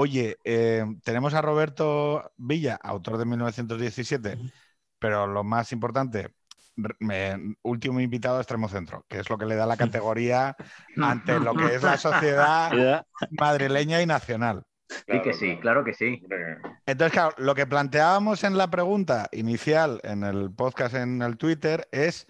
Oye, eh, tenemos a Roberto Villa, autor de 1917, pero lo más importante, me- último invitado a Extremo Centro, que es lo que le da la categoría ante lo que es la sociedad madrileña y nacional. Sí que sí, claro que sí. Entonces, claro, lo que planteábamos en la pregunta inicial en el podcast en el Twitter es,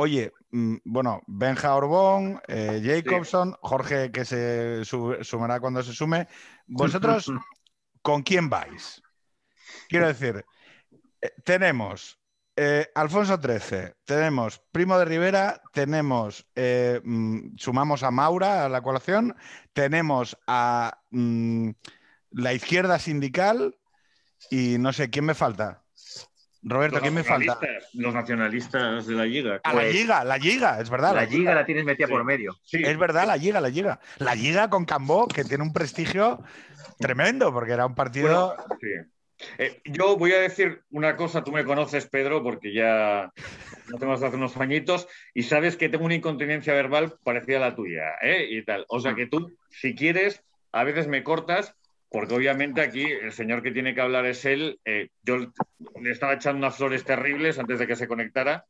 oye, mm, bueno, Benja Orbón, eh, Jacobson, Jorge que se su- sumará cuando se sume, vosotros, ¿con quién vais? Quiero decir, eh, tenemos eh, Alfonso XIII, tenemos Primo de Rivera, tenemos, mm, sumamos a Maura a la colación, tenemos a mm, la izquierda sindical y no sé, ¿quién me falta? Roberto, ¿quién me falta? Los nacionalistas de la Liga. La Pues- Liga, la Liga, es verdad. La giga la tienes metida Sí. por medio. Sí, Es verdad, la Liga, la Liga. La Liga con Cambó, que tiene un prestigio tremendo, porque era un partido. Bueno, sí. Eh, yo voy a decir una cosa, tú me conoces, Pedro, porque ya no tengo hace unos añitos y sabes que tengo una incontinencia verbal parecida a la tuya, ¿eh? Y tal. O sea que tú, si quieres, a veces me cortas, porque obviamente aquí el señor que tiene que hablar es él. Eh, yo le estaba echando unas flores terribles antes de que se conectara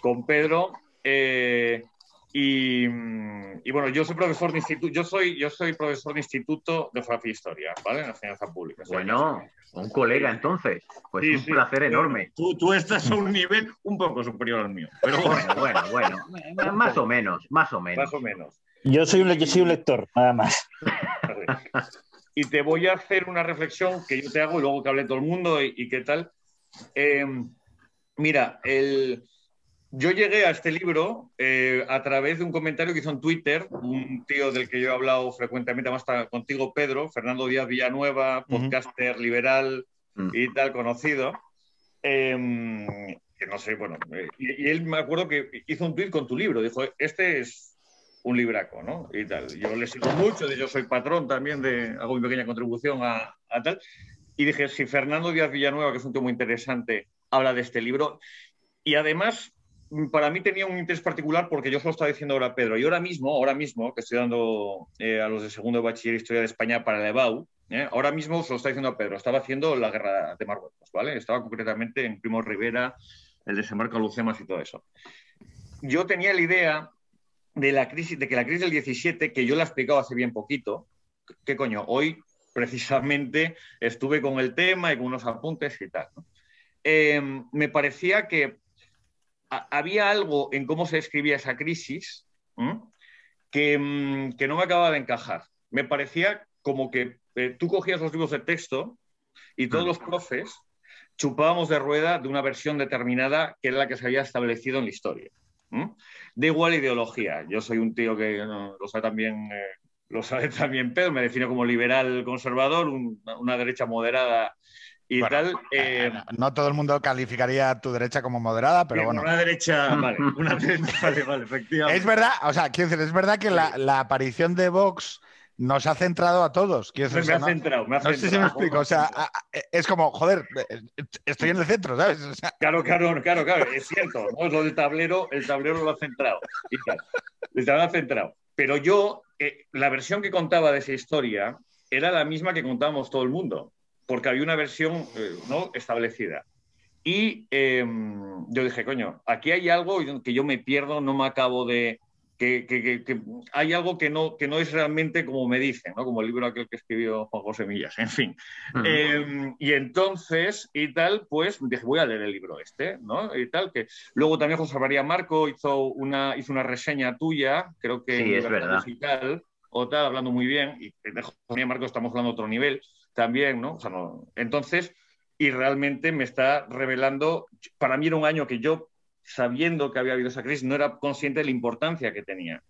con Pedro. eh, y, y bueno, yo soy profesor de instituto, yo soy, yo soy profesor de instituto de geografía e historia, ¿vale? En la enseñanza pública. O sea, Bueno, un colega entonces. Pues Sí, un sí. placer enorme. Tú, tú estás a un nivel un poco superior al mío, pero bueno, Bueno, bueno, bueno. Más o menos, más o menos. más o menos. Yo soy un, yo soy un lector, nada más. Y te voy a hacer una reflexión que yo te hago y luego que hable todo el mundo y, y qué tal. Eh, mira, el, yo llegué a este libro eh, a través de un comentario que hizo en Twitter un tío del que yo he hablado frecuentemente, además está contigo, Pedro, Fernando Díaz Villanueva, podcaster liberal Mm. y tal, conocido. Eh, que no sé, bueno, eh, y, y él me acuerdo que hizo un tweet con tu libro, dijo, este es un libraco, ¿no? Y tal. Yo le sigo mucho, de yo soy patrón también, de, hago mi pequeña contribución a, a tal. Y dije, si Fernando Díaz Villanueva, que es un muy interesante, habla de este libro, y además para mí tenía un interés particular porque yo se lo estaba diciendo ahora a Pedro, y ahora mismo, ahora mismo, que estoy dando eh, a los de segundo de bachiller Historia de España para el EBAU, ¿eh? ahora mismo se lo está diciendo a Pedro, estaba haciendo la guerra de Marruecos, ¿vale? Estaba concretamente en Primo Rivera, el desembarco a Lucemas y todo eso. Yo tenía la idea de la crisis, de que la crisis del 17, que yo la he explicado hace bien poquito, ¿qué coño? Hoy precisamente estuve con el tema y con unos apuntes y tal. ¿no? Eh, me parecía que había algo en cómo se escribía esa crisis que, mm, que no me acababa de encajar. Me parecía como que eh, tú cogías los libros de texto y todos los profes chupábamos de rueda de una versión determinada que era la que se había establecido en la historia. ¿M? Da igual ideología. Yo soy un tío que no, lo sabe también, eh, lo sabe también Pedro, me defino como liberal conservador, un- una derecha moderada y Bueno, tal. eh, No todo el mundo calificaría tu derecha como moderada, pero bueno. Una derecha, vale, una derecha, vale, vale, efectivamente. Es verdad, o sea, quiero decir, es verdad que la, la aparición de Vox nos ha centrado a todos. Quiero Me, decir, me o sea, ha no- centrado, me ha No sé si me explico, o sea, es como, joder, estoy en el centro, ¿sabes? O sea, Claro, claro, claro, claro, es cierto. ¿no? Lo del tablero, el tablero lo ha centrado. y tal. El tablero ha centrado. Pero yo, eh, la versión que contaba de esa historia era la misma que contábamos todo el mundo, porque había una versión eh, ¿no? establecida. Y eh, yo dije, coño, aquí hay algo que yo me pierdo, no me acabo de... Que, que- que- que hay algo que no, que no es realmente como me dicen, ¿no? como el libro aquel que escribió Juan José Millas, en fin. Eh, y entonces, y tal, pues dije, voy a leer el libro este, ¿no? Y tal, que luego también José María Marco hizo una, hizo una reseña tuya, creo que Sí, es verdad. Musical, o tal, hablando muy bien, y de José María Marco estamos hablando a otro nivel también, ¿no? O sea, no- Entonces, y realmente me está revelando, para mí era un año que yo, sabiendo que había habido esa crisis, no era consciente de la importancia que tenía.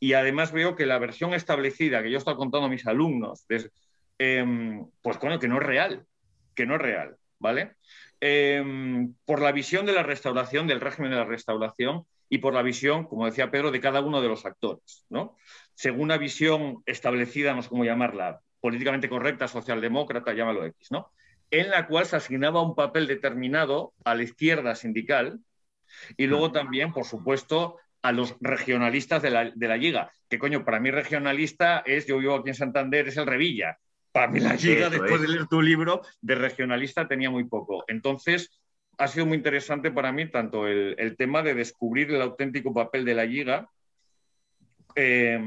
Y además veo que la versión establecida que yo he contando a mis alumnos, des- em, pues coño, que no es real, que no es real, ¿vale? Em, por la visión de la restauración, del régimen de la restauración, y por la visión, como decía Pedro, de cada uno de los actores, ¿no? Según una visión establecida, no sé cómo llamarla, políticamente correcta, socialdemócrata, llámalo X, ¿no? En la cual se asignaba un papel determinado a la izquierda sindical y luego también, por supuesto, a los regionalistas de la, de la Liga. Que coño, para mí regionalista es, yo vivo aquí en Santander, es el Revilla. Para mí la Liga, después es. de leer tu libro, de regionalista tenía muy poco. Entonces, ha sido muy interesante para mí tanto el, el tema de descubrir el auténtico papel de la Liga, eh,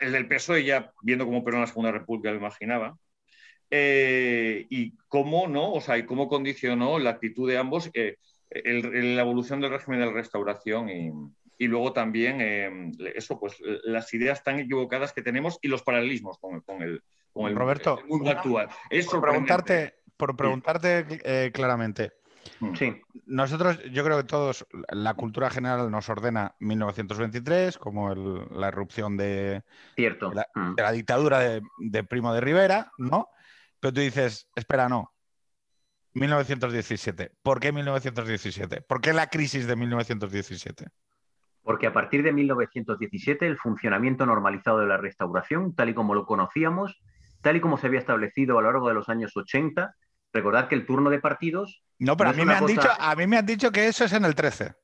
el del PSOE ya viendo cómo operó en la Segunda República, lo imaginaba, eh, y cómo no, o sea, y cómo condicionó la actitud de ambos eh, el- el- la evolución del régimen de la restauración y, y luego también eh, eso, pues las ideas tan equivocadas que tenemos y los paralelismos con, con el, con el, Roberto, el mundo actual. Es Por preguntarte, por preguntarte eh, claramente, Sí, nosotros, yo creo que todos, la cultura general nos ordena 1923 como el- la irrupción de, cierto. La- Mm. de la dictadura de, de Primo de Rivera, ¿no? Pero tú dices, espera, no. 1917. ¿Por qué 1917? ¿Por qué la crisis de 1917? Porque a partir de 1917 el funcionamiento normalizado de la restauración, tal y como lo conocíamos, tal y como se había establecido a lo largo de los años 80, recordad que el turno de partidos, No, pero No a mí, me han cosa- dicho, a mí me han dicho que eso es en el 13.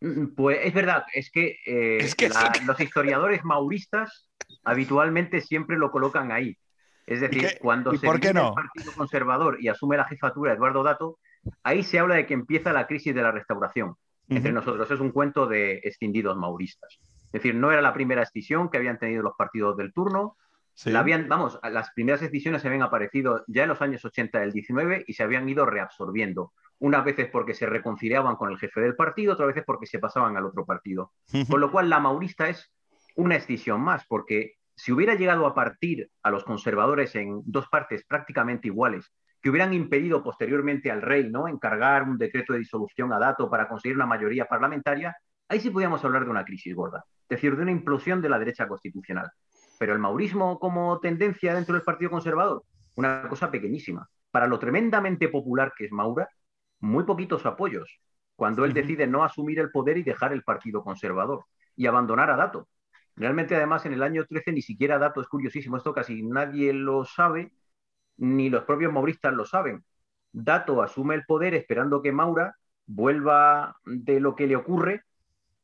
mm, pues es verdad, es que, eh, Es que la- sí. los historiadores mauristas habitualmente siempre lo colocan ahí. Es decir, qué- cuando se divide no? el Partido Conservador y asume la jefatura Eduardo Dato, ahí se habla de que empieza la crisis de la restauración. entre nosotros. Es un cuento de escindidos mauristas. Es decir, no era la primera escisión que habían tenido los partidos del turno. Sí. La habían, vamos, las primeras escisiones se habían aparecido ya en los años 80 del 19 y se habían ido reabsorbiendo. Unas veces porque se reconciliaban con el jefe del partido, otras veces porque se pasaban al otro partido. Con lo cual, la maurista es una escisión más, porque si hubiera llegado a partir a los conservadores en dos partes prácticamente iguales, que hubieran impedido posteriormente al rey ¿no? encargar un decreto de disolución a dato para conseguir una mayoría parlamentaria, ahí sí podíamos hablar de una crisis gorda, es decir, de una implosión de la derecha constitucional. Pero el maurismo como tendencia dentro del Partido Conservador, una cosa pequeñísima. Para lo tremendamente popular que es Maura, muy poquitos apoyos. Cuando él decide no asumir el poder y dejar el Partido Conservador y abandonar a Dato. Realmente, además, en el año 13 ni siquiera Dato es curiosísimo. Esto casi nadie lo sabe, ni los propios mauristas lo saben. Dato asume el poder esperando que Maura vuelva de lo que le ocurre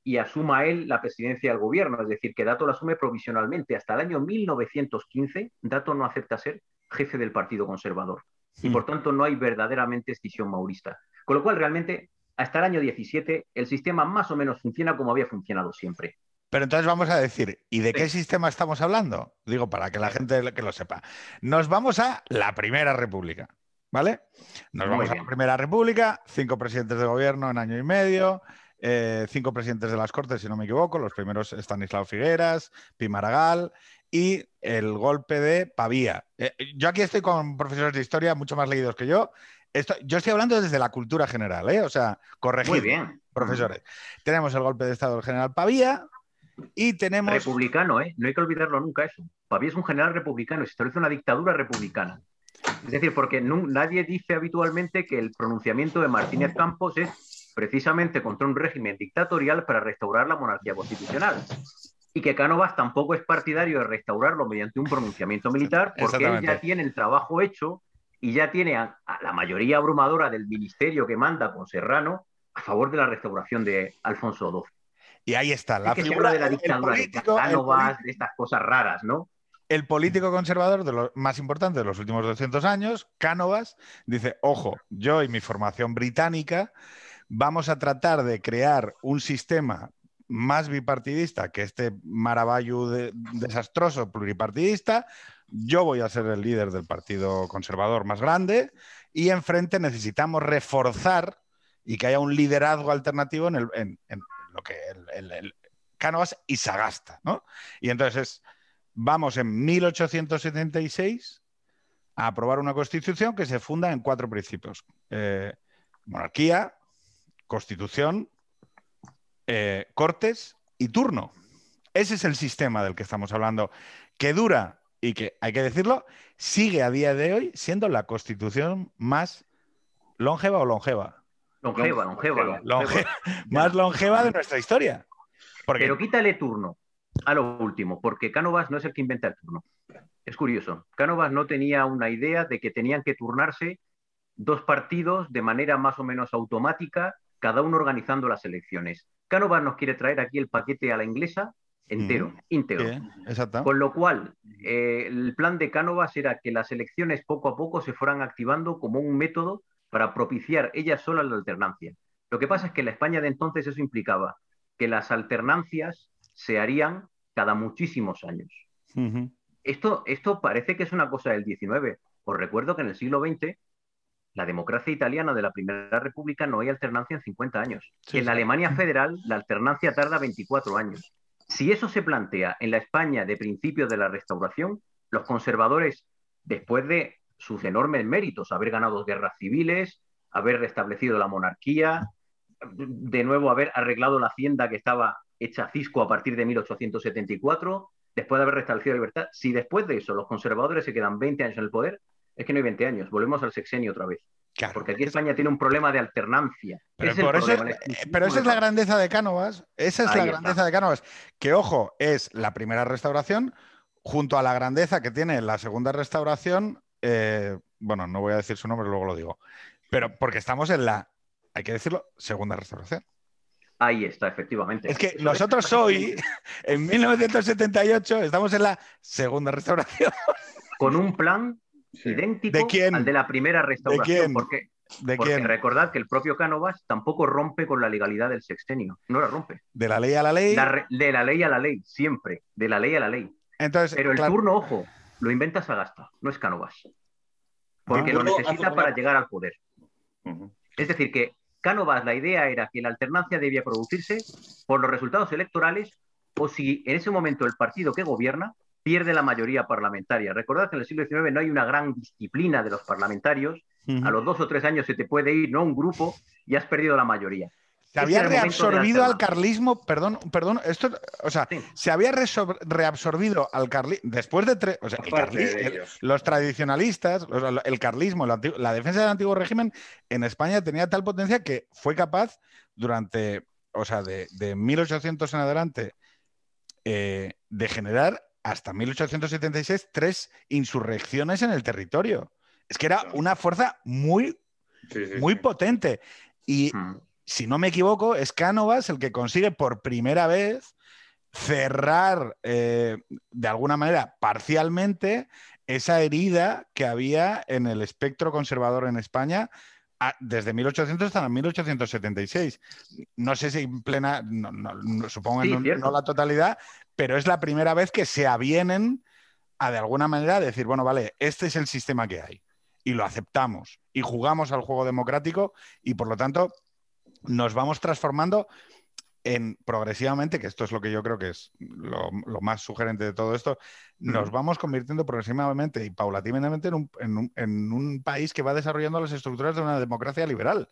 y asuma él la presidencia del gobierno. Es decir, que Dato lo asume provisionalmente. Hasta el año 1915, Dato no acepta ser jefe del Partido Conservador. Y Mm. por tanto no hay verdaderamente escisión maurista. Con lo cual, realmente, hasta el año 17, el sistema más o menos funciona como había funcionado siempre. Pero entonces vamos a decir, ¿y de qué sistema estamos hablando? Digo, para que la gente que lo sepa. Nos vamos a la Primera República, ¿vale? Nos vamos a la Primera República, cinco presidentes de gobierno en año y medio, eh, cinco presidentes de las Cortes, si no me equivoco, los primeros Stanislao Figueras, Pi Maragall y el golpe de Pavía. Eh, yo aquí estoy con profesores de historia mucho más leídos que yo. Esto- yo estoy hablando desde la cultura general, ¿eh? O sea, bien. profesores. Tenemos el golpe de Estado del general Pavía y tenemos... Republicano, ¿eh? No hay que olvidarlo nunca eso. Pavía es un general republicano, se establece una dictadura republicana. Es decir, porque nadie dice habitualmente que el pronunciamiento de Martínez Campos es precisamente contra un régimen dictatorial para restaurar la monarquía constitucional. Y que Cánovas tampoco es partidario de restaurarlo mediante un pronunciamiento militar, porque él ya tiene el trabajo hecho y ya tiene a, a la mayoría abrumadora del ministerio que manda con Serrano a favor de la restauración de Alfonso XII. Y ahí está, la Es que figura de la dictadura de político, el Cánovas, de estas cosas raras, ¿no? el político conservador de los más importantes de los últimos 200 años, Cánovas, dice, ojo, yo y mi formación británica vamos a tratar de crear un sistema más bipartidista que este maravallo de- desastroso pluripartidista. Yo voy a ser el líder del partido conservador más grande y enfrente necesitamos reforzar y que haya un liderazgo alternativo en, el- en- en lo que el, el- el- Cánovas y Sagasta, ¿no? Y entonces vamos en 1876 a aprobar una constitución que se funda en cuatro principios. Eh, monarquía, constitución, eh, cortes y turno. Ese es el sistema del que estamos hablando, que dura y que, hay que decirlo, sigue a día de hoy siendo la constitución más longeva o longeva. Longeva, longeva. Longeva. Longe- más longeva de nuestra historia. Porque Pero quítale turno a lo último, porque Cánovas no es el que inventa el turno. Es curioso. Cánovas no tenía una idea de que tenían que turnarse dos partidos de manera más o menos automática, cada uno organizando las elecciones. Cánovas nos quiere traer aquí el paquete a la inglesa entero, íntegro. Sí, exacto. Con lo cual, eh, el plan de Cánovas era que las elecciones poco a poco se fueran activando como un método para propiciar ellas solas la alternancia. Lo que pasa es que en la España de entonces eso implicaba que las alternancias se harían cada muchísimos años. Esto, esto parece que es una cosa del 19. Os recuerdo que en el siglo XX, la democracia italiana de la Primera República no hay alternancia en 50 años. Sí, en la. Alemania federal, la alternancia tarda 24 años. Si eso se plantea en la España de principios de la Restauración, los conservadores, después de sus enormes méritos, haber ganado guerras civiles, haber restablecido la monarquía, de nuevo haber arreglado la hacienda que estaba hecha cisco a partir de 1874, después de haber restablecido la libertad, si después de eso los conservadores se quedan 20 años en el poder, es que no hay 20 años, volvemos al sexenio otra vez. Claro. Porque aquí España tiene un problema de alternancia. Pero, Es por eso- eh, pero esa es la grandeza de Cánovas. Esa es la está. grandeza de Cánovas. Que, ojo, es la primera restauración junto a la grandeza que tiene la segunda restauración. Eh, bueno, no voy a decir su nombre, luego lo digo. Pero porque estamos en la, hay que decirlo, segunda restauración. Ahí está, efectivamente. Es que nosotros hoy, en 1978, estamos en la segunda restauración. Con un plan Sí. idéntico ¿De quién? al de la primera restauración. quién? Porque, ¿De porque quién? recordad que el propio Cánovas tampoco rompe con la legalidad del sexenio. No la rompe. De la ley a la ley. La de la ley a la ley, siempre. De la ley a la ley. Entonces, Pero el claro, turno, ojo, lo inventa Sagasta, no es Cánovas. Porque Ah. lo necesita para llegar al poder. Es decir, que Cánovas, la idea era que la alternancia debía producirse por los resultados electorales o si en ese momento el partido que gobierna pierde la mayoría parlamentaria. Recordad que en el siglo XIX no hay una gran disciplina de los parlamentarios. A los dos o tres años se te puede ir, ¿no? Un grupo y has perdido la mayoría. Se había reabsorbido al carlismo, perdón, perdón, esto, o sea, Sí. se había reabsorbido al carlismo después de tres, o sea, el de el- los tradicionalistas, o sea, el carlismo, la defensa del antiguo régimen en España tenía tal potencia que fue capaz durante, o sea, de, de 1800 en adelante, eh, de generar hasta 1876 tres insurrecciones en el territorio. Es que era una fuerza muy, Sí, sí, muy potente. Y Mm. Si no me equivoco, es Cánovas el que consigue por primera vez cerrar eh, de alguna manera parcialmente esa herida que había en el espectro conservador en España a- desde 1800 hasta 1876. No sé si en plena, no- no- no- supongo que Sí, no la totalidad, pero es la primera vez que se avienen a de alguna manera decir, bueno, vale, este es el sistema que hay y lo aceptamos y jugamos al juego democrático y por lo tanto nos vamos transformando en progresivamente, que esto es lo que yo creo que es lo, lo más sugerente de todo esto, nos vamos convirtiendo progresivamente y paulatinamente en un, en un- en un país que va desarrollando las estructuras de una democracia liberal.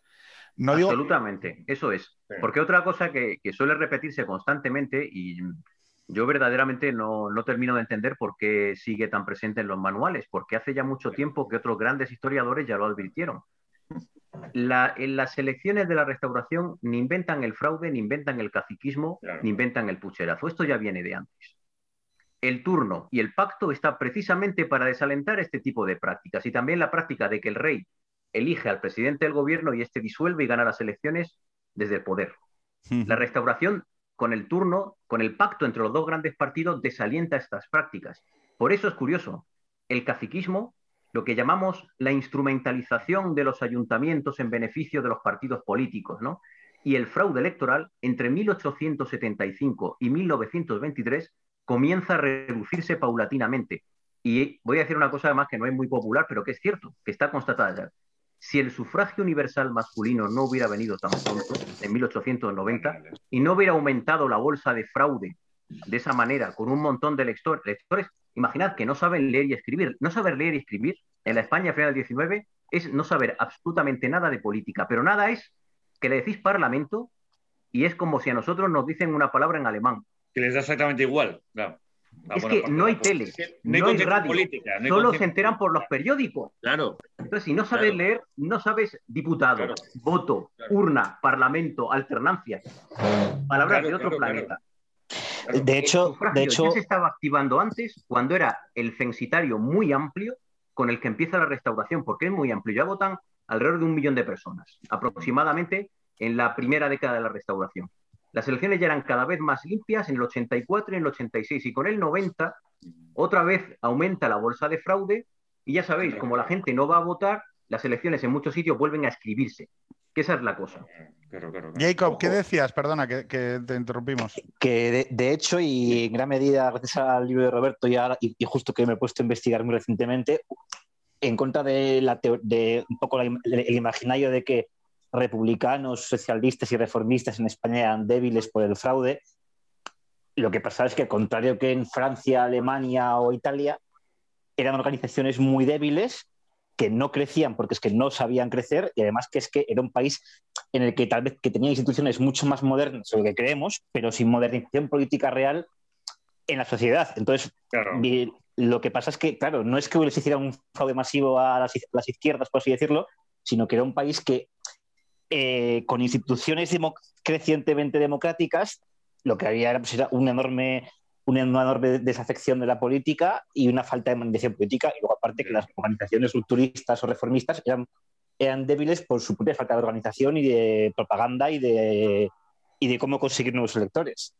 No digo, Absolutamente, eso es. Sí. Porque otra cosa que, que suele repetirse constantemente y yo verdaderamente no, no termino de entender por qué sigue tan presente en los manuales, porque hace ya mucho tiempo que otros grandes historiadores ya lo advirtieron. La- en las elecciones de la restauración ni inventan el fraude, ni inventan el caciquismo, Claro. ni inventan el pucherazo. Esto ya viene de antes. El turno y el pacto está precisamente para desalentar este tipo de prácticas y también la práctica de que el rey elige al presidente del gobierno y este disuelve y gana las elecciones desde el poder. La restauración con el turno, con el pacto entre los dos grandes partidos, desalienta estas prácticas. Por eso es curioso, el caciquismo, lo que llamamos la instrumentalización de los ayuntamientos en beneficio de los partidos políticos, ¿no? Y el fraude electoral, entre 1875 y 1923, comienza a reducirse paulatinamente. Y voy a decir una cosa además que no es muy popular, pero que es cierto, que está constatada ya. Si el sufragio universal masculino no hubiera venido tan pronto, en 1890, y no hubiera aumentado la bolsa de fraude de esa manera, con un montón de lector- lectores, imaginad que no saben leer y escribir. No saber leer y escribir en la España final del 19 es no saber absolutamente nada de política, pero nada es que le decís parlamento y es como si a nosotros nos dicen una palabra en alemán. Que les da exactamente igual. claro. A Es que parte no hay la tele, no hay radio, política, no hay Solo se enteran por los periódicos. Claro. Entonces, si no sabes Claro. leer, no sabes diputado, Claro. voto, Claro. urna, parlamento, alternancia. Palabras Claro, de otro claro, planeta. Claro. De El hecho, sufragio de hecho, ya se estaba activando antes cuando era el censitario muy amplio con el que empieza la restauración, porque es muy amplio. Ya votan alrededor de un millón de personas, aproximadamente en la primera década de la restauración. las elecciones ya eran cada vez más limpias en el 84 y en el 86 y con el 90 otra vez aumenta la bolsa de fraude y ya sabéis, como la gente no va a votar, las elecciones en muchos sitios vuelven a escribirse. Que esa es la cosa. Jacob, ¿qué decías? Perdona, que, te interrumpimos. Que de, hecho, y en gran medida, gracias al libro de Roberto y, y, justo que me he puesto a investigar muy recientemente, en contra de, la de un poco el, imaginario de que republicanos, socialistas y reformistas en España eran débiles por el fraude, lo que pasaba es que, al contrario que en Francia, Alemania o Italia, eran organizaciones muy débiles que no crecían porque es que no sabían crecer y además que es que era un país en el que tal vez que tenía instituciones mucho más modernas de lo que creemos, pero sin modernización política real en la sociedad. Entonces, lo que pasa es que, claro, no es que les hiciera un fraude masivo a las, izquierdas, por así decirlo, sino que era un país que eh, con instituciones crecientemente democráticas, lo que había era, pues, era un enorme una enorme desafección de la política y una falta de modernización política. Y luego, aparte, que las organizaciones rupturistas o reformistas eran, eran débiles por su propia falta de organización y de propaganda y de, y de cómo conseguir nuevos electores.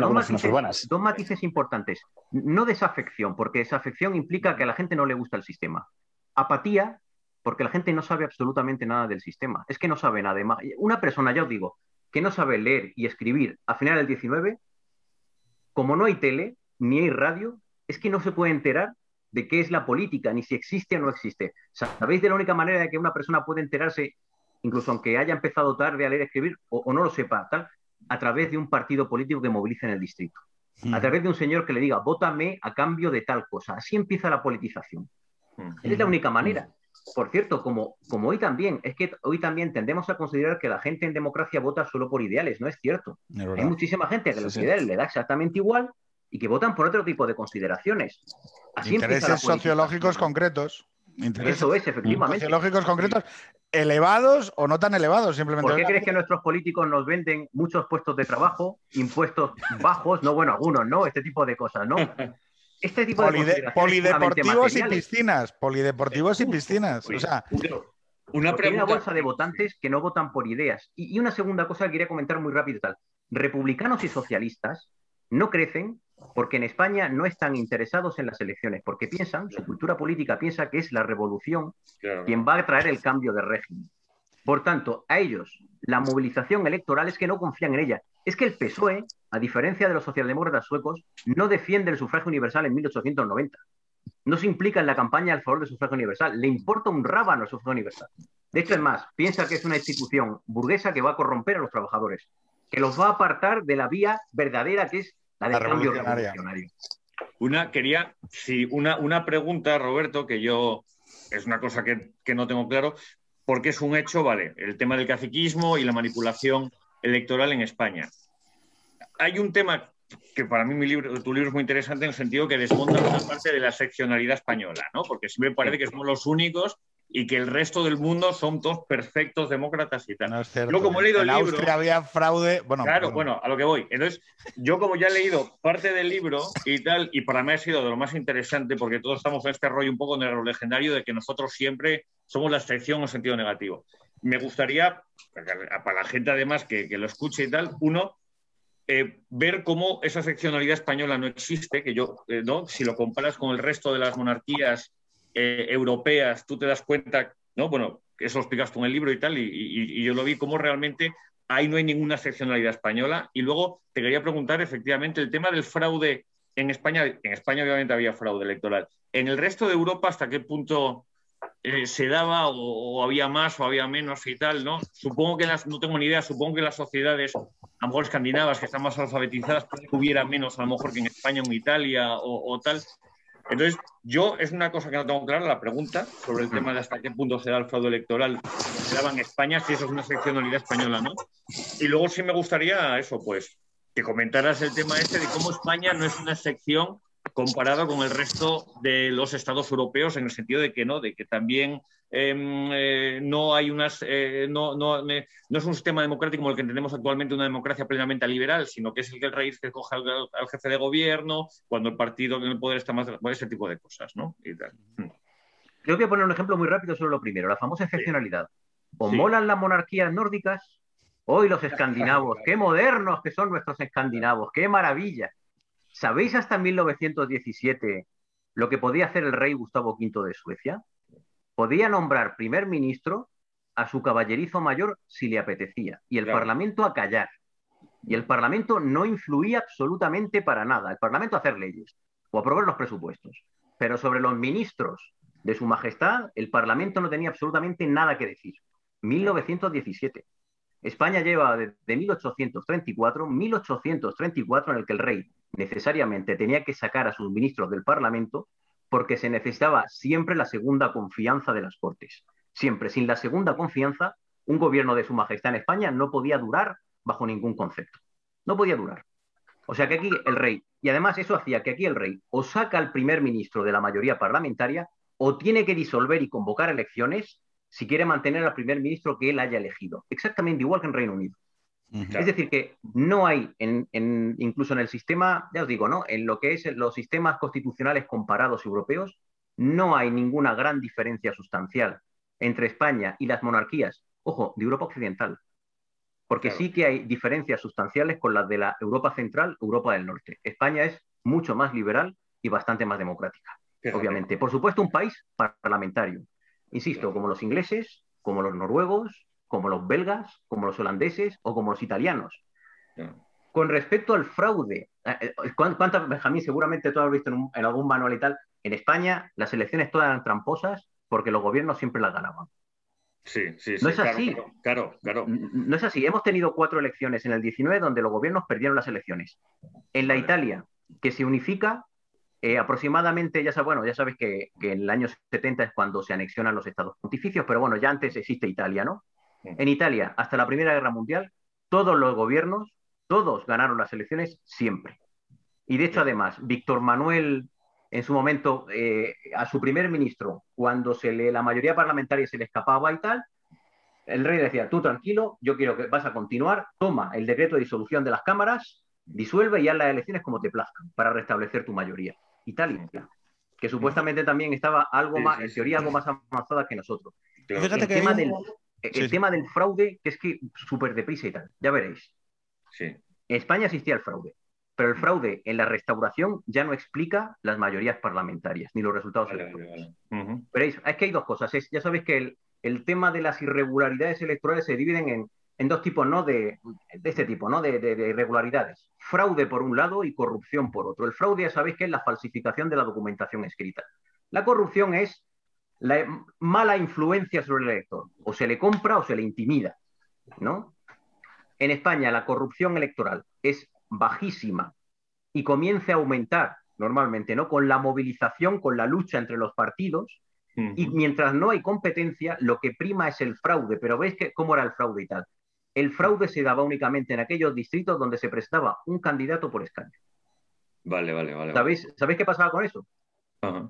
dos, matices, dos matices importantes. No desafección, porque desafección implica que a la gente no le gusta el sistema. Apatía, porque la gente no sabe absolutamente nada del sistema. Es que no sabe nada. Una persona, ya os digo, que no sabe leer y escribir a final del 19 como no hay tele ni hay radio, es que no se puede enterar de qué es la política, ni si existe o no existe. ¿Sabéis de la única manera de que una persona puede enterarse, incluso aunque haya empezado tarde a leer y escribir, o, no lo sepa, tal, a través de un partido político que movilice en el distrito? A través de un señor que le diga, vótame a cambio de tal cosa. Así empieza la politización. Es la única manera. Por cierto, como, como hoy también, es que hoy también tendemos a considerar que la gente en democracia vota solo por ideales, no es cierto. Hay muchísima gente que los ideales le da exactamente igual y que votan por otro tipo de consideraciones. Intereses sociológicos concretos. Eso es, efectivamente. Sociológicos concretos, elevados o no tan elevados, simplemente. ¿Por qué crees que nuestros políticos nos venden muchos puestos de trabajo, impuestos bajos? No, bueno, algunos, ¿no? Este tipo de cosas, ¿no? Este tipo de polideportivos y piscinas, polideportivos y piscinas. o sea, una, una bolsa de votantes que no votan por ideas. Y, una segunda cosa que quería comentar muy rápido tal. Republicanos y socialistas no crecen porque en España no están interesados en las elecciones, porque piensan, su cultura política piensa que es la revolución quien va a traer el cambio de régimen. Por tanto, a ellos la movilización electoral es que no confían en ella. Es que el PSOE, a diferencia de los socialdemócratas suecos, no defiende el sufragio universal en 1890. No se implica en la campaña al favor del sufragio universal. Le importa un rábano el sufragio universal. De hecho, es más, piensa que es una institución burguesa que va a corromper a los trabajadores, que los va a apartar de la vía verdadera que es la del cambio revolucionario. Una, quería, sí, una, una pregunta, Roberto, que yo es una cosa que, que no tengo claro porque es un hecho, vale, el tema del caciquismo y la manipulación electoral en España. Hay un tema que para mí mi libro, tu libro es muy interesante en el sentido que desmonta una parte de la seccionalidad española, ¿no? Porque siempre me parece que somos los únicos y que el resto del mundo son todos perfectos demócratas y tal. No yo como he leído el libro, Austria había fraude, bueno, claro, bueno, a lo que voy. Entonces, yo como ya he leído parte del libro y tal, y para mí ha sido de lo más interesante porque todos estamos en este rollo un poco lo legendario de que nosotros siempre somos la excepción en sentido negativo. Me gustaría, para la gente además que, lo escuche y tal, uno, eh, ver cómo esa seccionalidad española no existe, que yo, eh, ¿no? Si lo comparas con el resto de las monarquías eh, europeas, tú te das cuenta, ¿no? Bueno, eso lo explicas tú en el libro y tal, y, yo lo vi como realmente ahí no hay ninguna excepcionalidad española. Y luego te quería preguntar, efectivamente, el tema del fraude en España, en España obviamente había fraude electoral. En el resto de Europa, ¿hasta qué punto eh, se daba o, había más o había menos y tal, ¿no? Supongo que las, no tengo ni idea, supongo que las sociedades, a lo mejor escandinavas, que están más alfabetizadas, hubiera menos a lo mejor que en España o en Italia o, o tal. Entonces, yo es una cosa que no tengo clara, la pregunta sobre el tema de hasta qué punto se da el fraude electoral se daba en España, si eso es una seccionalidad española, ¿no? Y luego sí me gustaría eso, pues, que comentaras el tema este de cómo España no es una sección comparado con el resto de los estados europeos en el sentido de que no, de que también em, eh, no hay unas eh, no, no, no, es un sistema democrático como el que entendemos actualmente una democracia plenamente liberal, sino que es el que el rey que coge al, jefe de gobierno, cuando el partido en el poder está más ese tipo de cosas, ¿no? Y tal. Yo voy a poner un ejemplo muy rápido sobre lo primero, la famosa excepcionalidad. O molan las monarquías nórdicas Hoy los escandinavos, qué modernos que son nuestros escandinavos, qué maravilla. ¿Sabéis hasta 1917 lo que podía hacer el rey Gustavo V de Suecia? Podía nombrar primer ministro a su caballerizo mayor si le apetecía y el Parlamento a callar. Y el Parlamento no influía absolutamente para nada. El Parlamento a hacer leyes o aprobar los presupuestos. Pero sobre los ministros de su majestad, el Parlamento no tenía absolutamente nada que decir. 1917. España lleva desde 1834, 1834 en el que el rey necesariamente tenía que sacar a sus ministros del Parlamento porque se necesitaba siempre la segunda confianza de las Cortes. Siempre, sin la segunda confianza, un gobierno de su majestad en España no podía durar bajo ningún concepto. No podía durar. O sea que aquí el rey, y además eso hacía que aquí el rey o saca al primer ministro de la mayoría parlamentaria o tiene que disolver y convocar elecciones si quiere mantener al primer ministro que él haya elegido. Exactamente igual que en Reino Unido. Es decir, que no hay, en, incluso en el sistema, ya os digo, ¿no? En lo que es los sistemas constitucionales comparados europeos, no hay ninguna gran diferencia sustancial entre España y las monarquías, ojo, de Europa Occidental. Porque sí que hay diferencias sustanciales con las de la Europa Central, Europa del Norte. España es mucho más liberal y bastante más democrática, obviamente. Por supuesto, un país parlamentario. Insisto, como los ingleses, como los noruegos, como los belgas, como los holandeses o como los italianos. Con respecto al fraude, eh, eh, ¿cuántas, Benjamín, seguramente tú has visto en, algún manual y tal, en España las elecciones todas eran tramposas porque los gobiernos siempre las ganaban. Sí, sí, sí. No es así. Claro, claro, No es así. Hemos tenido cuatro elecciones en el 19 donde los gobiernos perdieron las elecciones. En la Italia, que se unifica, eh, aproximadamente, ya sabes, bueno, ya sabes que, que, en el año 70 es cuando se anexionan los estados pontificios, pero bueno, ya antes existe Italia, ¿no? En Italia, hasta la Primera Guerra Mundial, todos los gobiernos, todos ganaron las elecciones siempre. Y de hecho, además, Víctor Manuel, en su momento, eh, a su primer ministro, cuando se le, la mayoría parlamentaria se le escapaba y tal, el rey decía, tú tranquilo, yo quiero que vas a continuar, toma el decreto de disolución de las cámaras, disuelve y haz las elecciones como te plazcan para restablecer tu mayoría. Italia, que supuestamente también estaba algo más, en teoría, algo más avanzada que nosotros. Fíjate que tema del, el tema del fraude, que es que súper deprisa y tal, ya veréis. Sí. En España existía el fraude, pero el fraude en la restauración ya no explica las mayorías parlamentarias ni los resultados electorales. Veréis, es que hay dos cosas. ya sabéis que el, tema de las irregularidades electorales se dividen en, dos tipos, ¿no? De, este tipo, ¿no? De, de, irregularidades. Fraude por un lado y corrupción por otro. El fraude ya sabéis que es la falsificación de la documentación escrita. La corrupción es la mala influencia sobre el elector. O se le compra o se le intimida, ¿no? En España la corrupción electoral es bajísima y comienza a aumentar normalmente, ¿no? Con la movilización, con la lucha entre los partidos. Y mientras no hay competencia, lo que prima es el fraude. Pero veis que, cómo era el fraude y tal. El fraude se daba únicamente en aquellos distritos donde se prestaba un candidato por escaño. Vale, vale, vale. ¿Sabéis, ¿Sabéis qué pasaba con eso?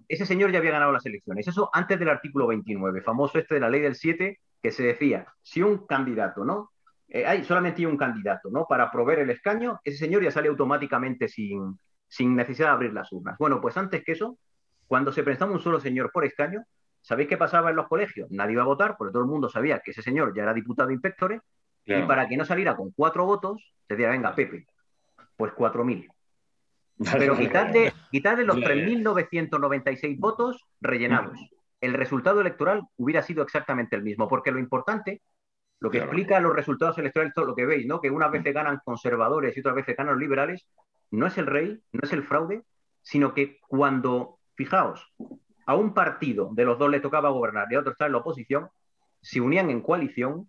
Ese señor ya había ganado las elecciones. Eso antes del artículo 29, famoso este de la ley del 7, que se decía, si un candidato, ¿no? Eh, hay solamente un candidato, ¿no? Para proveer el escaño, ese señor ya sale automáticamente sin, sin necesidad de abrir las urnas. Bueno, pues antes que eso, cuando se prestaba un solo señor por escaño, ¿sabéis qué pasaba en los colegios? Nadie iba a votar, porque todo el mundo sabía que ese señor ya era diputado y para que no saliera con cuatro votos, se decía, venga, Pepe, pues cuatro mil. Pero quitarle, quitarle los 3.996 votos rellenados. El resultado electoral hubiera sido exactamente el mismo, porque lo importante, lo que explica los resultados electorales, todo lo que veis, ¿no? que unas veces ganan conservadores y otras veces ganan liberales, no es el rey, no es el fraude, sino que cuando, fijaos, a un partido de los dos le tocaba gobernar y a otro estar en la oposición, se unían en coalición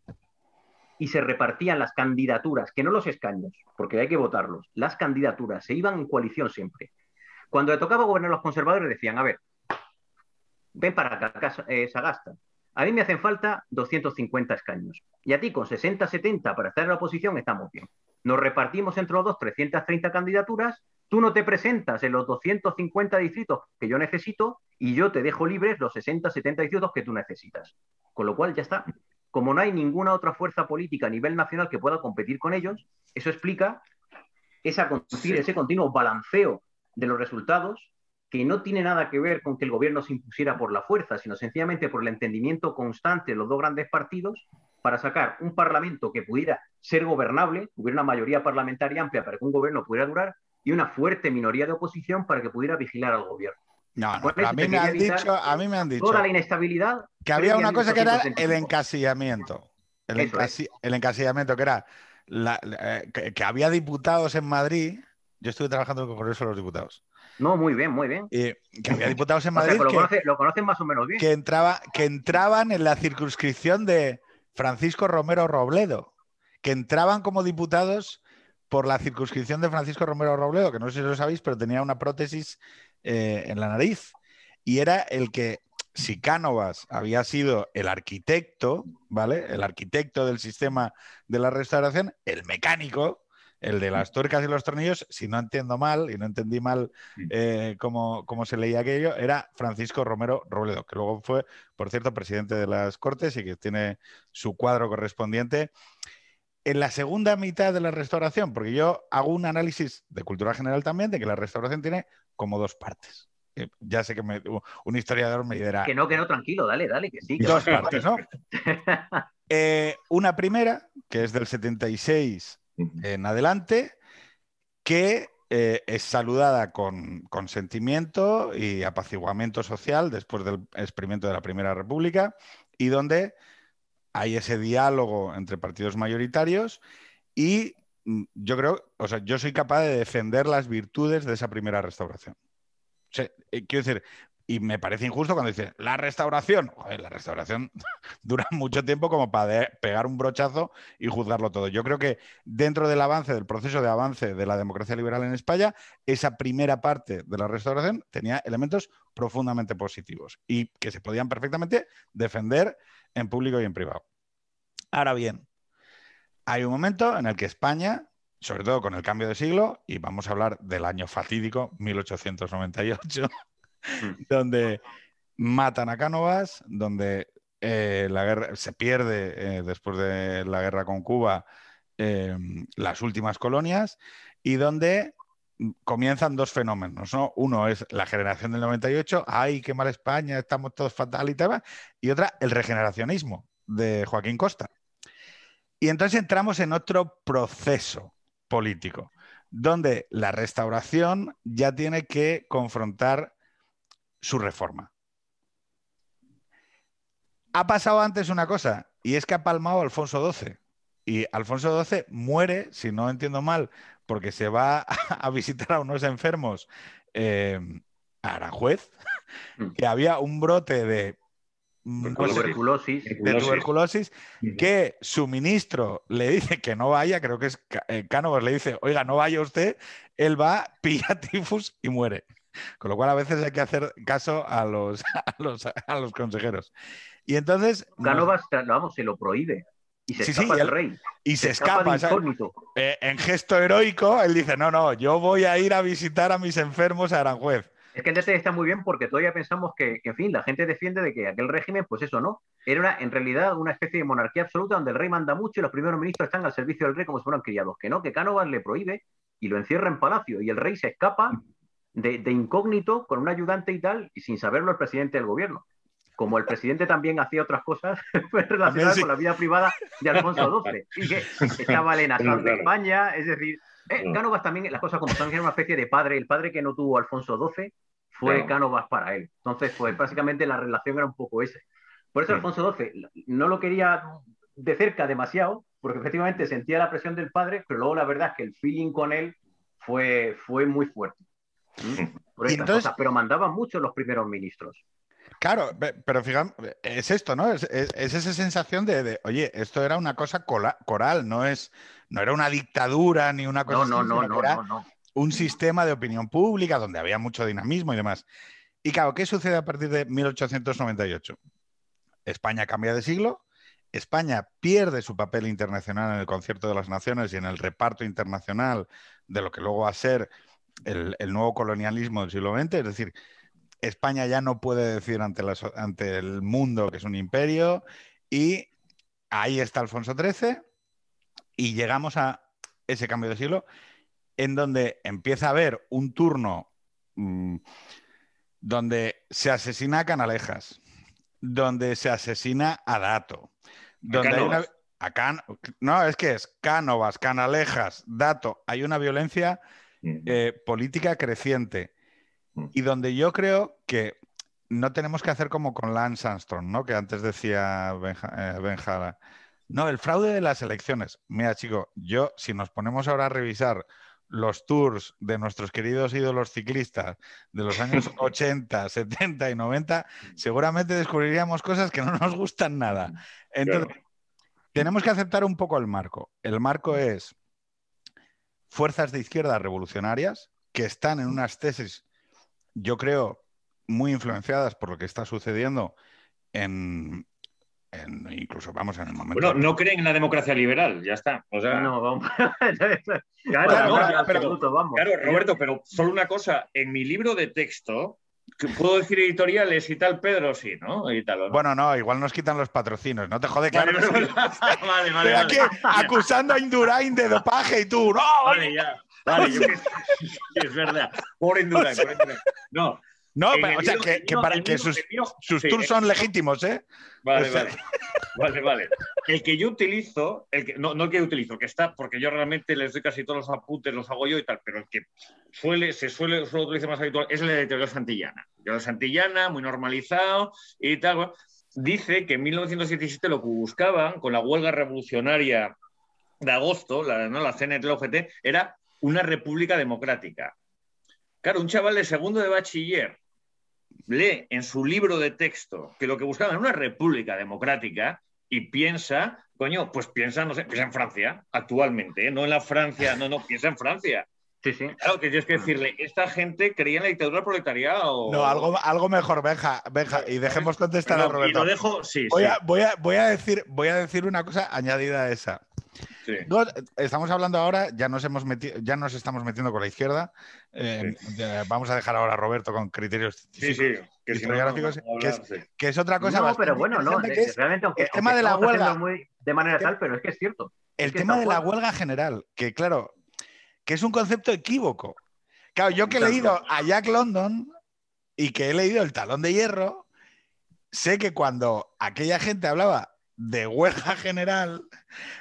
y se repartían las candidaturas, que no los escaños, porque hay que votarlos, las candidaturas se iban en coalición siempre. Cuando le tocaba gobernar los conservadores decían, a ver, ven para acá, eh, Sagasta, a mí me hacen falta 250 escaños y a ti con 60, 70 para estar en la oposición estamos bien. Nos repartimos entre los dos 330 candidaturas, tú no te presentas en los 250 distritos que yo necesito y yo te dejo libres los 60, 70 distritos que tú necesitas. Con lo cual ya está, como no hay ninguna otra fuerza política a nivel nacional que pueda competir con ellos, eso explica esa, ese continuo balanceo de los resultados que no tiene nada que ver con que el gobierno se impusiera por la fuerza, sino sencillamente por el entendimiento constante de los dos grandes partidos para sacar un parlamento que pudiera ser gobernable, hubiera una mayoría parlamentaria amplia para que un gobierno pudiera durar y una fuerte minoría de oposición para que pudiera vigilar al gobierno. No, no, a mí, me han dicho, a mí me han dicho toda la inestabilidad que había una cosa que era el encasillamiento. El, el encasillamiento, que era la, eh, que, había diputados en Madrid. Yo estuve trabajando con el Congreso de los Diputados. No, muy bien, muy bien. Que había diputados en Madrid. lo, conocen más o menos bien. Que, entraba, que entraban en la circunscripción de Francisco Romero Robledo. Que entraban como diputados por la circunscripción de Francisco Romero Robledo, que no sé si lo sabéis, pero tenía una prótesis eh, en la nariz. Y era el que si Cánovas había sido el arquitecto, ¿vale? El arquitecto del sistema de la restauración, el mecánico, el de las tuercas y los tornillos, si no entiendo mal y no entendí mal eh, cómo, se leía aquello, era Francisco Romero Robledo, que luego fue, por cierto, presidente de las Cortes y que tiene su cuadro correspondiente. En la segunda mitad de la restauración, porque yo hago un análisis de cultura general también, de que la restauración tiene como dos partes ya sé que un historiador me dirá. Que no, que no, tranquilo, dale, dale, que sí. dos partes, ¿no? Eh, una primera, que es del 76 en adelante, que eh, es saludada con consentimiento y apaciguamiento social después del experimento de la Primera República y donde hay ese diálogo entre partidos mayoritarios y yo creo, o sea, yo soy capaz de defender las virtudes de esa primera restauración. Eh, quiero decir, y me parece injusto cuando dicen la restauración. la restauración dura mucho tiempo como para pegar un brochazo y juzgarlo todo. Yo creo que dentro del avance, del proceso de avance de la democracia liberal en España, esa primera parte de la restauración tenía elementos profundamente positivos y que se podían perfectamente defender en público y en privado. Ahora bien, hay un momento en el que España sobre todo con el cambio de siglo, y vamos a hablar del año fatídico, 1898, mm. donde matan a Cánovas, donde eh, la guerra se pierde eh, después de la guerra con Cuba eh, las últimas colonias, y donde comienzan dos fenómenos, ¿no? Uno es la generación del 98, ¡ay, qué mal España, estamos todos fatal y tal! Y otra, el regeneracionismo de Joaquín Costa. Y entonces entramos en otro proceso político, donde la restauración ya tiene que confrontar su reforma. Ha pasado antes una cosa, y es que ha palmado Alfonso XII. Y Alfonso XII muere, si no entiendo mal, porque se va a visitar a unos enfermos eh, a Aranjuez, mm. que había un brote de Mm, tuberculosis. de tuberculosis, que su ministro le dice que no vaya, creo que es eh, Cánovas, le dice, oiga, no vaya usted, él va, pilla tifus y muere. Con lo cual a veces hay que hacer caso a los, a los, consejeros. Y entonces... Cánovas, vamos, se lo prohíbe. Y se escapa el rey. Y se, escapa. Eh, en gesto heroico, él dice, no, no, yo voy a ir a visitar a mis enfermos a Aranjuez. Es que el detalle está muy bien porque todavía pensamos que, en fin, la gente defiende de que aquel régimen, pues eso, ¿no? Era en realidad una especie de monarquía absoluta donde el rey manda mucho y los primeros ministros están al servicio del rey como si fueran criados. Que no, que Cánovas le prohíbe y lo encierra en palacio y el rey se escapa de, incógnito con un ayudante y tal y sin saberlo el presidente del gobierno. Como el presidente también hacía otras cosas relacionadas con la vida privada de Alfonso XII. Y que estaba en de España, es decir, eh, Cánovas también, las cosas como son, era una especie de padre. El padre que no tuvo Alfonso XII fue Cánovas para él. Entonces, pues básicamente la relación era un poco esa. Por eso Alfonso XII no lo quería de cerca demasiado, porque efectivamente sentía la presión del padre, pero luego la verdad es que el feeling con él fue, fue muy fuerte. Por pero mandaban mucho los primeros ministros. Claro, pero fíjate, es esto, ¿no? Es, esa sensación de, oye, esto era una cosa coral, no es, no era una dictadura ni una cosa no, no, no, no, no, un sistema de opinión pública donde había mucho dinamismo y demás. Y claro, ¿qué sucede a partir de 1898? España cambia de siglo, España pierde su papel internacional en el concierto de las naciones y en el reparto internacional de lo que luego va a ser el, nuevo colonialismo del siglo XX, es decir, España ya no puede decir ante, ante el mundo que es un imperio y ahí está Alfonso XIII y llegamos a ese cambio de siglo en donde empieza a haber un turno mm, donde se asesina a Canalejas, donde se asesina a Dato, donde hay una... No, es que es Cánovas, Canalejas, Dato, hay una violencia eh, política creciente y donde yo creo que no tenemos que hacer como con Lance Armstrong, ¿no? Que antes decía Benjara. Eh, no, el fraude de las elecciones. Mira, chico, yo, si nos ponemos ahora a revisar los tours de nuestros queridos ídolos ciclistas de los años 80, 70 y 90, seguramente descubriríamos cosas que no nos gustan nada. Entonces, tenemos que aceptar un poco el marco. El marco es fuerzas de izquierda revolucionarias que están en unas tesis, yo creo, muy influenciadas por lo que está sucediendo en, incluso vamos en el momento. Bueno, no creen en la democracia liberal, ya está. no, vamos. claro, Roberto, pero solo una cosa, en mi libro de texto, ¿Puedo decir editoriales y tal, Pedro? Sí, ¿no? Bueno, no, igual nos quitan los patrocinios. No te jode, claro. Vale, vale, aquí acusando a Indurain de dopaje y tú, ¡no! Vale, ya. Vale, yo que... es verdad. Por Indurain. No, no, pero, o sea, que, para que sus, tours son legítimos, ¿eh? Vale, vale. Vale, vale. El que yo utilizo, el que, no, no el que yo utilizo, que está, porque yo realmente les doy casi todos los apuntes, los hago yo y tal, pero el que suele, se suele, suele utilizar más habitual es el de teoría santillana. Teoría santillana, muy normalizado y tal. dice que en 1917 lo que buscaban con la huelga revolucionaria de agosto, la, ¿no? la CNT, era una república democrática. Claro, un chaval de segundo de bachiller lee en su libro de texto que lo que buscaban era una república democrática y piensa, coño, pues piensa, no sé, piensa en Francia actualmente, ¿eh? no en la Francia, no, no, piensa en Francia. Sí, sí. Claro, que tienes que decirle, esta gente creía en la dictadura del proletariado. No, algo, algo mejor, Benja, Benja, y dejemos contestar a Roberto. Y lo dejo, sí, voy, A, voy, a, voy, a decir, voy a decir una cosa añadida a esa. Estamos hablando ahora, ya nos hemos metido, ya nos estamos metiendo con la izquierda. Eh, vamos a dejar ahora a Roberto con criterios sí, sí, que, que, es, otra cosa. No, pero bueno, no, realmente aunque, el tema de la huelga muy de manera tal, pero es que es cierto. El tema de la huelga general, que claro, que es un concepto equívoco. Claro, yo que he leído a Jack London y que he leído El Talón de Hierro, sé que cuando aquella gente hablaba de huelga general,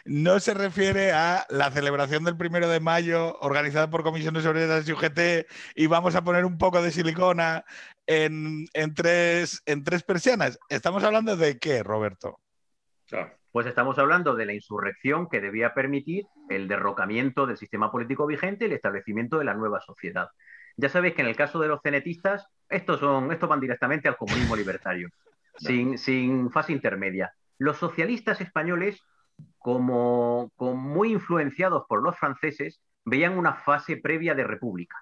no se refiere a la celebración del primero de mayo organizada por comisiones obreras y UGT y vamos a poner un poco de silicona en, tres, en tres persianas. ¿Estamos hablando de qué, Roberto? Pues estamos hablando de la insurrección que debía permitir el derrocamiento del sistema político vigente y el establecimiento de la nueva sociedad. Ya sabéis que en el caso de los cenetistas, estos, son, estos van directamente al comunismo libertario, sin, sin, fase intermedia. Los socialistas españoles, como, como muy influenciados por los franceses, veían una fase previa de república.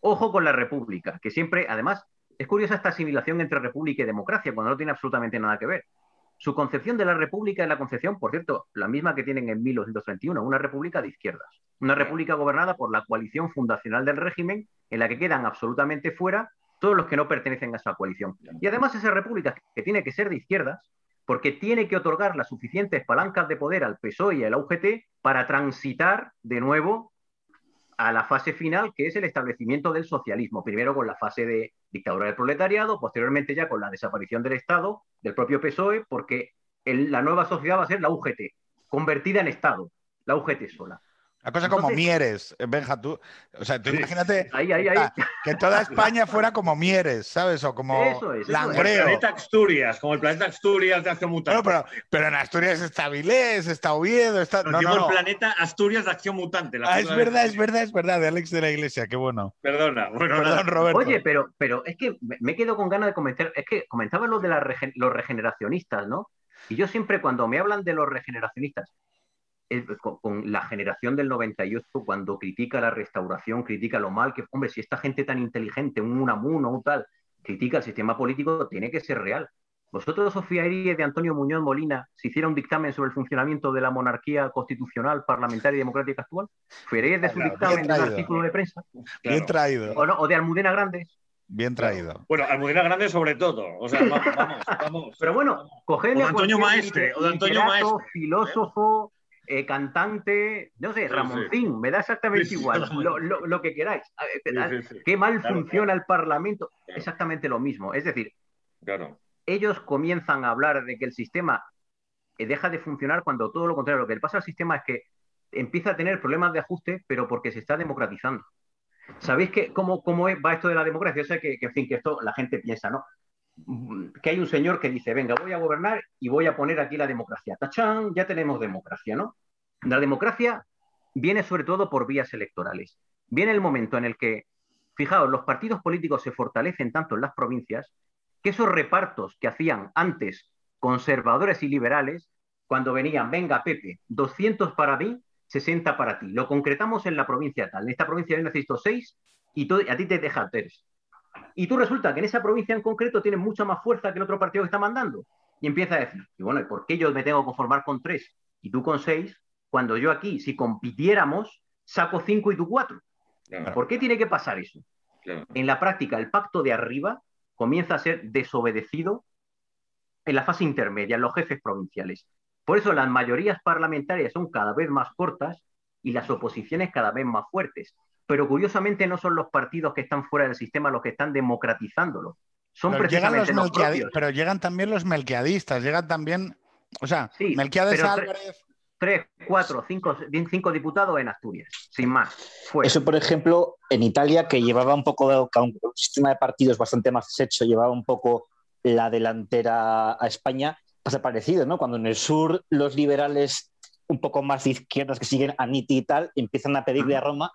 Ojo con la república, que siempre, además, es curiosa esta asimilación entre república y democracia, cuando no tiene absolutamente nada que ver. Su concepción de la república es la concepción, por cierto, la misma que tienen en 1931, una república de izquierdas, una república gobernada por la coalición fundacional del régimen, en la que quedan absolutamente fuera todos los que no pertenecen a esa coalición. Y además esa república que tiene que ser de izquierdas, porque tiene que otorgar las suficientes palancas de poder al PSOE y al UGT para transitar de nuevo a la fase final, que es el establecimiento del socialismo, primero con la fase de dictadura del proletariado, posteriormente ya con la desaparición del Estado, del propio PSOE, porque la nueva sociedad va a ser la UGT, convertida en Estado, la UGT sola. Una cosa como Mieres, eh, Benja, tú. O sea, tú imagínate que toda España fuera como Mieres, ¿sabes? O como Langreo. Como el planeta Asturias, como el planeta Asturias de Acción Mutante. pero, pero, en Asturias está Vilés, está Oviedo, está. No, no, el planeta Asturias de Acción Mutante. ah, es verdad, es verdad, es verdad, de Alex de la Iglesia, qué bueno. Perdona, bueno, Perdón, Roberto. Oye, pero, pero es que me quedo con ganas de comentar. Es que comentaba lo de los regeneracionistas, ¿no? Y yo siempre, cuando me hablan de los regeneracionistas, con, la generación del 98, cuando critica la restauración, critica lo mal que, hombre, si esta gente tan inteligente, un Unamuno o tal, critica el sistema político, tiene que ser real. ¿Vosotros os fiaríais de Antonio Muñoz Molina si hiciera un dictamen sobre el funcionamiento de la monarquía constitucional, parlamentaria y democrática actual? ¿Fiaríais de su dictamen de un artículo de prensa? Bien traído. O, de Almudena Grandes. Bien traído. Bueno, Almudena Grandes sobre todo. O sea, vamos, vamos. Pero bueno, cogedle a Antonio Maestre, o de Antonio Maestre. filósofo, eh, cantante, no sé, Ramoncín, me da exactamente igual, lo, que queráis. Qué mal funciona el Parlamento, exactamente lo mismo. Es decir, ellos comienzan a hablar de que el sistema eh, deja de funcionar cuando todo lo contrario. Lo que le pasa al sistema es que empieza a tener problemas de ajuste, pero porque se está democratizando. ¿Sabéis que, cómo, cómo va esto de la democracia? O sea, que, que, en fin, que esto la gente piensa, ¿no? Que hay un señor que dice, venga, voy a gobernar y voy a poner aquí la democracia. ¡Tachán! Ya tenemos democracia, ¿no? La democracia viene sobre todo por vías electorales. Viene el momento en el que, fijaos, los partidos políticos se fortalecen tanto en las provincias que esos repartos que hacían antes conservadores y liberales, cuando venían, venga, Pepe, 200 para mí, 60 para ti. Lo concretamos en la provincia tal. En esta provincia yo necesito 6 y a ti te deja 3. Y tú resulta que en esa provincia en concreto tienes mucha más fuerza que el otro partido que está mandando. Y empieza a decir, y bueno, ¿y por qué yo me tengo que conformar con 3 y tú con 6? Cuando yo aquí, si compitiéramos, saco 5 y tú 4. Claro. ¿Por qué tiene que pasar eso? Claro. En la práctica, el pacto de arriba comienza a ser desobedecido en la fase intermedia, en los jefes provinciales. Por eso las mayorías parlamentarias son cada vez más cortas y las oposiciones cada vez más fuertes. Pero curiosamente no son los partidos que están fuera del sistema los que están democratizándolo. Son pero precisamente llegan los, los propios. Pero llegan también los melquiadistas, llegan también, o sea, Sí, Melquiades Álvarez. Tres, cuatro, cinco, cinco diputados en Asturias, sin más. Fuera. Eso, por ejemplo, en Italia, que llevaba un poco, un sistema de partidos bastante más hecho, llevaba un poco la delantera a España, pasa parecido, ¿no? Cuando en el sur los liberales un poco más de izquierdas que siguen a Nitti y tal, empiezan a pedirle a Roma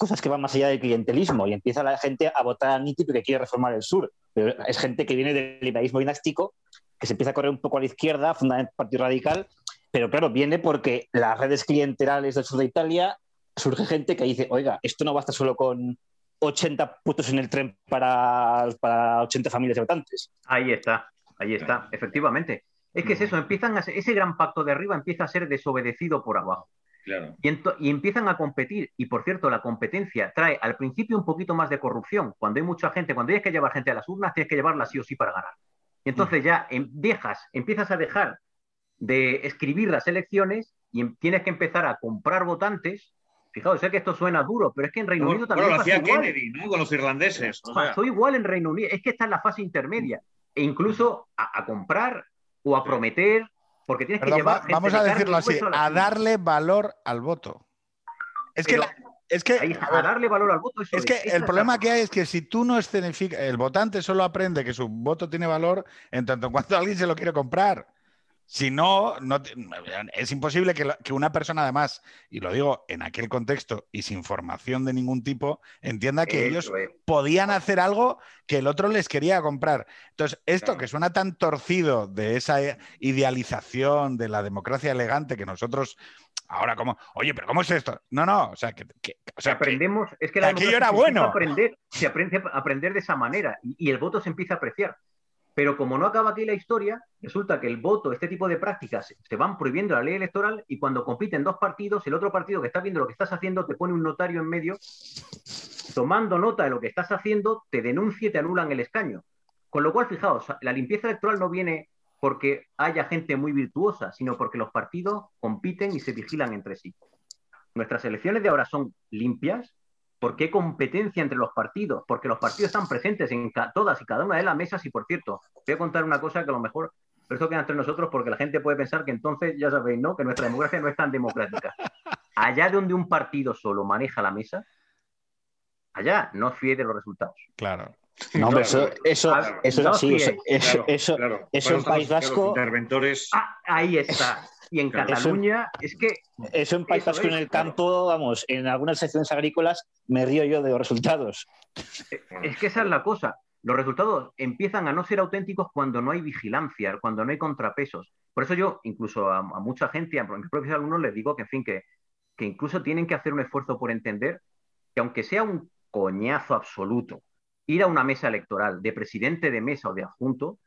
cosas que van más allá del clientelismo y empieza la gente a votar a Nitti porque quiere reformar el sur. Pero es gente que viene del liberalismo dinástico, que se empieza a correr un poco a la izquierda, fundamentalmente Partido Radical, pero claro, viene porque las redes clienterales del sur de Italia surge gente que dice, oiga, esto no basta solo con 80 putos en el tren para, para 80 familias de habitantes. Ahí está, ahí está, efectivamente. Es que es eso, empiezan a ser- ese gran pacto de arriba empieza a ser desobedecido por abajo. Claro. Y, empiezan a competir. Y por cierto, la competencia trae al principio un poquito más de corrupción. Cuando hay mucha gente, cuando tienes que llevar gente a las urnas, tienes que llevarla sí o sí para ganar. Y entonces ya em- dejas, empiezas a dejar de escribir las elecciones y em- tienes que empezar a comprar votantes. Fijaos, sé que esto suena duro, pero es que en Reino Unido Bueno, también lo pasa hacía igual. Kennedy, ¿no? Con los irlandeses. o sea, igual en Reino Unido. Es que está en la fase intermedia. E incluso a, a comprar o a prometer, porque tienes que Perdón, llevar va- gente vamos a decirlo así, a darle valor al voto. Es que, la- es que, Ahí, a darle valor al voto. Eso es que el problema que hay es que si tú no escenificas, el votante solo aprende que su voto tiene valor en tanto en cuanto alguien se lo quiere comprar. Si no, es imposible que, la- que una persona, además, y lo digo en aquel contexto y sin formación de ningún tipo, entienda que ellos es. podían hacer algo que el otro les quería comprar. Entonces, esto Claro. que suena tan torcido de esa idealización de la democracia elegante que nosotros ahora como, oye, pero ¿cómo es esto? No, no, o sea, que, que- o sea, que- aprendemos, es que la aquello democracia era bueno. aprender, se aprende a aprender de esa manera y, y el voto se empieza a apreciar. Pero como no acaba aquí la historia, resulta que el voto, este tipo de prácticas, se van prohibiendo en la ley electoral y cuando compiten dos partidos, el otro partido que está viendo lo que estás haciendo te pone un notario en medio, tomando nota de lo que estás haciendo, te denuncia y te anulan el escaño. Con lo cual, fijaos, la limpieza electoral no viene porque haya gente muy virtuosa, sino porque los partidos compiten y se vigilan entre sí. Nuestras elecciones de ahora son limpias porque hay competencia entre los partidos, porque los partidos están presentes en ca- todas y cada una de las mesas y, por cierto, voy a contar una cosa que a lo mejor, pero esto queda entre nosotros porque la gente puede pensar que entonces, ya sabéis, ¿no? Que nuestra democracia no es tan democrática. Allá donde un partido solo maneja la mesa, allá no fíe de los resultados. claro. No, hombre, Claro, eso, eso, claro. eso es No, así. sí, Eso, eso, claro, eso, claro. eso en País Vasco- interventores. Ah, ahí está. Y en Claro. Cataluña es que eso en País Vasco en es, el claro. campo, vamos, en algunas secciones agrícolas me río yo de los resultados. Es que esa es la cosa. Los resultados empiezan a no ser auténticos cuando no hay vigilancia, cuando no hay contrapesos. Por eso yo, incluso a, a mucha gente, a mis propios alumnos, les digo que, en fin, que, que incluso tienen que hacer un esfuerzo por entender que aunque sea un coñazo absoluto, ir a una mesa electoral de presidente de mesa o de adjunto,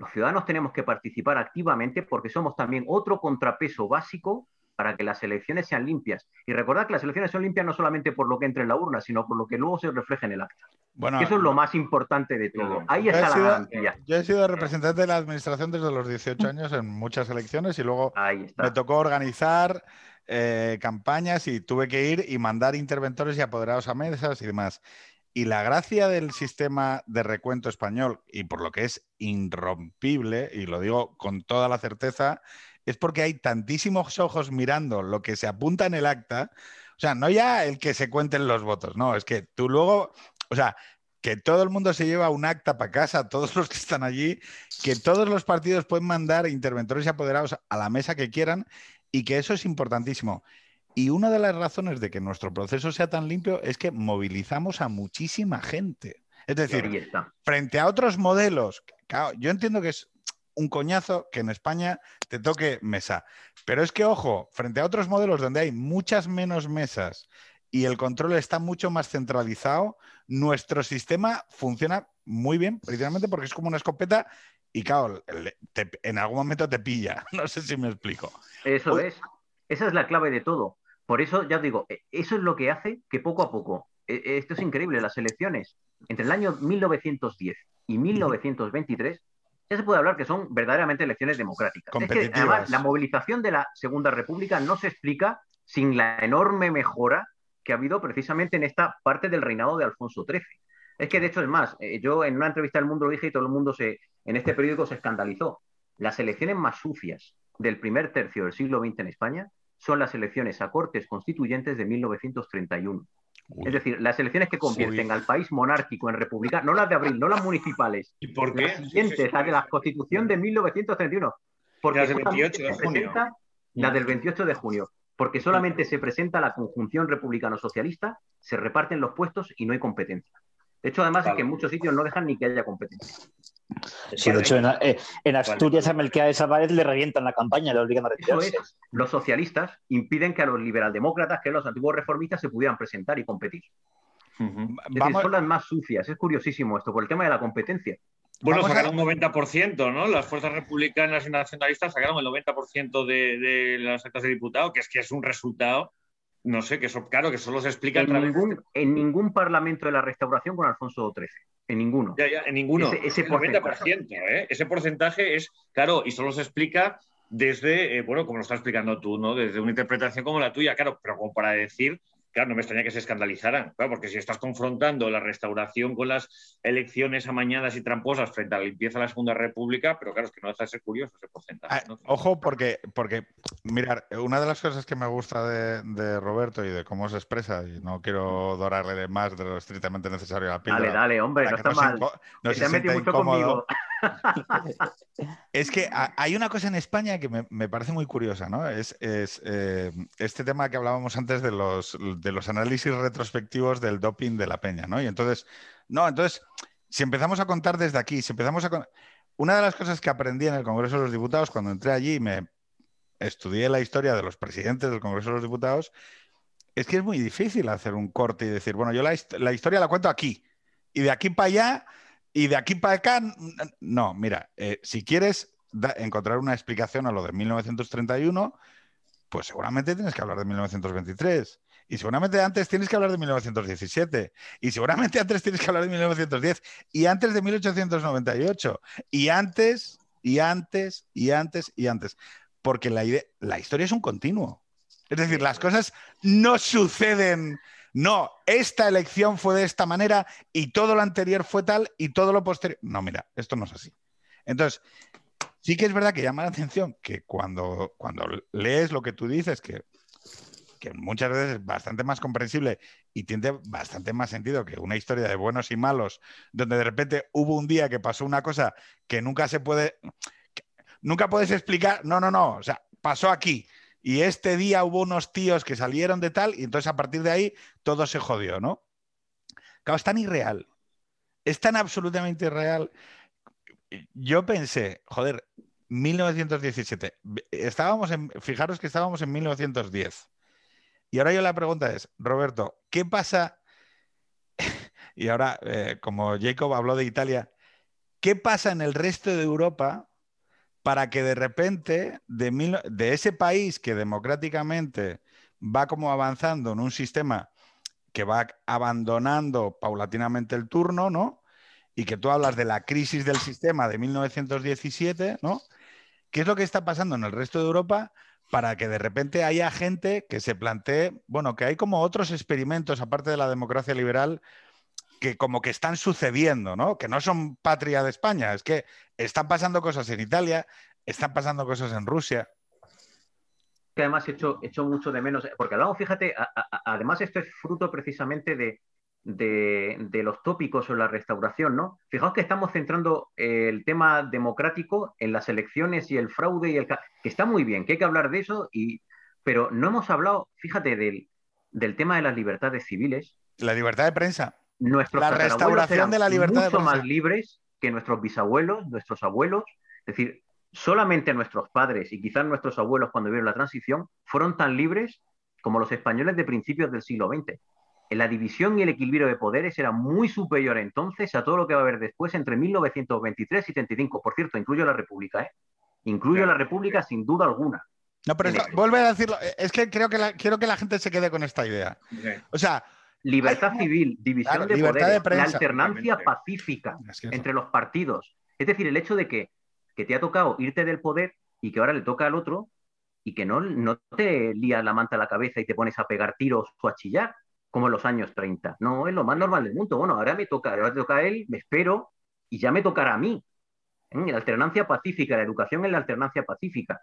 los ciudadanos tenemos que participar activamente porque somos también otro contrapeso básico para que las elecciones sean limpias. Y recordad que las elecciones son limpias no solamente por lo que entre en la urna, sino por lo que luego se refleja en el acta. Bueno, eso es lo más importante de todo. Ahí yo he, está la sido, garantía. yo he sido representante de la administración desde los 18 años en muchas elecciones y luego Ahí me tocó organizar eh, campañas y tuve que ir y mandar interventores y apoderados a mesas y demás. Y la gracia del sistema de recuento español, y por lo que es irrompible, y lo digo con toda la certeza, es porque hay tantísimos ojos mirando lo que se apunta en el acta. O sea, no ya el que se cuenten los votos, no, es que tú luego, o sea, que todo el mundo se lleva un acta para casa, todos los que están allí, que todos los partidos pueden mandar interventores y apoderados a la mesa que quieran y que eso es importantísimo. Y una de las razones de que nuestro proceso sea tan limpio es que movilizamos a muchísima gente. Es decir, frente a otros modelos, yo entiendo que es un coñazo que en España te toque mesa, pero es que, ojo, frente a otros modelos donde hay muchas menos mesas y el control está mucho más centralizado, nuestro sistema funciona muy bien, precisamente porque es como una escopeta y, claro, en algún momento te pilla. No sé si me explico. Eso es. Esa es la clave de todo. Por eso, ya os digo, e, eso es lo que hace que poco a poco, e, e, esto es increíble, las elecciones entre el año 1910 y 1923, ya se puede hablar que son verdaderamente elecciones democráticas. Es que, además, la movilización de la Segunda República no se explica sin la enorme mejora que ha habido precisamente en esta parte del reinado de Alfonso XIII. Es que, de hecho, es más, eh, yo en una entrevista al Mundo lo dije y todo el mundo se, en este periódico se escandalizó. Las elecciones más sucias del primer tercio del siglo XX en España son las elecciones a Cortes Constituyentes de 1931. Es decir, las elecciones que convierten al país monárquico en república, no las de abril, no las municipales. ¿Y por qué? Las siguientes, las de la Constitución de 1931. Porque las del 28 de junio. Las del 28 de junio. Porque solamente se presenta la conjunción republicano-socialista, se reparten los puestos y no hay competencia. De hecho, además es que en muchos sitios no dejan ni que haya competencia. Sí, de hecho, en, eh, Asturias a Melquiades Álvarez le revientan la campaña, le obligan a retirarse. Los socialistas impiden que a los liberaldemócratas, que a los antiguos reformistas, se pudieran presentar y competir. son las más sucias. Es curiosísimo esto, por el tema de la competencia. Bueno, sacaron un 90%, ¿no? Las fuerzas republicanas y nacionalistas sacaron el 90% de, de las actas de diputado, que es que es un resultado no sé, que eso, claro, que solo se explica en, ningún, en ningún parlamento de la restauración con Alfonso XIII. En ninguno. Ya, ya, en ninguno. Ese, porcentaje. ¿eh? ese porcentaje es, claro, y solo se explica desde, eh, bueno, como lo estás explicando tú, ¿no? Desde una interpretación como la tuya, claro, pero como para decir Claro, no me extraña que se escandalizaran, claro, porque si estás confrontando la restauración con las elecciones amañadas y tramposas frente a la limpieza de la Segunda República, pero claro, es que no deja de ser curioso ese porcentaje. Ah, ojo, porque, porque, mirar, una de las cosas que me gusta de, Roberto y de cómo se expresa, y no quiero dorarle más de lo estrictamente necesario a la píldora. Dale, dale, hombre, no está mal. No se, metido mucho conmigo. es que hay una cosa en España que me, parece muy curiosa, ¿no? Es, eh, este tema que hablábamos antes de los, análisis retrospectivos del doping de la peña, ¿no? Y entonces, no, entonces, si empezamos a contar desde aquí, si empezamos a... Una de las cosas que aprendí en el Congreso de los Diputados cuando entré allí y me estudié la historia de los presidentes del Congreso de los Diputados, es que es muy difícil hacer un corte y decir, bueno, yo la historia la cuento aquí y de aquí para allá y de aquí para acá, no, mira, eh, si quieres encontrar una explicación a lo de 1931, pues seguramente tienes que hablar de 1923. Y seguramente antes tienes que hablar de 1917. Y seguramente antes tienes que hablar de 1910. Y antes de 1898. Y antes, y antes, y antes, y antes. Porque la, la historia es un continuo. Es decir, las cosas no suceden no, esta elección fue de esta manera y todo lo anterior fue tal y todo lo posterior. No, mira, esto no es así. Entonces, sí que es verdad que llama la atención que cuando, cuando lees lo que tú dices, que, que muchas veces es bastante más comprensible y tiene bastante más sentido que una historia de buenos y malos, donde de repente hubo un día que pasó una cosa que nunca se puede, nunca puedes explicar, no, no, no, o sea, pasó aquí y este día hubo unos tíos que salieron de tal y entonces a partir de ahí todo se jodió, ¿no? Claro, es tan irreal, es tan absolutamente irreal. Yo pensé, joder, 1917, estábamos en, fijaros que estábamos en 1910. Y ahora yo la pregunta es, Roberto, ¿qué pasa? y ahora, eh, como Jacob habló de Italia, ¿qué pasa en el resto de Europa para que de repente de, ese país que democráticamente va como avanzando en un sistema que va abandonando paulatinamente el turno, ¿no? Y que tú hablas de la crisis del sistema de 1917, ¿no? ¿Qué es lo que está pasando en el resto de Europa para que de repente haya gente que se plantee, bueno, que hay como otros experimentos, aparte de la democracia liberal, que como que están sucediendo, ¿no? Que no son patria de España, es que están pasando cosas en Italia, están pasando cosas en Rusia. que además he hecho, hecho mucho de menos, porque hablamos, fíjate, además esto es fruto precisamente de, de, los tópicos o la restauración, ¿no? Fijaos que estamos centrando el tema democrático en las elecciones y el fraude y el... que está muy bien, que hay que hablar de eso, y, pero no hemos hablado, fíjate, del, del tema de las libertades civiles. La libertad de prensa. Nuestros la restauración de la libertad mucho más libres que nuestros bisabuelos, nuestros abuelos. Es decir, solamente nuestros padres y quizás nuestros abuelos cuando vieron la transición fueron tan libres como los españoles de principios del siglo XX la división y el equilibrio de poderes era muy superior entonces a todo lo que va a haber después entre 1923 y 75. Por cierto, incluyo la República, ¿eh? Incluyo la República sin duda alguna. No, pero vuelve a decirlo. Es que creo que quiero que la gente se quede con esta idea. O sea. Libertad civil, división de poderes, la alternancia pacífica entre los partidos. Es decir, el hecho de que, que te ha tocado irte del poder y que ahora le toca al otro y que no, no te lías la manta a la cabeza y te pones a pegar tiros o a chillar, como en los años 30. No, es lo más normal del mundo. Bueno, ahora me toca, ahora toca a él, me espero y ya me tocará a mí. ¿Eh? La alternancia pacífica, la educación es la alternancia pacífica.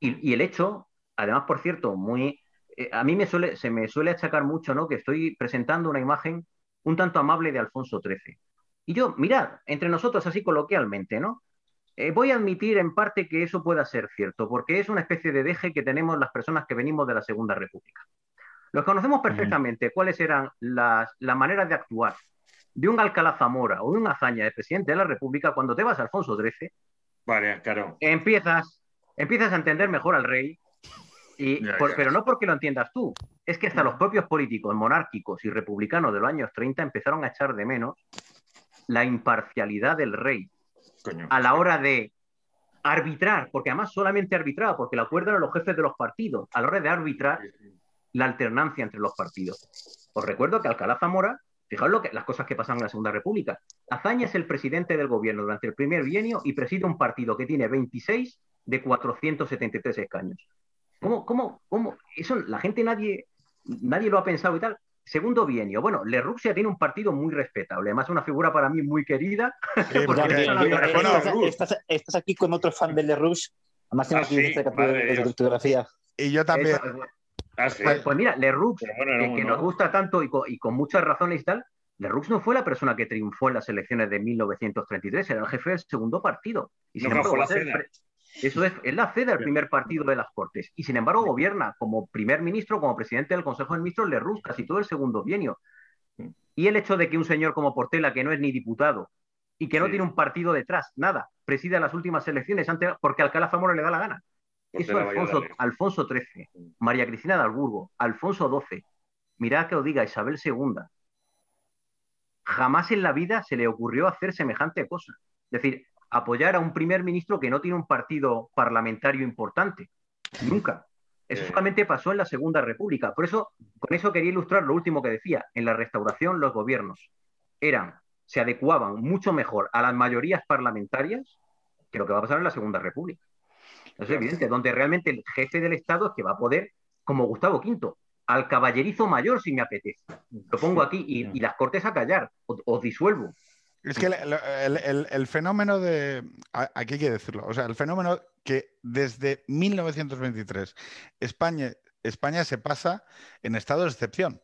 Y, el hecho, además, por cierto, muy, eh, a mí me suele, se me suele achacar mucho ¿no? que estoy presentando una imagen un tanto amable de Alfonso XIII. Y yo, mirad, entre nosotros así coloquialmente, ¿no? Eh, voy a admitir en parte que eso pueda ser cierto, porque es una especie de deje que tenemos las personas que venimos de la Segunda República. Los conocemos perfectamente cuáles eran las, maneras de actuar de un Alcalá Zamora o de un Azaña de presidente de la República cuando te vas a Alfonso XIII. Vale, claro. Empiezas, empiezas a entender mejor al rey, y, pero no porque lo entiendas tú. Es que hasta los propios políticos monárquicos y republicanos de los años 30 empezaron a echar de menos la imparcialidad del rey a la hora de arbitrar, porque además solamente arbitraba, porque la acuerdo eran los jefes de los partidos, a la hora de arbitrar, la alternancia entre los partidos. Os recuerdo que Alcalá Zamora, fijaos lo que, las cosas que pasan en la Segunda República. Azaña es el presidente del gobierno durante el primer bienio y preside un partido que tiene 26 de 473 escaños. ¿Cómo, cómo, cómo? Eso la gente nadie, nadie lo ha pensado y tal. Segundo bienio. Bueno, Le Ruxia tiene un partido muy respetable. Además, una figura para mí muy querida. estás, aquí con otro fan de Le Además, tengo ah, aquí esta de fotografía. Y yo también. Ah, pues, pues, mira, Lerux, que, nos gusta tanto y con, muchas razones y tal, Lerux no fue la persona que triunfó en las elecciones de 1933, era el jefe del segundo partido. Y sin embargo, eso es, es la sede del primer partido de las Cortes. Y sin embargo, gobierna como primer ministro, como presidente del Consejo de Ministros, Lerux casi todo el segundo bienio. Y el hecho de que un señor como Portela, que no es ni diputado y que no tiene un partido detrás, nada, presida las últimas elecciones porque Alcalá Zamora le da la gana. Eso Alfonso, Alfonso XIII, María Cristina de Alburgo, Alfonso XII, mirad que os diga Isabel II. Jamás en la vida se le ocurrió hacer semejante cosa. Es decir, apoyar a un primer ministro que no tiene un partido parlamentario importante. Nunca. Eso solamente pasó en la Segunda República. Por eso, con eso quería ilustrar lo último que decía. En la restauración, los gobiernos eran, se adecuaban mucho mejor a las mayorías parlamentarias que lo que va a pasar en la Segunda República. Es evidente, donde realmente el jefe del Estado es que va a poder, como Gustavo V, al caballerizo mayor si me apetece. Lo pongo aquí y, las cortes a callar, os, disuelvo. Es que el, fenómeno de. Aquí hay que decirlo. O sea, el fenómeno que desde 1923 España, España se pasa en estado de excepción.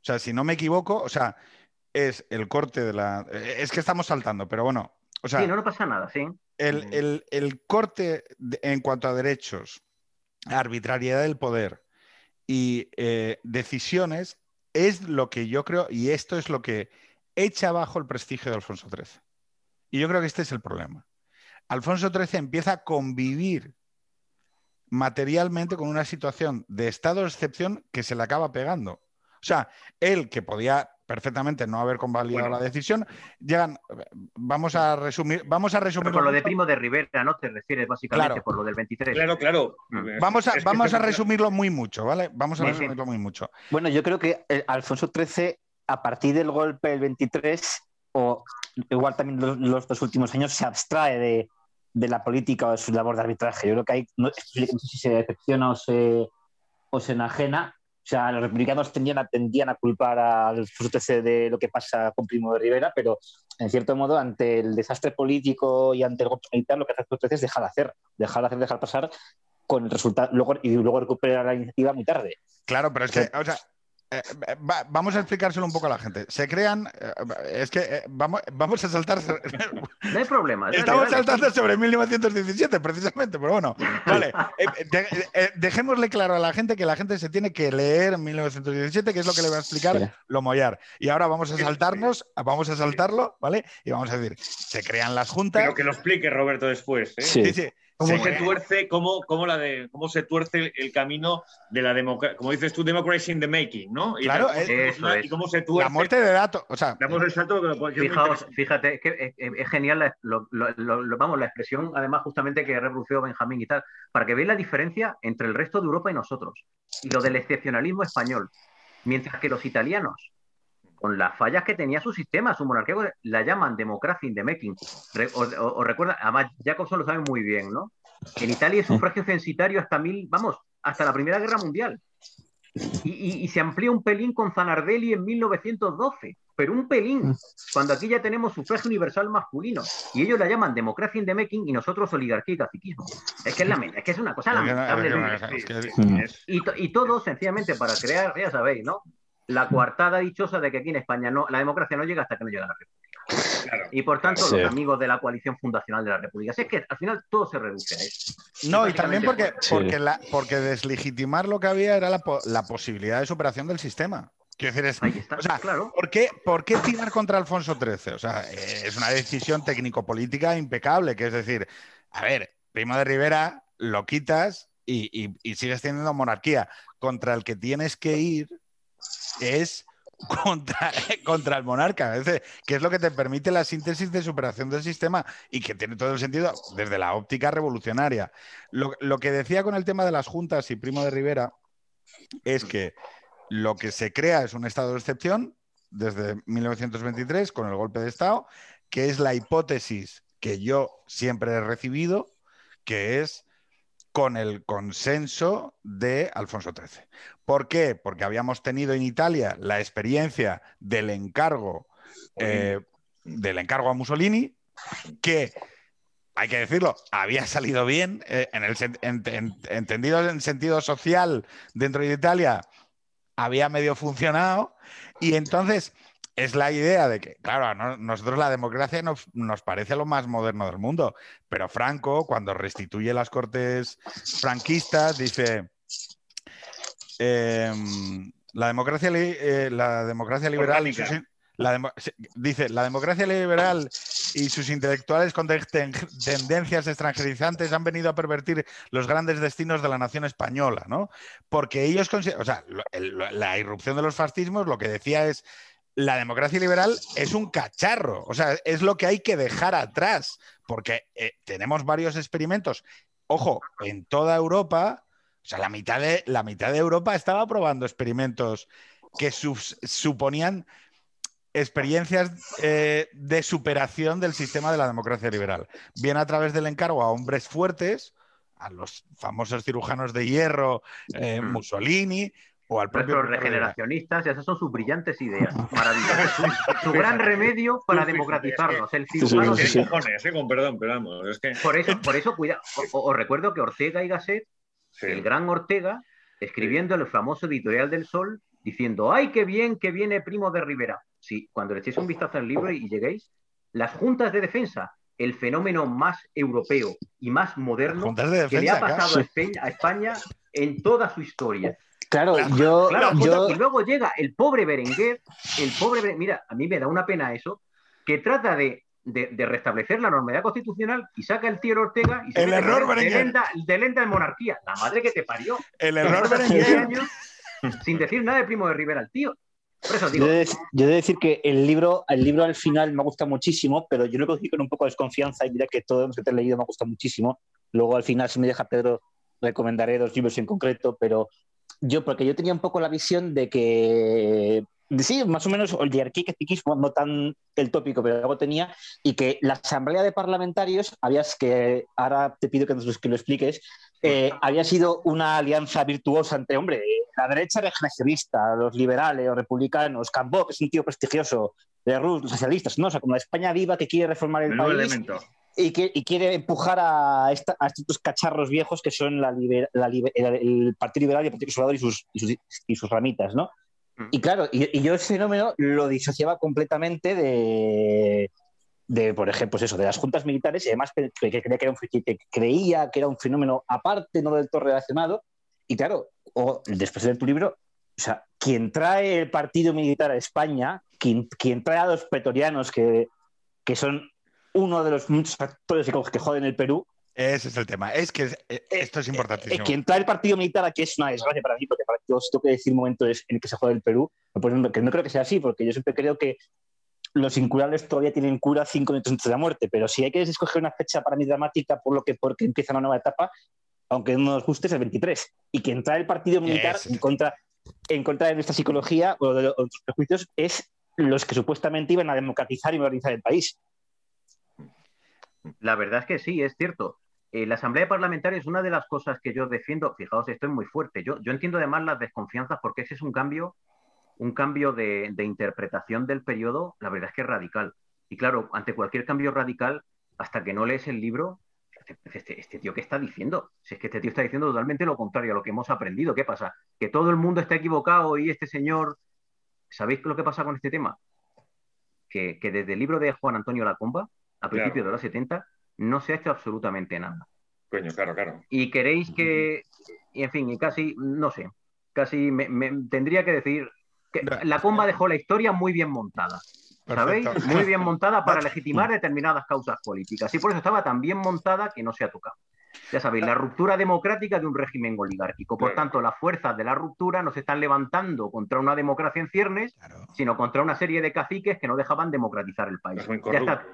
O sea, si no me equivoco, o sea, es el corte de la. Es que estamos saltando, pero bueno. O sea, sí, no, no pasa nada, sí. El, corte en cuanto a derechos, arbitrariedad del poder y eh, decisiones es lo que yo creo, y esto es lo que echa abajo el prestigio de Alfonso XIII. Y yo creo que este es el problema. Alfonso XIII empieza a convivir materialmente con una situación de estado de excepción que se le acaba pegando. O sea, él que podía perfectamente no haber convalidado la decisión. Llegan, vamos a resumir, vamos a resumir. Por lo de Primo de Rivera, ¿no? Te refieres básicamente por lo del 23. Claro, claro. Mm. Vamos a, vamos a resumirlo muy mucho, ¿vale? Vamos a resumirlo muy mucho. Bueno, yo creo que eh, Alfonso XIII, a partir del golpe del 23, o igual también los, dos últimos años, se abstrae de, de, la política o de su labor de arbitraje. Yo creo que hay, no, sé si se decepciona o se, o se enajena, o sea, los republicanos tendían a, tendían a culpar al FUTC de lo que pasa con Primo de Rivera, pero en cierto modo, ante el desastre político y ante el golpe militar, lo que hace el FUTC es dejar de hacer, dejar de hacer, dejar pasar con el resultado, luego, y luego recuperar la iniciativa muy tarde. Claro, pero es que, o sea, eh, va- vamos a explicárselo un poco a la gente. Se crean, eh, es que eh, vamos, vamos a saltar, No hay problema. dale, estamos dale. saltando sobre 1917 precisamente, pero bueno, vale. Eh, de- eh, dejémosle claro a la gente que la gente se tiene que leer 1917, que es lo que le va a explicar Sí. lo Moyar. Y ahora vamos a saltarnos, vamos a saltarlo, ¿vale? Y vamos a decir, se crean las juntas. Pero que lo explique Roberto después. ¿eh? Sí. Sí, sí. ¿Cómo Se tuerce, cómo, cómo la de, cómo se tuerce el camino de la democracia? Como dices tú, democracy in the making, ¿no? Y Claro, tal, es- y cómo se tuerce. la muerte de datos, o sea, Damos el salto Fijaos, fíjate, es que es, es- genial la, lo- lo- lo- vamos, la expresión, además, justamente que reprodució Benjamín y tal, para que veáis la diferencia entre el resto de Europa y nosotros. Y lo del excepcionalismo español. Mientras que los italianos, con las fallas que tenía su sistema, su monarquía, la llaman democracia in the making. Re- os, os- recuerda, además, Jacobson lo sabe muy bien, ¿no? En Italia es sufragio censitario hasta mil, vamos, hasta la Primera Guerra Mundial. Y, y- y se amplía un pelín con Zanardelli en 1912, pero un pelín, cuando aquí ya tenemos sufragio universal masculino. Y ellos la llaman democracia in the making y nosotros oligarquía y caciquismo. Es que es, la, es, que es una cosa lamentable. Mm. Y, y todo sencillamente para crear, ya sabéis, ¿no? La coartada dichosa de que aquí en España no, la democracia no llega hasta que no llega la República. claro. Y por tanto, Sí. los amigos de la coalición fundacional de la República. Si es que al final todo se reduce a eso. No, y también porque, Básicamente Sí. porque, la, porque deslegitimar lo que había era la, po- la posibilidad de superación del sistema. Quiero decir, es, Ahí está, o sea, claro. ¿por qué, ¿por qué tirar contra Alfonso XIII? O sea, eh, es una decisión técnico-política impecable, que es decir, a ver, Primo de Rivera lo quitas y, y- y sigues teniendo monarquía. Contra el que tienes que ir es contra, contra el monarca, que es lo que te permite la síntesis de superación del sistema y que tiene todo el sentido desde la óptica revolucionaria. Lo, lo que decía con el tema de las juntas y Primo de Rivera es que lo que se crea es un estado de excepción desde 1923 con el golpe de Estado, que es la hipótesis que yo siempre he recibido, que es con el consenso de Alfonso XIII. ¿Por qué? Porque habíamos tenido en Italia la experiencia del encargo, eh, del encargo a Mussolini, que, hay que decirlo, había salido bien, eh, en el en- entendido en sentido social dentro de Italia, había medio funcionado, y entonces es la idea de que, claro, a no- nosotros la democracia nos, nos parece lo más moderno del mundo, pero Franco, cuando restituye las cortes franquistas, dice, em, la, democracia, li- eh, la democracia liberal y sus la dice, la democracia liberal y sus intelectuales con ten- ten- tendencias extranjerizantes han venido a pervertir los grandes destinos de la nación española, ¿no? Porque ellos, o sea, la irrupción de los fascismos lo que decía es, la democracia liberal es un cacharro, o sea, es lo que hay que dejar atrás, porque eh, tenemos varios experimentos. Ojo, en toda Europa, o sea, la mitad de, la mitad de Europa estaba probando experimentos que suponían experiencias eh, de superación del sistema de la democracia liberal. Bien a través del encargo a hombres fuertes, a los famosos cirujanos de hierro, eh. Mussolini, o al propio Rivera. regeneracionistas, esas son sus brillantes ideas. Maravillosas. Su, su gran remedio para democratizarnos. El sí, cirujano sí, de- sí. cojones, eh, con perdón, pero vamos, es que. Por eso, por eso cuida. Os recuerdo que Ortega y Gasset, sí. el gran Ortega, escribiendo el famoso editorial del Sol, diciendo, ¡ay, qué bien que viene Primo de Rivera! Sí, cuando le echéis un vistazo al libro y lleguéis, las juntas de defensa, el fenómeno más europeo y más moderno de que le ha defensa, pasado a España, a España en toda su historia. Claro, Claro, yo, Claro, yo y luego llega el pobre Berenguer, el pobre Beren- mira, a mí me da una pena eso, que trata de, de- de restablecer la normalidad constitucional y saca el tío Ortega y se El mete error de Berenguer. lenta, de lenta en monarquía. La madre que te parió. El error Berenguer 15 años sin decir nada de Primo de Rivera al tío. Por eso Yo digo, de, yo he de decir que el libro, el libro al final me gusta muchísimo, pero yo lo cogí con un poco de desconfianza y diré que todo lo que te he leído me gusta muchísimo. Luego al final, si me deja Pedro, recomendaré dos libros en concreto, pero yo, porque yo tenía un poco la visión de que, sí, más o menos oligarquía y caciquismo, no tan el tópico, pero algo tenía, y que la asamblea de parlamentarios, habías que, ahora te pido que, nos, que lo expliques, eh, había sido una alianza virtuosa entre, hombre, la derecha regeneracionista, los liberales, los republicanos, Cambó, que es un tío prestigioso, de Rus, los socialistas, ¿no? O sea, como la España viva que quiere reformar el Menudo país. elemento. Y, que, y quiere empujar a, esta- a estos cacharros viejos que son la liber- la liber- el, Partido Liberal y el Partido Conservador y sus, y sus, y sus ramitas, ¿no? Mm. Y claro, y, y yo ese fenómeno lo disociaba completamente de, de, por ejemplo, pues eso, de las juntas militares y además que, que creía, que era un, que creía que era un fenómeno aparte, no del todo relacionado. Y claro, o, después de leer tu libro, o sea, quien trae el partido militar a España, quien, quien trae a los pretorianos, que, que son uno de los muchos actores que, que joden el Perú, Ese es el tema. Es que es- eh, esto es eh, importantísimo. quien trae el partido militar aquí es una desgracia para mí, porque para yo os tengo que decir momentos en el que se jode el Perú, pues no- que no creo que sea así, porque yo siempre creo que los incurables todavía tienen cura cinco minutos antes de la muerte, pero si hay que escoger una fecha para mí dramática por lo que porque empieza una nueva etapa, aunque no nos guste, es el 23. Y quien trae el partido militar en contra, en contra de nuestra psicología o de otros prejuicios es los que supuestamente iban a democratizar y modernizar el país. La verdad es que sí, es cierto. Eh, la Asamblea Parlamentaria es una de las cosas que yo defiendo. Fijaos, esto es muy fuerte. Yo, yo entiendo además las desconfianzas porque ese es un cambio, un cambio de, interpretación del periodo, la verdad es que es radical. Y claro, ante cualquier cambio radical, hasta que no lees el libro, este, este tío qué está diciendo. Si es que este tío está diciendo totalmente lo contrario a lo que hemos aprendido. ¿Qué pasa? Que todo el mundo está equivocado y este señor. ¿Sabéis lo que pasa con este tema? Que, que desde el libro de Juan Antonio Lacomba, a principios Claro. de los 70, no se ha hecho absolutamente nada. Coño, claro, claro. Y queréis que, y en fin, y casi, no sé, casi me, me- tendría que decir que la comba dejó la historia muy bien montada. ¿Sabéis? Perfecto. Muy bien montada para legitimar determinadas causas políticas. Y por eso estaba tan bien montada que no se ha tocado. Ya sabéis, la ruptura democrática de un régimen oligárquico. Por Claro. tanto, las fuerzas de la ruptura no se están levantando contra una democracia en ciernes, Claro. sino contra una serie de caciques que no dejaban democratizar el país. Ya está,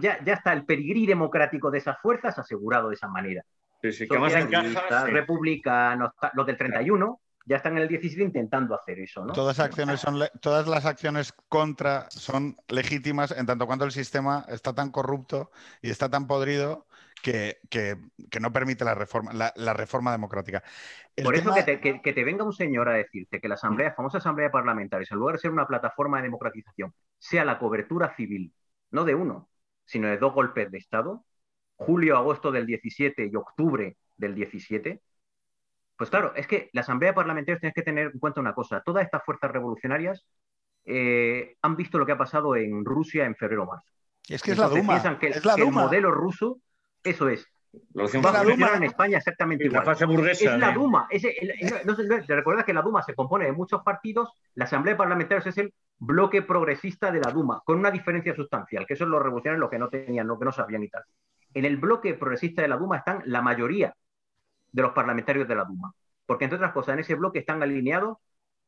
ya, ya está el pedigrí democrático de esas fuerzas asegurado de esa manera. Sí, sí, que Socialistas, encaja. sí. republicanos, los del 31 ya están en el 17 intentando hacer eso, ¿no? Todas, acciones son le- todas las acciones contra son legítimas en tanto cuanto el sistema está tan corrupto y está tan podrido que, que- que no permite la reforma, la, la reforma democrática. El Por eso que te, que- que te venga un señor a decirte que la asamblea, famosa asamblea parlamentaria, en lugar de ser una plataforma de democratización, sea la cobertura civil, no de uno, sino de dos golpes de Estado, julio, agosto del 17 y octubre del 17, pues claro, es que la asamblea parlamentaria tienes que tener en cuenta una cosa, todas estas fuerzas revolucionarias eh, han visto lo que ha pasado en Rusia en febrero-marzo. es que es la Entonces Duma. piensan que, es la que el Duma. modelo ruso, eso es, Lo a la Duma. en España exactamente Y la igual. fase burguesa. Es la de- Duma. Ese- el- el- no, sé, no, ¿Te recuerdas que la Duma se compone de muchos partidos? La Asamblea Parlamentaria es el bloque progresista de la Duma, con una diferencia sustancial, que eso es los revolucionarios lo que no tenían, lo que no sabían y tal. En el bloque progresista de la Duma están la mayoría de los parlamentarios de la Duma. Porque, entre otras cosas, en ese bloque están alineados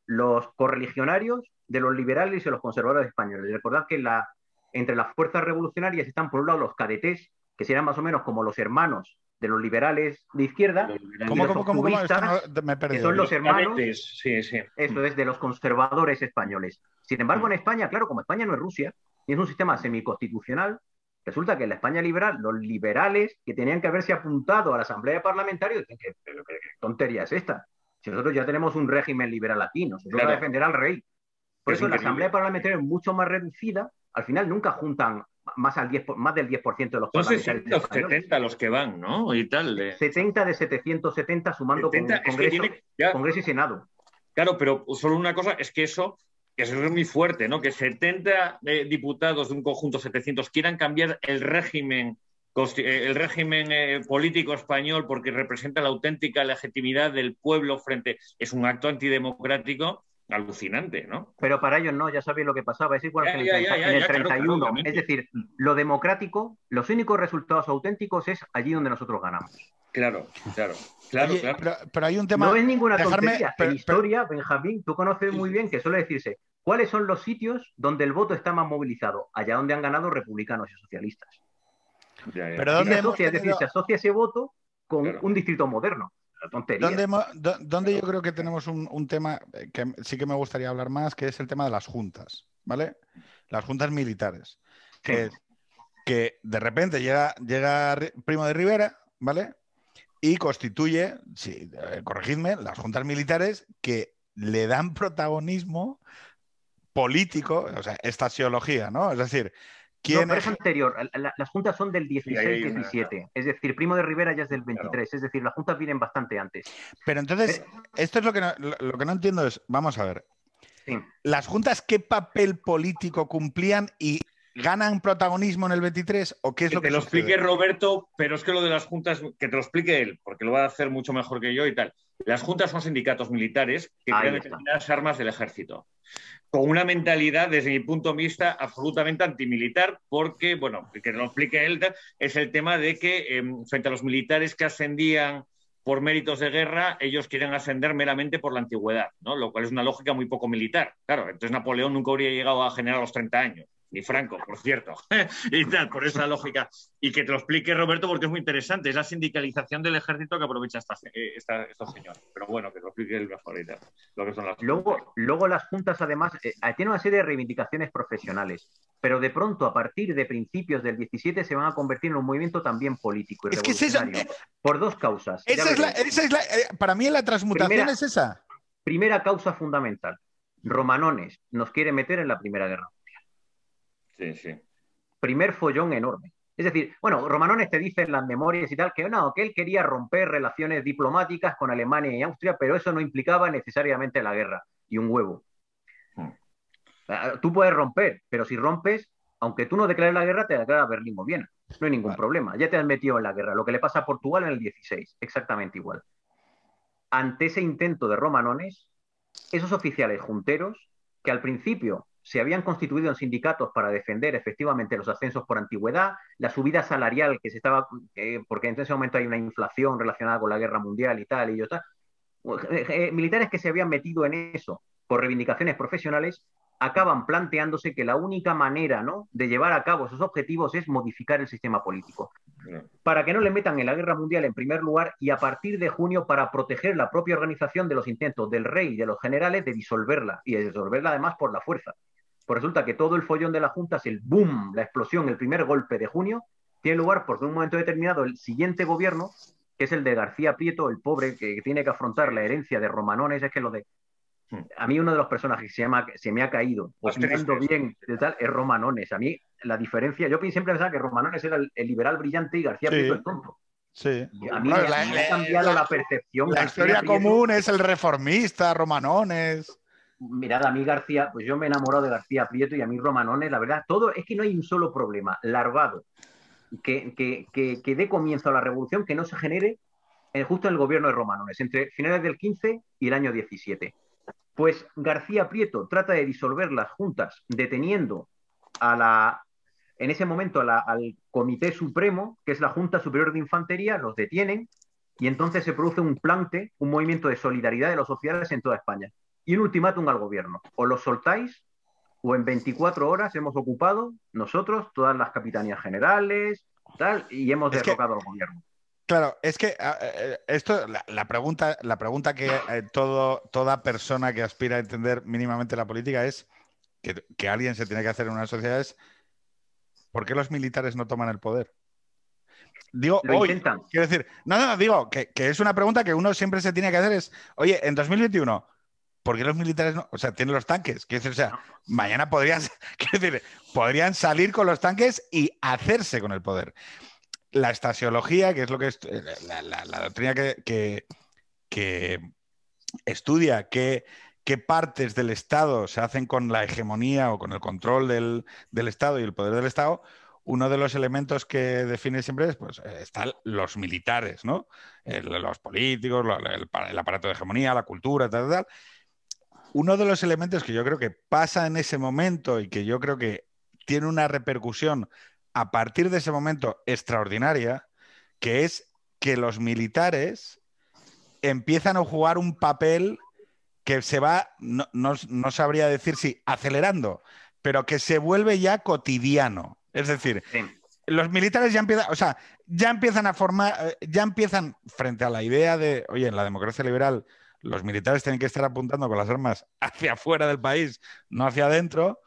los correligionarios de los liberales y de los conservadores españoles. Recordad que la, entre las fuerzas revolucionarias están, por un lado, los cadetés, que serán más o menos como los hermanos de los liberales de izquierda, Los. ¿Cómo, los cómo, cómo, no- me he que son los hermanos, cadetes, Sí, sí. eso es, de los conservadores españoles. Sin embargo, en España, claro, como España no es Rusia, y es un sistema semiconstitucional, resulta que en la España liberal, los liberales que tenían que haberse apuntado a la Asamblea Parlamentaria, dicen que, tontería es esta. Si nosotros ya tenemos un régimen liberal aquí, nosotros Claro. vamos a defender al rey. Por Es eso la. Asamblea Parlamentaria es mucho más reducida, al final nunca juntan más, al 10, por- más del 10% de los Son parlamentarios 670 los que van, ¿no? Y tal. de- 70 de 770 sumando con 70, es que Congreso, Congreso y Senado. Claro, pero solo una cosa es que eso es muy fuerte, ¿no? Que 70 eh, diputados de un conjunto 700 quieran cambiar el régimen eh, el régimen eh, político español porque representa la auténtica legitimidad del pueblo frente es un acto antidemocrático alucinante, ¿no? Pero para ellos no, ya sabéis lo que pasaba, es igual Ya, que en el, ya, 30 ya, en el ya, claro, 31. claro, obviamente. es decir, lo democrático, los únicos resultados auténticos es allí donde nosotros ganamos. Claro, claro, claro, Oye, claro. Pero, pero hay un tema. no es ninguna dejarme- tontería. pero- en historia, Benjamín, tú conoces muy bien que suele decirse cuáles son los sitios donde el voto está más movilizado, allá donde han ganado republicanos y socialistas. Ya, ya. pero ¿dónde se asocia, es decir, se asocia ese voto con Claro. un distrito moderno. La tontería. ¿Dónde, yo creo que tenemos un, un tema eh, que sí que me gustaría hablar más, que es el tema de las juntas, ¿vale? Las juntas militares. Que, que de repente llega, llega Ri- Primo de Rivera, ¿vale? Y constituye, sí, corregidme, las juntas militares que le dan protagonismo político, o sea, esta axiología, ¿no? Es decir, ¿Quién no, pero es? es anterior. La- la- las juntas son del ahí hay una- 16-17. Es decir, Primo de Rivera ya es del 23. Es decir, las juntas vienen bastante antes. Pero entonces, esto es lo que no, lo, lo que no entiendo es, vamos a ver, Sí. ¿las juntas qué papel político cumplían y ganan protagonismo en el 23 o qué es Que lo te que lo sucede? explique Roberto, pero es que lo de las juntas, que te lo explique él, porque lo va a hacer mucho mejor que yo y tal. Las juntas son sindicatos militares que Ahí crean está. determinadas armas del ejército, con una mentalidad, desde mi punto de vista, absolutamente antimilitar, porque, bueno, que te lo explique él, es el tema de que em, frente a los militares que ascendían por méritos de guerra, ellos quieren ascender meramente por la antigüedad, ¿no? lo cual es una lógica muy poco militar. Claro, entonces Napoleón nunca habría llegado a generar a los 30 años, ni Franco, por cierto, y tal, por esa lógica. Y que te lo explique Roberto porque es muy interesante, es la sindicalización del ejército que aprovecha esta, eh, esta- estos señores. Pero bueno, que te lo explique él mejor y tal, lo que son las Luego, luego las juntas, además, eh, tienen una serie de reivindicaciones profesionales, pero de pronto, a partir de principios del 17, se van a convertir en un movimiento también político y Es que es eso, revolucionario. Por dos causas. Esa es la, esa es la- eh, para mí la transmutación Primera- es esa. Primera causa fundamental. Romanones nos quiere meter en la Primera Guerra. Sí, sí. Primer follón enorme. Es decir, bueno, Romanones te dice en las memorias y tal que no, que él quería romper relaciones diplomáticas con Alemania y Austria, pero eso no implicaba necesariamente la guerra y un huevo. Ah, Tú puedes romper, pero si rompes, aunque tú no declares la guerra, te declara Berlín muy bien. No hay ningún Vale. problema. Ya te has metido en la guerra. Lo que le pasa a Portugal en el 16, exactamente igual. Ante ese intento de Romanones, esos oficiales junteros, que al principio se habían constituido en sindicatos para defender efectivamente los ascensos por antigüedad, la subida salarial que se estaba, eh, porque en ese momento hay una inflación relacionada con la guerra mundial y tal, y yo tal, eh, eh, militares que se habían metido en eso por reivindicaciones profesionales, acaban planteándose que la única manera ¿no? de llevar a cabo esos objetivos es modificar el sistema político para que no le metan en la guerra mundial en primer lugar y a partir de junio para proteger la propia organización de los intentos del rey y de los generales de disolverla y de disolverla además por la fuerza. Pues resulta que todo el follón de las juntas, el boom, la explosión, el primer golpe de junio, tiene lugar porque en un momento determinado el siguiente gobierno, que es el de García Prieto, el pobre que tiene que afrontar la herencia de Romanones, es que lo de... A mí uno de los personajes que se, llama, se me ha caído, opinando bien de tal, es Romanones. A mí la diferencia, yo siempre pensaba que Romanones era el, el liberal brillante y García Sí. Prieto el tonto. Sí. A mí la- me ha cambiado la- la, percepción. La García historia Prieto. común es el reformista, Romanones. Mirad, a mí García, pues yo me he enamorado de García Prieto y a mí Romanones, la verdad, todo, es que no hay un solo problema larvado que, que, que, dé comienzo a la revolución que no se genere eh, justo en el gobierno de Romanones, entre finales del 15 y el año 17. Pues García Prieto trata de disolver las juntas deteniendo a la, en ese momento al Comité Supremo, que es la Junta Superior de Infantería, los detienen y entonces se produce un plante, un movimiento de solidaridad de los oficiales en toda España y un ultimátum al gobierno. O los soltáis o en 24 horas hemos ocupado nosotros todas las capitanías generales tal, y hemos Es que- derrocado al gobierno. Claro, es que ah, eh, esto, la, la pregunta, la pregunta que eh, todo, toda persona que aspira a entender mínimamente la política es que, que alguien se tiene que hacer en una sociedad es ¿por qué los militares no toman el poder? Digo, Lo hoy, intentan. quiero decir, no, no, digo que, que es una pregunta que uno siempre se tiene que hacer es, oye, en 2021, ¿por qué los militares no? O sea, tienen los tanques, quiero decir, o sea, mañana podrían, decir, podrían salir con los tanques y hacerse con el poder la estasiología, que es lo que es eh, la, la- la doctrina que, que- que estudia qué, qué partes del Estado se hacen con la hegemonía o con el control del, del Estado y el poder del Estado, uno de los elementos que define siempre es, pues, están los militares, ¿no? El- los políticos, lo- el, el aparato de hegemonía, la cultura, tal, tal. Uno de los elementos que yo creo que pasa en ese momento y que yo creo que tiene una repercusión a partir de ese momento extraordinaria, que es que los militares empiezan a jugar un papel que se va, no, no- no sabría decir si acelerando, pero que se vuelve ya cotidiano. Es decir, Sí. los militares ya empiezan, o sea, ya empiezan a formar, eh, ya empiezan frente a la idea de, oye, en la democracia liberal, los militares tienen que estar apuntando con las armas hacia afuera del país, no hacia adentro.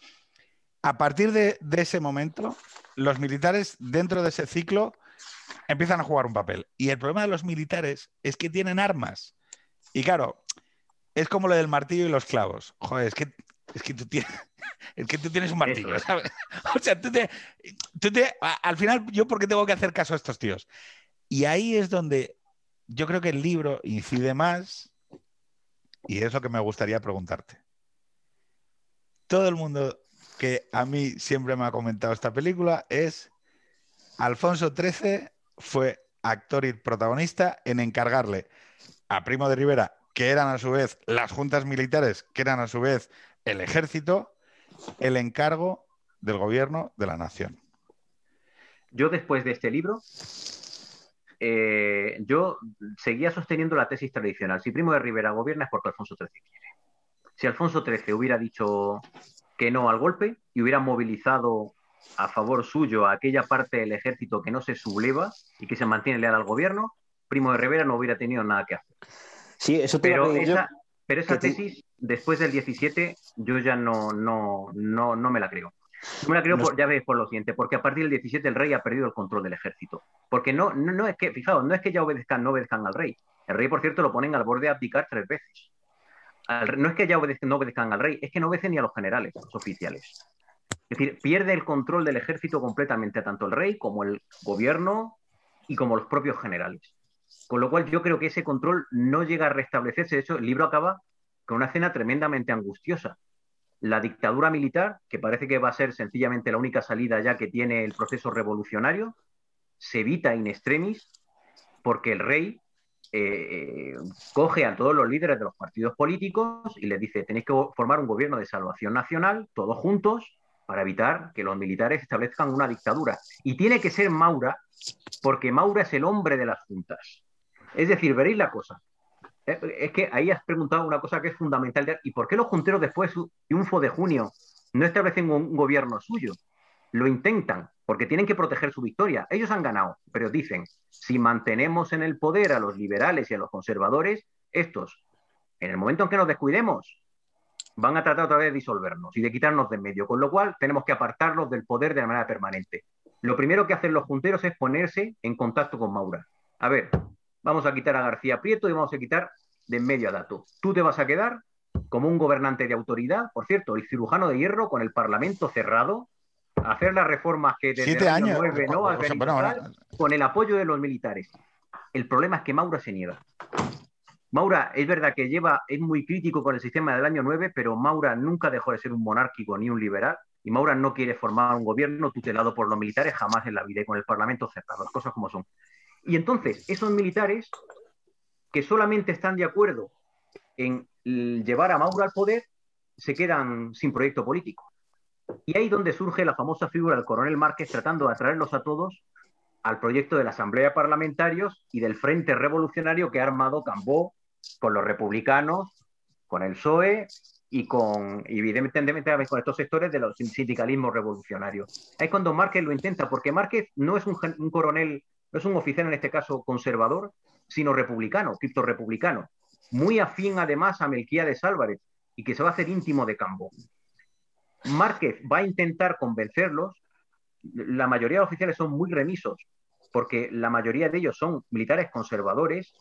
A partir de, de ese momento, los militares dentro de ese ciclo empiezan a jugar un papel. Y el problema de los militares es que tienen armas. Y claro, es como lo del martillo y los clavos. Joder, es que es que tú tienes, es que tú tienes un martillo, ¿sabes? O sea, tú te, tú te, al final, ¿yo por qué tengo que hacer caso a estos tíos? Y ahí es donde yo creo que el libro incide más y es lo que me gustaría preguntarte. Todo el mundo que a mí siempre me ha comentado esta película es Alfonso XIII fue actor y protagonista en encargarle a Primo de Rivera, que eran a su vez las juntas militares, que eran a su vez el ejército, el encargo del gobierno de la nación. Yo después de este libro eh, yo seguía sosteniendo la tesis tradicional. Si Primo de Rivera gobierna es porque Alfonso XIII quiere. Si Alfonso XIII hubiera dicho que no al golpe y hubiera movilizado a favor suyo a aquella parte del ejército que no se subleva y que se mantiene leal al gobierno, Primo de Rivera no hubiera tenido nada que hacer. Sí, eso te pero, esa, pero esa tesis, después del 17, yo ya no, no, no, no me la creo. No me la creo, por, ya veis, por lo siguiente, porque a partir del 17 el rey ha perdido el control del ejército. Porque no, no, es que, fijaos, no es que ya obedezcan, no obedezcan al rey. El rey, por cierto, lo ponen al borde de abdicar tres veces. no es que ya obedezcan, no obedezcan al rey, es que no obedecen ni a los generales, los oficiales. Es decir, pierde el control del ejército completamente, tanto el rey como el gobierno y como los propios generales. Con lo cual yo creo que ese control no llega a restablecerse. De hecho, el libro acaba con una escena tremendamente angustiosa la dictadura militar, que parece que va a ser sencillamente la única salida ya que tiene el proceso revolucionario, se evita in extremis porque el rey eh, coge a todos los líderes de los partidos políticos y les dice, tenéis que formar un gobierno de salvación nacional, todos juntos, para evitar que los militares establezcan una dictadura. Y tiene que ser Maura, porque Maura es el hombre de las juntas. Es decir, veréis la cosa. Es que ahí has preguntado una cosa que es fundamental. ¿Y por qué los junteros después de su triunfo de junio no establecen un gobierno suyo? Lo intentan, porque tienen que proteger su victoria. Ellos han ganado, pero dicen, si mantenemos en el poder a los liberales y a los conservadores, estos, en el momento en que nos descuidemos, van a tratar otra vez de disolvernos y de quitarnos de en medio, con lo cual tenemos que apartarlos del poder de manera permanente. Lo primero que hacen los junteros es ponerse en contacto con Maura. A ver, vamos a quitar a García Prieto y vamos a quitar de en medio a Dato. Tú te vas a quedar como un gobernante de autoridad, por cierto, el cirujano de hierro con el Parlamento cerrado, hacer las reformas que desde Siete años. 9, ¿no? con el apoyo de los militares. El problema es que Maura se niega. Maura, es verdad que lleva, es muy crítico con el sistema del año 9, pero Maura nunca dejó de ser un monárquico ni un liberal, y Maura no quiere formar un gobierno tutelado por los militares jamás en la vida, y con el Parlamento cerrado, las cosas como son. Y entonces, esos militares que solamente están de acuerdo en llevar a Maura al poder, se quedan sin proyecto político. Y ahí donde surge la famosa figura del coronel Márquez tratando de atraerlos a todos al proyecto de la Asamblea Parlamentarios y del Frente Revolucionario que ha armado Cambó con los republicanos, con el PSOE y con, evidentemente, con estos sectores de los sindicalismos revolucionarios. Ahí es cuando Márquez lo intenta, porque Márquez no es un, coronel, no es un oficial en este caso conservador, sino republicano, republicano, muy afín además a Melquíades Álvarez y que se va a hacer íntimo de Cambó. Márquez va a intentar convencerlos, la mayoría de oficiales son muy remisos, porque la mayoría de ellos son militares conservadores,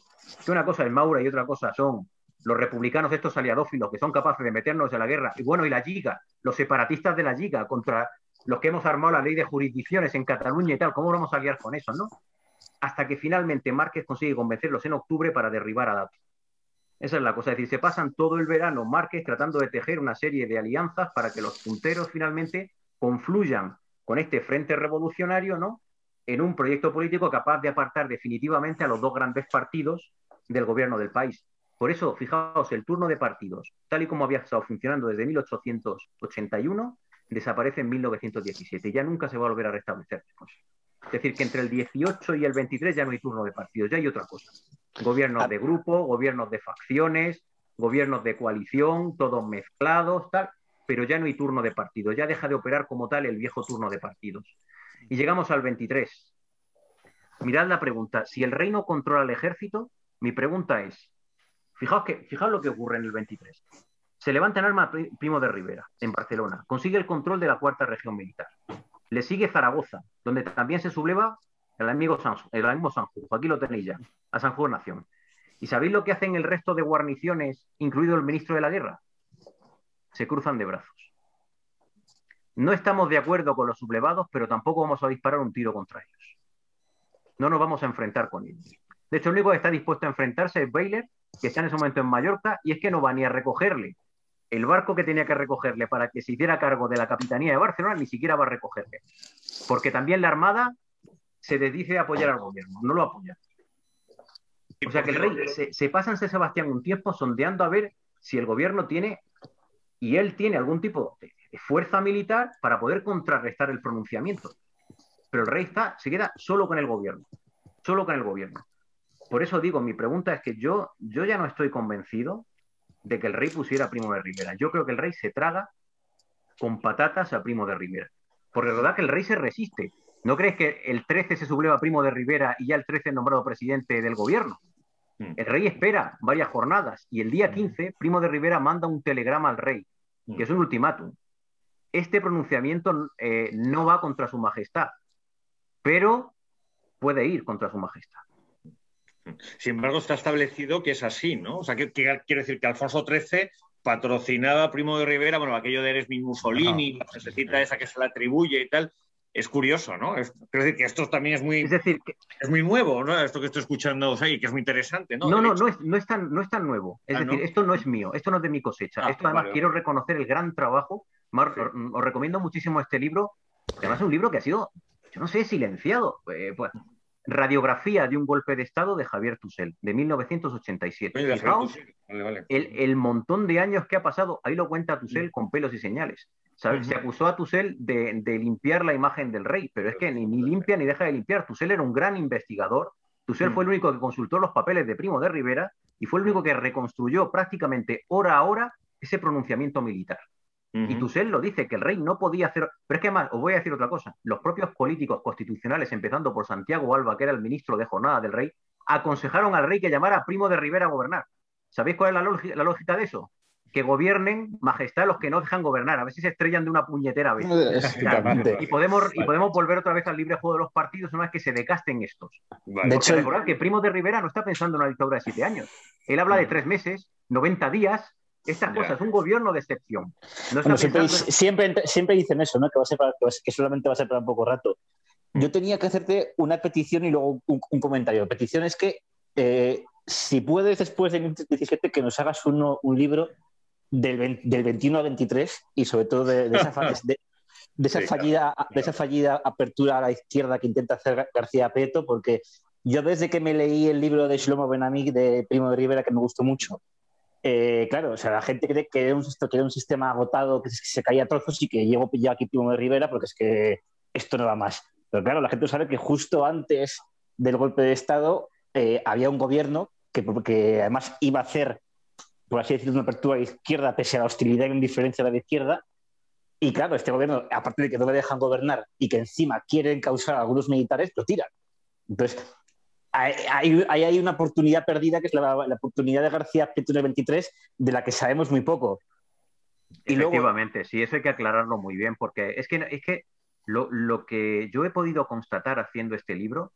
que una cosa es Maura y otra cosa son los republicanos estos aliadófilos que son capaces de meternos en la guerra, y bueno, y la Liga, los separatistas de la Liga contra los que hemos armado la ley de jurisdicciones en Cataluña y tal, ¿cómo vamos a guiar con eso, no? Hasta que finalmente Márquez consigue convencerlos en octubre para derribar a Dato. Esa es la cosa, es decir, se pasan todo el verano Márquez tratando de tejer una serie de alianzas para que los punteros finalmente confluyan con este frente revolucionario, ¿no? En un proyecto político capaz de apartar definitivamente a los dos grandes partidos del gobierno del país. Por eso, fijaos, el turno de partidos, tal y como había estado funcionando desde 1881, desaparece en 1917. Ya nunca se va a volver a restablecer. Es decir, que entre el 18 y el 23 ya no hay turno de partidos, ya hay otra cosa. Gobiernos de grupo, gobiernos de facciones, gobiernos de coalición, todos mezclados, tal, pero ya no hay turno de partidos, ya deja de operar como tal el viejo turno de partidos. Y llegamos al 23. Mirad la pregunta, si el reino controla el ejército, mi pregunta es, fijaos, que, fijaos lo que ocurre en el 23. Se levanta en arma Primo de Rivera, en Barcelona, consigue el control de la cuarta región militar. Le sigue Zaragoza, donde también se subleva el amigo, San, el. Aquí lo tenéis ya, a Sanjurjo Nación. ¿Y sabéis lo que hacen el resto de guarniciones, incluido el ministro de la guerra? se cruzan de brazos. No estamos de acuerdo con los sublevados, pero tampoco vamos a disparar un tiro contra ellos. No nos vamos a enfrentar con ellos. De hecho, el único que está dispuesto a enfrentarse es Baylor, que está en ese momento en Mallorca, y es que no va ni a recogerle el barco que tenía que recogerle para que se hiciera cargo de la Capitanía de Barcelona, ni siquiera va a recogerle. Porque también la Armada se desdice a apoyar al gobierno, no lo apoya. O sea que el rey se, se pasa en San Sebastián un tiempo sondeando a ver si el gobierno tiene, y él tiene algún tipo de, fuerza militar para poder contrarrestar el pronunciamiento. Pero el rey está, se queda solo con el gobierno, solo con el gobierno. Por eso digo, mi pregunta es que yo, yo ya no estoy convencido de que el rey pusiera a Primo de Rivera. Yo creo que el rey se traga con patatas a Primo de Rivera. Porque es verdad que el rey se resiste. ¿No crees que el 13 se subleva a Primo de Rivera y ya el 13 es nombrado presidente del gobierno? Mm. El rey espera varias jornadas y el día 15 Primo de Rivera manda un telegrama al rey, que es un ultimátum. Este pronunciamiento eh, no va contra su majestad, pero puede ir contra su majestad. Sin embargo, está establecido que es así, ¿no? O sea, que, quiere decir que Alfonso XIII patrocinaba a Primo de Rivera, bueno, aquello de Eres mi Mussolini, la frasecita esa que se le atribuye y tal, es curioso, ¿no? Es, quiero decir que esto también es muy, es decir, es muy nuevo, ¿no? Esto que estoy escuchando y que es muy interesante, ¿no? No, no, no es, no es, tan, no es tan nuevo. Es ah, decir, esto no es mío, esto no es de mi cosecha. Ah, esto además quiero reconocer el gran trabajo. os, recomiendo muchísimo este libro. Además es un libro que ha sido, yo no sé, silenciado. Eh, pues, Radiografía de un golpe de Estado de Javier Tussel, de 1987. Fijaos El, montón de años que ha pasado, ahí lo cuenta Tussel con pelos y señales. Se acusó a Tussel de, limpiar la imagen del rey, pero es que ni, limpia ni deja de limpiar. Tussel era un gran investigador. Tussel fue el único que consultó los papeles de Primo de Rivera y fue el único que reconstruyó prácticamente hora a hora ese pronunciamiento militar. Y Tussel lo dice, que el rey no podía hacer... Pero es que además, os voy a decir otra cosa, los propios políticos constitucionales, empezando por Santiago Alba, que era el ministro de jornada del rey, aconsejaron al rey que llamara a Primo de Rivera a gobernar. ¿Sabéis cuál es la, lógica de eso? Que gobiernen majestad los que no dejan gobernar, a ver si se estrellan de una puñetera vez. y, podemos, y podemos volver otra vez al libre juego de los partidos una vez que se decasten estos. De hecho, recordad que Primo de Rivera no está pensando en una dictadura de siete años. Él habla de tres meses, 90 días, estas cosas, es un gobierno de excepción. siempre, siempre, dicen eso, ¿no? que, va a ser que solamente va a ser para un poco rato. Yo tenía que hacerte una petición y luego un, comentario. La petición es que eh, si puedes después de 2017 que nos hagas uno, un libro del, del, 21 al 23 y sobre todo de, esa, de, esa fallida, de esa fallida apertura a la izquierda que intenta hacer García Peto, porque yo desde que me leí el libro de Shlomo Benamik de Primo de Rivera, que me gustó mucho, eh, claro, o sea, la gente cree que era un, que un sistema agotado, que se, caía a trozos y que llevo pillado aquí Primo de Rivera porque es que esto no va más. Pero claro, la gente sabe que justo antes del golpe de Estado eh, había un gobierno que, que, además iba a hacer, por así decirlo, una apertura la izquierda pese a la hostilidad y indiferencia de la izquierda. Y claro, este gobierno, aparte de que no le dejan gobernar y que encima quieren causar a algunos militares, lo tiran. Entonces, hay, hay, una oportunidad perdida que es la, oportunidad de García Prieto 23, de la que sabemos muy poco. Efectivamente, sí, eso hay que aclararlo muy bien, porque es que, es que lo, lo, que yo he podido constatar haciendo este libro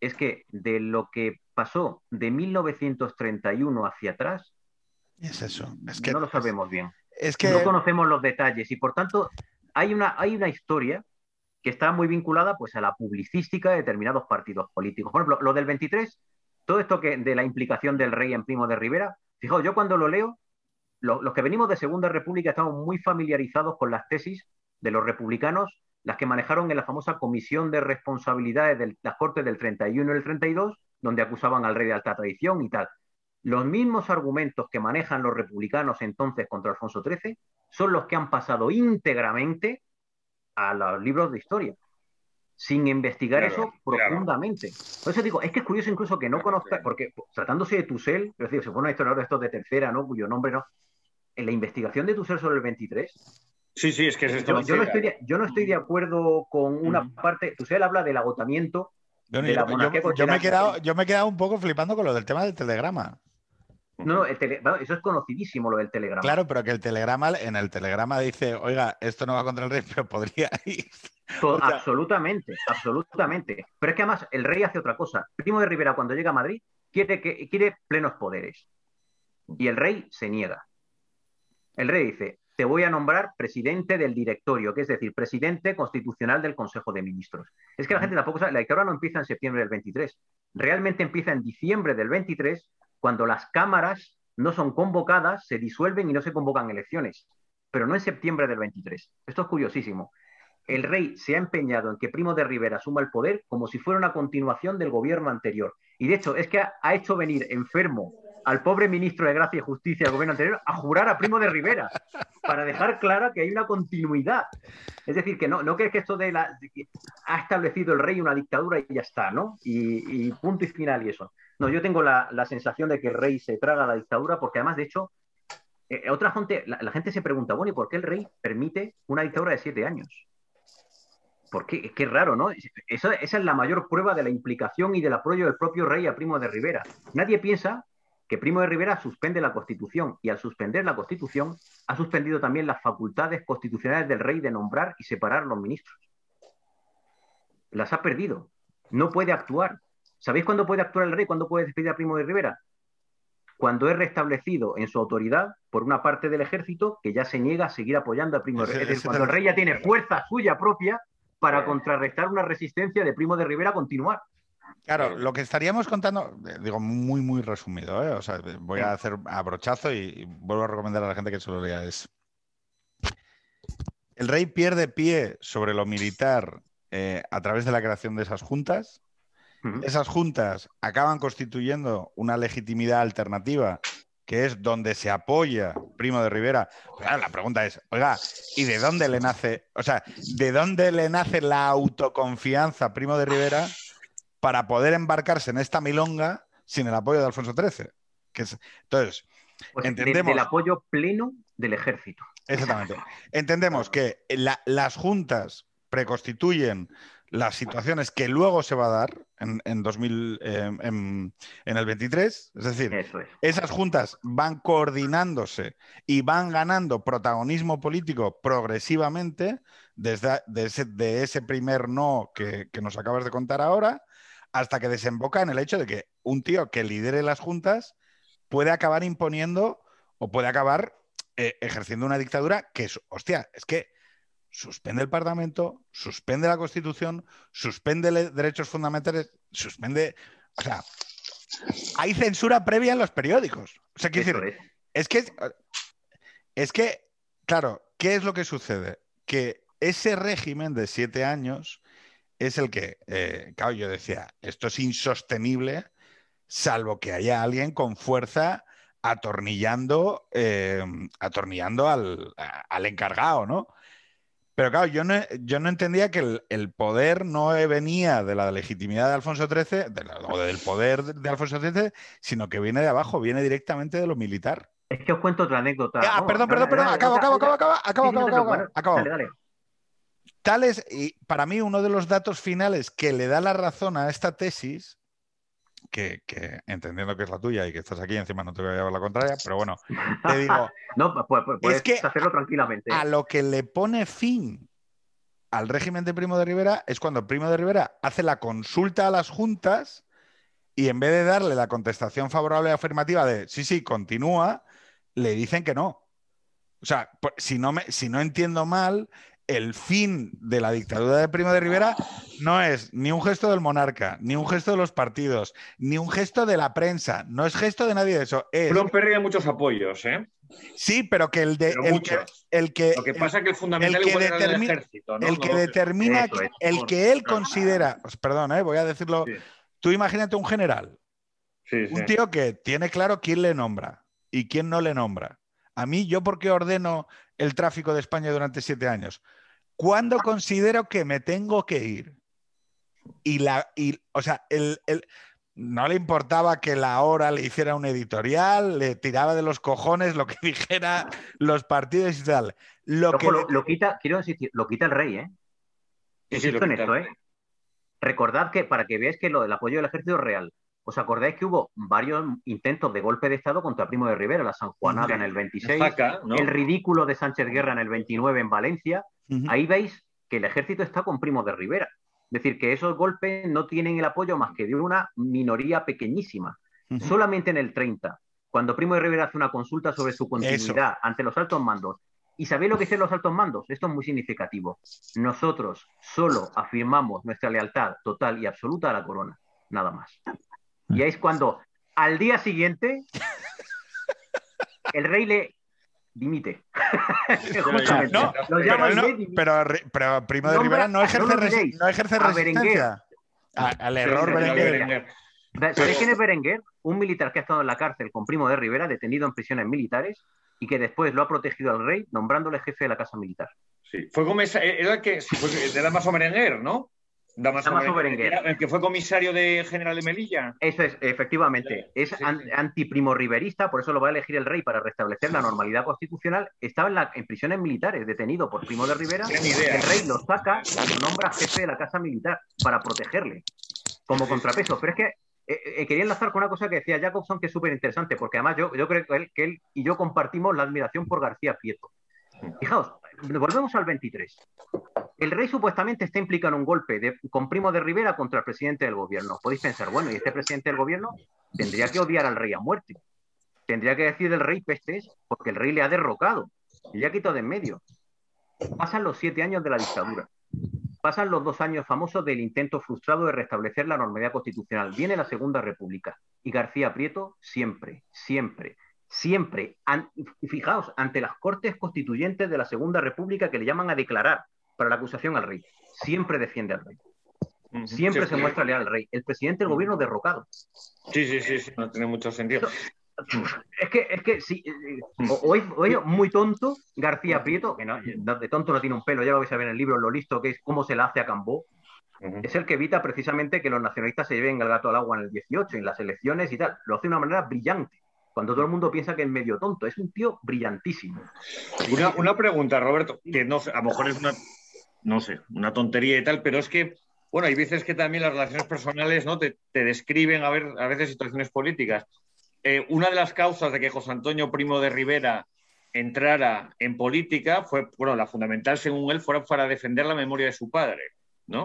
es que de lo que pasó de 1931 hacia atrás, es eso, es que no lo sabemos bien. Es que no conocemos los detalles y por tanto hay una, hay una historia que está muy vinculada pues, a la publicística de determinados partidos políticos. Por ejemplo, lo del 23, todo esto que, de la implicación del rey en Primo de Rivera, fijaos, yo cuando lo leo, los que venimos de Segunda República estamos muy familiarizados con las tesis de los republicanos, las que manejaron en la famosa Comisión de Responsabilidades de las Cortes del 31 y el 32, donde acusaban al rey de alta tradición y tal. Los mismos argumentos que manejan los republicanos entonces contra Alfonso XIII son los que han pasado íntegramente a los libros de historia, sin investigar eso profundamente. Por eso digo, es que es curioso incluso que no conozca, porque tratándose de Tussel, es decir, se fue una historia de estos de tercera, ¿no? Cuyo nombre no. En la investigación de Tussel sobre el 23. Sí, sí, es que es esto. Yo, no, estoy de, yo no estoy de acuerdo con una parte. Tussel habla del agotamiento. de la yo, me he quedado, yo me he quedado un poco flipando con lo del tema del telegrama. No, eso es conocidísimo lo del telegrama. Claro, pero que el telegrama, en el telegrama dice, oiga, esto no va contra el rey, pero podría ir. absolutamente, absolutamente. Pero es que además el rey hace otra cosa. Primo de Rivera, cuando llega a Madrid, quiere, que, quiere plenos poderes. Y el rey se niega. El rey dice, te voy a nombrar presidente del directorio, que es decir, presidente constitucional del Consejo de Ministros. Es que la gente tampoco sabe, la dictadura no empieza en septiembre del 23, realmente empieza en diciembre del 23, cuando las cámaras no son convocadas, se disuelven y no se convocan elecciones, pero no en septiembre del 23. Esto es curiosísimo. El rey se ha empeñado en que Primo de Rivera asuma el poder como si fuera una continuación del gobierno anterior. Y de hecho, es que ha, hecho venir enfermo al pobre ministro de Gracia y Justicia del gobierno anterior a jurar a Primo de Rivera, para dejar clara que hay una continuidad. Es decir, que no, no crees que esto de la. ha establecido el rey una dictadura y ya está, ¿no? Y punto y final y eso. No, yo tengo la, la sensación de que el rey se traga la dictadura, porque además, de hecho, eh, otra gente, la, gente se pregunta, bueno, ¿y por qué el rey permite una dictadura de siete años? ¿Por qué? Raro, ¿no? Esa es la mayor prueba de la implicación y del apoyo del propio rey a Primo de Rivera. Nadie piensa que Primo de Rivera suspende la Constitución y al suspender la Constitución ha suspendido también las facultades constitucionales del rey de nombrar y separar los ministros. Las ha perdido. No puede actuar. ¿Sabéis cuándo puede actuar el rey? ¿Cuándo puede despedir a Primo de Rivera? Cuando es restablecido en su autoridad por una parte del ejército que ya se niega a seguir apoyando a Primo de Rivera. Es decir, cuando el rey ya tiene fuerza suya propia para contrarrestar una resistencia de Primo de Rivera a continuar. Claro, lo que estaríamos contando, eh, digo muy, muy resumido, ¿eh? O sea, voy a hacer a brochazo y, y vuelvo a recomendar a la gente que se lo lea. Es... El rey pierde pie sobre lo militar eh, a través de la creación de esas juntas. Esas juntas acaban constituyendo una legitimidad alternativa que es donde se apoya Primo de Rivera. Claro, la pregunta es, oiga, ¿y de dónde le nace, o sea, de dónde le nace la autoconfianza a Primo de Rivera para poder embarcarse en esta milonga sin el apoyo de Alfonso XIII? Que es- entonces, Pues de- Entendemos. del apoyo pleno del ejército. Exactamente. Entendemos que la- las juntas preconstituyen las situaciones que luego se va a dar en, en 2000, eh, en, en el 23. Es decir, es. esas juntas van coordinándose y van ganando protagonismo político progresivamente desde de ese, de ese primer no que, que nos acabas de contar ahora hasta que desemboca en el hecho de que un tío que lidere las juntas puede acabar imponiendo o puede acabar eh, ejerciendo una dictadura que es, hostia, es que suspende el Parlamento, suspende la Constitución, suspende derechos fundamentales, suspende... O sea, hay censura previa en los periódicos. O sea, quiero decir, es. es que, es que, claro, ¿qué es lo que sucede? Que ese régimen de siete años es el que, eh, claro, yo decía, esto es insostenible, salvo que haya alguien con fuerza atornillando, eh, atornillando al, a- al encargado, ¿no? Pero claro, yo no, yo no entendía que el, el poder no venía de la legitimidad de Alfonso XIII, de la- o del poder de Alfonso XIII, sino que viene de abajo, viene directamente de lo militar. Es que os cuento otra anécdota. Ah, perdón, perdón, perdón, acabo, acabo, acabo, acabo, acabo, acabo, acabo, acabo. Dale, dale. Tal es, y para mí uno de los datos finales que le da la razón a esta tesis, que, que entendiendo que es la tuya y que estás aquí, encima no te voy a llevar la contraria, pero bueno, te digo, No, pues, pues, puedes que hacerlo tranquilamente. ¿eh? a lo que le pone fin al régimen de Primo de Rivera es cuando Primo de Rivera hace la consulta a las juntas y en vez de darle la contestación favorable y afirmativa de sí, sí, continúa, le dicen que no. O sea, si no, me, si no entiendo mal, el fin de la dictadura de Primo de Rivera no es ni un gesto del monarca, ni un gesto de los partidos, ni un gesto de la prensa, no es gesto de nadie de eso. Es, Fueron pérdida de muchos apoyos, ¿eh? sí, pero que el de Pero el que, muchos. el que Lo que el- pasa es que el fundamental el que determina- ejército, ¿no? el que determina, Eso el que él considera, pues, perdón, eh, voy a decirlo, Sí. tú imagínate un general, Sí, sí. un tío que tiene claro quién le nombra y quién no le nombra. A mí, ¿yo por qué ordeno el tráfico de España durante siete años? ¿Cuándo considero que me tengo que ir? Y la, y, o sea, el, el- no le importaba que la hora le hiciera un editorial, le tiraba de los cojones lo que dijera los partidos y tal. Lo Ojo, que lo, quita, quiero insistir, lo quita el rey, ¿eh? Sí, sí, Insisto lo en esto, ¿eh? Recordad que para que veáis que lo del apoyo del ejército es real. ¿Os acordáis que hubo varios intentos de golpe de Estado contra Primo de Rivera, la Sanjuanada Sí. en el 26, Jaca, ¿no? el ridículo de Sánchez Guerra en el 29 en Valencia? Ahí veis que el ejército está con Primo de Rivera. Es decir, que esos golpes no tienen el apoyo más que de una minoría pequeñísima. Solamente en el 30, cuando Primo de Rivera hace una consulta sobre su continuidad ante los altos mandos. ¿Y sabéis lo que dicen los altos mandos? Esto es muy significativo. Nosotros solo afirmamos nuestra lealtad total y absoluta a la corona, nada más. Y ahí es cuando, al día siguiente, el rey le dimite. no, pero, pero, Primo de Rivera no ejerce, no, ejerce resistencia al error Berenguer. ¿Sabéis quién es Berenguer? Un militar que ha estado en la cárcel con Primo de Rivera, detenido en prisiones militares, y que después lo ha protegido al rey, nombrándole jefe de la casa militar. Sí, fue era el que fue de Damaso Berenguer, ¿no? Damaso, Berenguer, El que fue comisario de general de Melilla. Eso es, efectivamente. Es antiprimo riverista, por eso lo va a elegir el rey para restablecer la normalidad constitucional. Estaba en, la, en prisiones militares, detenido por Primo de Rivera. El rey lo saca y lo nombra jefe de la casa militar para protegerle como contrapeso. Pero es que eh, eh, quería enlazar con una cosa que decía Jacobson que es súper interesante, porque además yo, yo creo que él, que él, y yo compartimos la admiración por García Prieto. Fijaos, volvemos al 23. El rey supuestamente está implicado en un golpe de, con Primo de Rivera contra el presidente del gobierno. Podéis pensar, bueno, y este presidente del gobierno tendría que odiar al rey a muerte. Tendría que decir del rey pestes porque el rey le ha derrocado. Le ha quitado de en medio. Pasan los siete años de la dictadura. Pasan los dos años famosos del intento frustrado de restablecer la normalidad constitucional. Viene la Segunda República y García Prieto siempre, siempre, siempre, fijaos, ante las Cortes Constituyentes de la Segunda República que le llaman a declarar para la acusación al rey, siempre defiende al rey. Siempre se muestra leal al rey. El presidente del gobierno derrocado. Sí, sí, sí, sí, no tiene mucho sentido. Es que, es que sí, eh, hoy, hoy muy tonto García Prieto, que no, de tonto no tiene un pelo, ya lo vais a ver en el libro, lo listo que es cómo se la hace a Cambó, es el que evita precisamente que los nacionalistas se lleven el gato al agua en el 18, en las elecciones y tal. Lo hace de una manera brillante. Cuando todo el mundo piensa que es medio tonto, es un tío brillantísimo. Una, una pregunta, Roberto, que no a lo mejor es una, no sé, una tontería y tal, pero es que, bueno, hay veces que también las relaciones personales ¿no? te, te describen a, ver, a veces situaciones políticas. Eh, una de las causas de que José Antonio Primo de Rivera entrara en política fue, bueno, la fundamental según él fuera para defender la memoria de su padre, ¿no?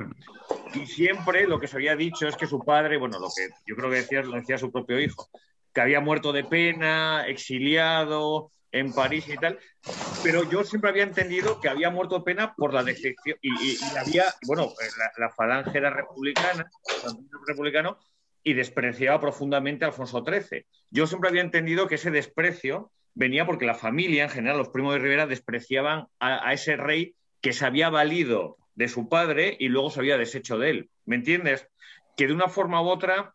Y siempre lo que se había dicho es que su padre, bueno, lo que yo creo que decía, lo decía su propio hijo, que había muerto de pena, exiliado en París y tal, pero yo siempre había entendido que había muerto de pena por la decepción y, había, bueno, la, la falange era republicana, republicano, y despreciaba profundamente a Alfonso XIII. Yo siempre había entendido que ese desprecio venía porque la familia, en general, los primos de Rivera, despreciaban a, ese rey que se había valido de su padre y luego se había deshecho de él. ¿Me entiendes? Que de una forma u otra,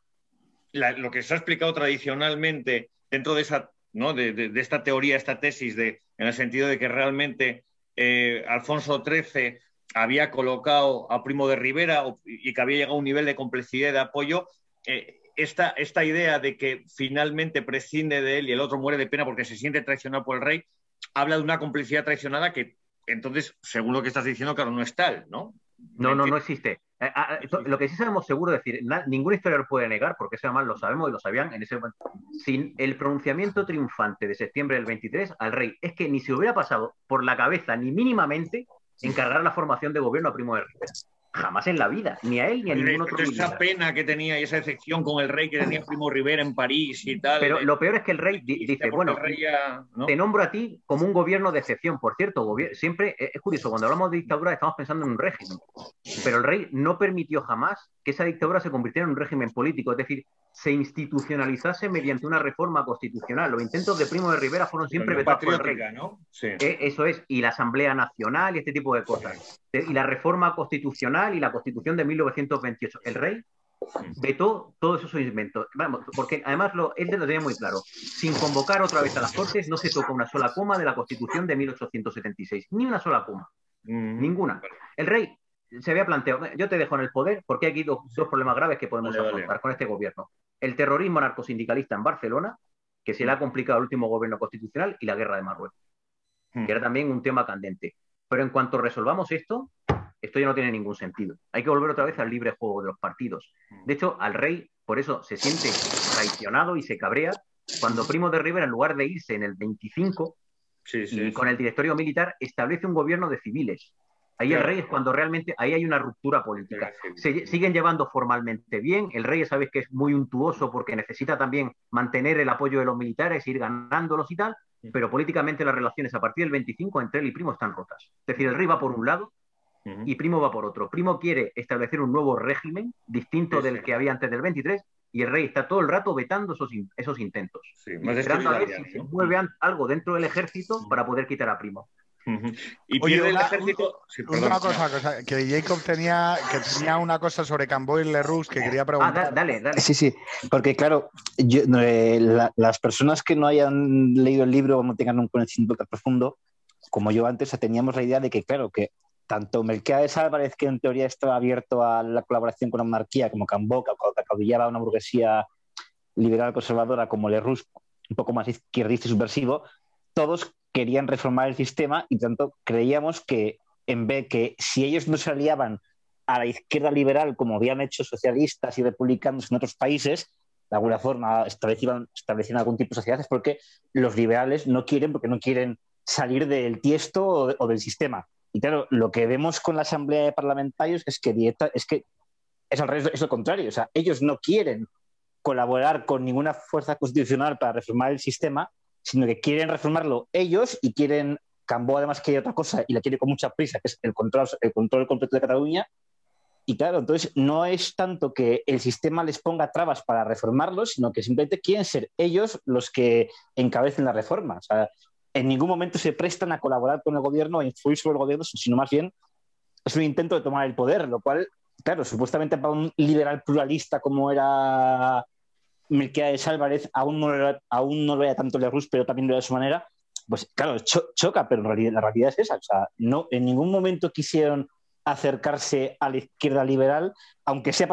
lo que se ha explicado tradicionalmente dentro de, esa, ¿no? de, esta teoría, esta tesis, de, en el sentido de que realmente eh, Alfonso XIII había colocado a Primo de Rivera y que había llegado a un nivel de complicidad y de apoyo, eh, esta, esta idea de que finalmente prescinde de él y el otro muere de pena porque se siente traicionado por el rey, habla de una complicidad traicionada que entonces, según lo que estás diciendo, claro, no es tal, ¿no? No, no, no existe. Eh, ah, lo que sí sabemos seguro es decir, ningún historiador puede negar, porque eso además lo sabemos y lo sabían en ese momento, sin el pronunciamiento triunfante de septiembre del 23 al rey, es que ni se hubiera pasado por la cabeza ni mínimamente encargar la formación de gobierno a Primo de Rivera. Jamás en la vida, ni a él ni a ningún otro. Esa pena que tenía y esa decepción con el rey que tenía Primo Rivera en París y tal. Pero lo peor es que el rey dice, bueno, te nombro a ti como un gobierno de excepción. Por cierto, siempre es curioso, cuando hablamos de dictadura estamos pensando en un régimen. Pero el rey no permitió jamás que esa dictadura se convirtiera en un régimen político. Es decir, se institucionalizase mediante una reforma constitucional. Los intentos de Primo de Rivera fueron siempre vetados por el rey. Eh, eso es, y la Asamblea Nacional y este tipo de cosas. Eh, y la reforma constitucional y la Constitución de 1928. El rey vetó todos esos inventos. Vamos, porque además lo, él lo tenía muy claro. Sin convocar otra vez a las Cortes, no se toca una sola coma de la Constitución de 1876. Ni una sola coma. Mm. Ninguna. El rey se había planteado, yo te dejo en el poder porque hay aquí dos, problemas graves que podemos afrontar con este gobierno. El terrorismo narcosindicalista en Barcelona, que se le ha complicado al último gobierno constitucional, y la guerra de Marruecos, hmm. que era también un tema candente. Pero en cuanto resolvamos esto, esto ya no tiene ningún sentido. Hay que volver otra vez al libre juego de los partidos. Hmm. De hecho, al rey, por eso se siente traicionado y se cabrea cuando Primo de Rivera, en lugar de irse en el 25 y con el directorio militar, establece un gobierno de civiles Ahí el rey es cuando realmente, ahí hay una ruptura política. Se siguen llevando formalmente bien. El rey, sabéis que es muy untuoso porque necesita también mantener el apoyo de los militares, ir ganándolos y tal, pero políticamente las relaciones a partir del 25 entre él y Primo están rotas. Es decir, el rey va por un lado y Primo va por otro. Primo quiere establecer un nuevo régimen distinto Sí, del sí. que había antes del 23 y el rey está todo el rato vetando esos, esos intentos. Sí, más Esperando a ver si se mueve algo dentro del ejército para poder quitar a Primo. Ujú. Y Oye, pierde una- el ejército. Sí, perdón. Una cosa, cosa, que Jacob tenía, que tenía una cosa sobre Camboy y Lerroux que quería Ah, preguntar. da- dale, dale. Sí, sí, porque claro, yo- eh, la- las personas que no hayan leído el libro o no tengan un conocimiento tan profundo, como yo antes, teníamos la idea de que, claro, que tanto Melquiades Álvarez, que en teoría estaba abierto a la colaboración con la monarquía, como Cambó, que acaudillaba a una burguesía liberal conservadora, como Lerroux, un poco más izquierdista y subversivo, todos querían reformar el sistema y tanto creíamos que en vez que si ellos no se aliaban a la izquierda liberal como habían hecho socialistas y republicanos en otros países, de alguna forma establecían, establecían algún tipo de sociedades porque los liberales no quieren, porque no quieren salir del tiesto o del sistema. Y claro, lo que vemos con la Asamblea de Parlamentarios es que, directa, es que es al revés, es lo contrario. O sea, ellos no quieren colaborar con ninguna fuerza constitucional para reformar el sistema, sino que quieren reformarlo ellos y quieren, Cambó además quiere otra cosa y la quiere con mucha prisa, que es el control, el control completo de Cataluña. Y claro, entonces no es tanto que el sistema les ponga trabas para reformarlo, sino que simplemente quieren ser ellos los que encabecen la reforma. O sea, en ningún momento se prestan a colaborar con el gobierno, a influir sobre el gobierno, sino más bien es un intento de tomar el poder, lo cual, claro, supuestamente para un liberal pluralista como era Melquiades Álvarez, aún no, lo era- aún no lo tanto Lerroux, pero también lo era de su manera, pues claro, cho- choca, pero la realidad es esa. O sea, no, en ningún momento quisieron acercarse a la izquierda liberal, aunque sea,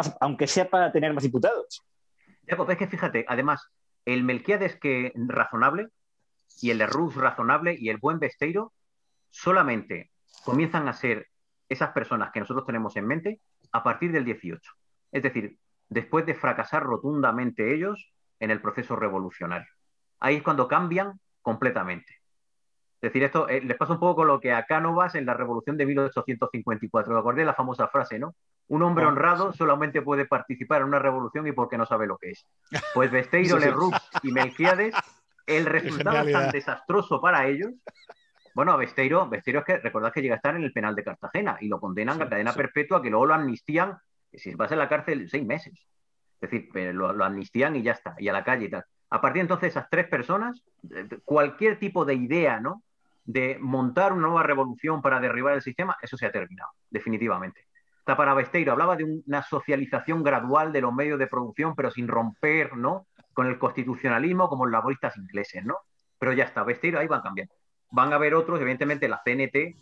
para tener más diputados. Jacob, es que fíjate, además, el Melquiades que razonable y el Lerroux razonable y el buen Besteiro solamente comienzan a ser esas personas que nosotros tenemos en mente a partir del 18. Es decir, después de fracasar rotundamente ellos en el proceso revolucionario. Ahí es cuando cambian completamente. Es decir, esto eh, les pasa un poco con lo que a Cánovas en la revolución de 1854. ¿Os acordáis de la famosa frase, no? Un hombre Oh, honrado solamente puede participar en una revolución y porque no sabe lo que es. Pues Besteiro, Sí. Lerroux y Melquiades, el resultado es tan desastroso para ellos. Bueno, a Besteiro, Besteiro es que recordad que llega a estar en el penal de Cartagena y lo condenan Sí, a cadena perpetua, que luego lo amnistían, si vas a la cárcel seis meses. Es decir, pero lo, lo amnistían y ya está, y a la calle y tal. A partir de entonces, esas tres personas, eh, cualquier tipo de idea, ¿no? De montar una nueva revolución para derribar el sistema, eso se ha terminado, definitivamente. Está para Besteiro, hablaba de una socialización gradual de los medios de producción, pero sin romper, ¿no? Con el constitucionalismo como los laboristas ingleses, ¿no? Pero ya está, Besteiro ahí van cambiando. Van a haber otros, evidentemente la CNT,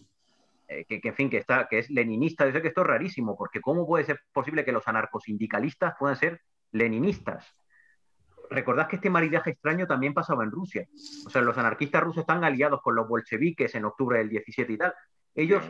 eh, que, que, en fin, que, está, que es leninista. Yo sé que esto es rarísimo, porque ¿cómo puede ser posible que los anarcosindicalistas puedan ser leninistas? Recordad que este maridaje extraño también pasaba en Rusia. O sea, los anarquistas rusos están aliados con los bolcheviques en octubre del 17 y tal. Ellos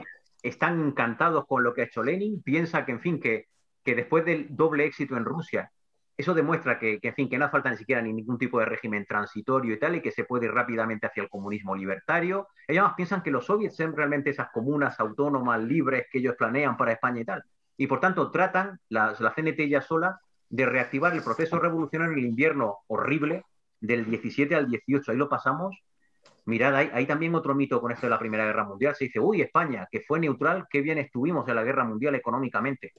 están encantados con lo que ha hecho Lenin, piensa que, en fin, que, que después del doble éxito en Rusia, eso demuestra que, en fin, que no hace falta ni siquiera ni ningún tipo de régimen transitorio y tal, y que se puede ir rápidamente hacia el comunismo libertario. Ellos piensan que los soviets son realmente esas comunas autónomas, libres, que ellos planean para España y tal. Y por tanto tratan, la, CNT ya sola, de reactivar el proceso revolucionario en el invierno horrible del 17 al 18. Ahí lo pasamos. Mirad, hay, hay, también otro mito con esto de la Primera Guerra Mundial. Se dice, uy, España, que fue neutral, qué bien estuvimos en la Guerra Mundial económicamente.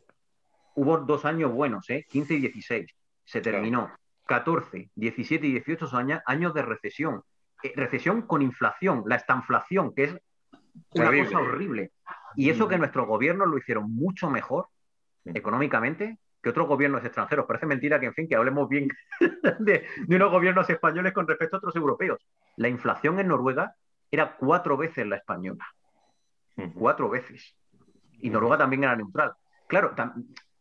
Hubo dos años buenos, ¿eh? 15 y 16. Se terminó. 14, 17 y 18 son años, años de recesión. Eh, recesión con inflación, la estanflación, que es una Terrible. cosa horrible. Y eso que nuestros gobiernos lo hicieron mucho mejor económicamente que otros gobiernos extranjeros. Parece mentira que, en fin, que hablemos bien de, de, unos gobiernos españoles con respecto a otros europeos. La inflación en Noruega era cuatro veces la española. Cuatro veces. Y Noruega también era neutral. Claro,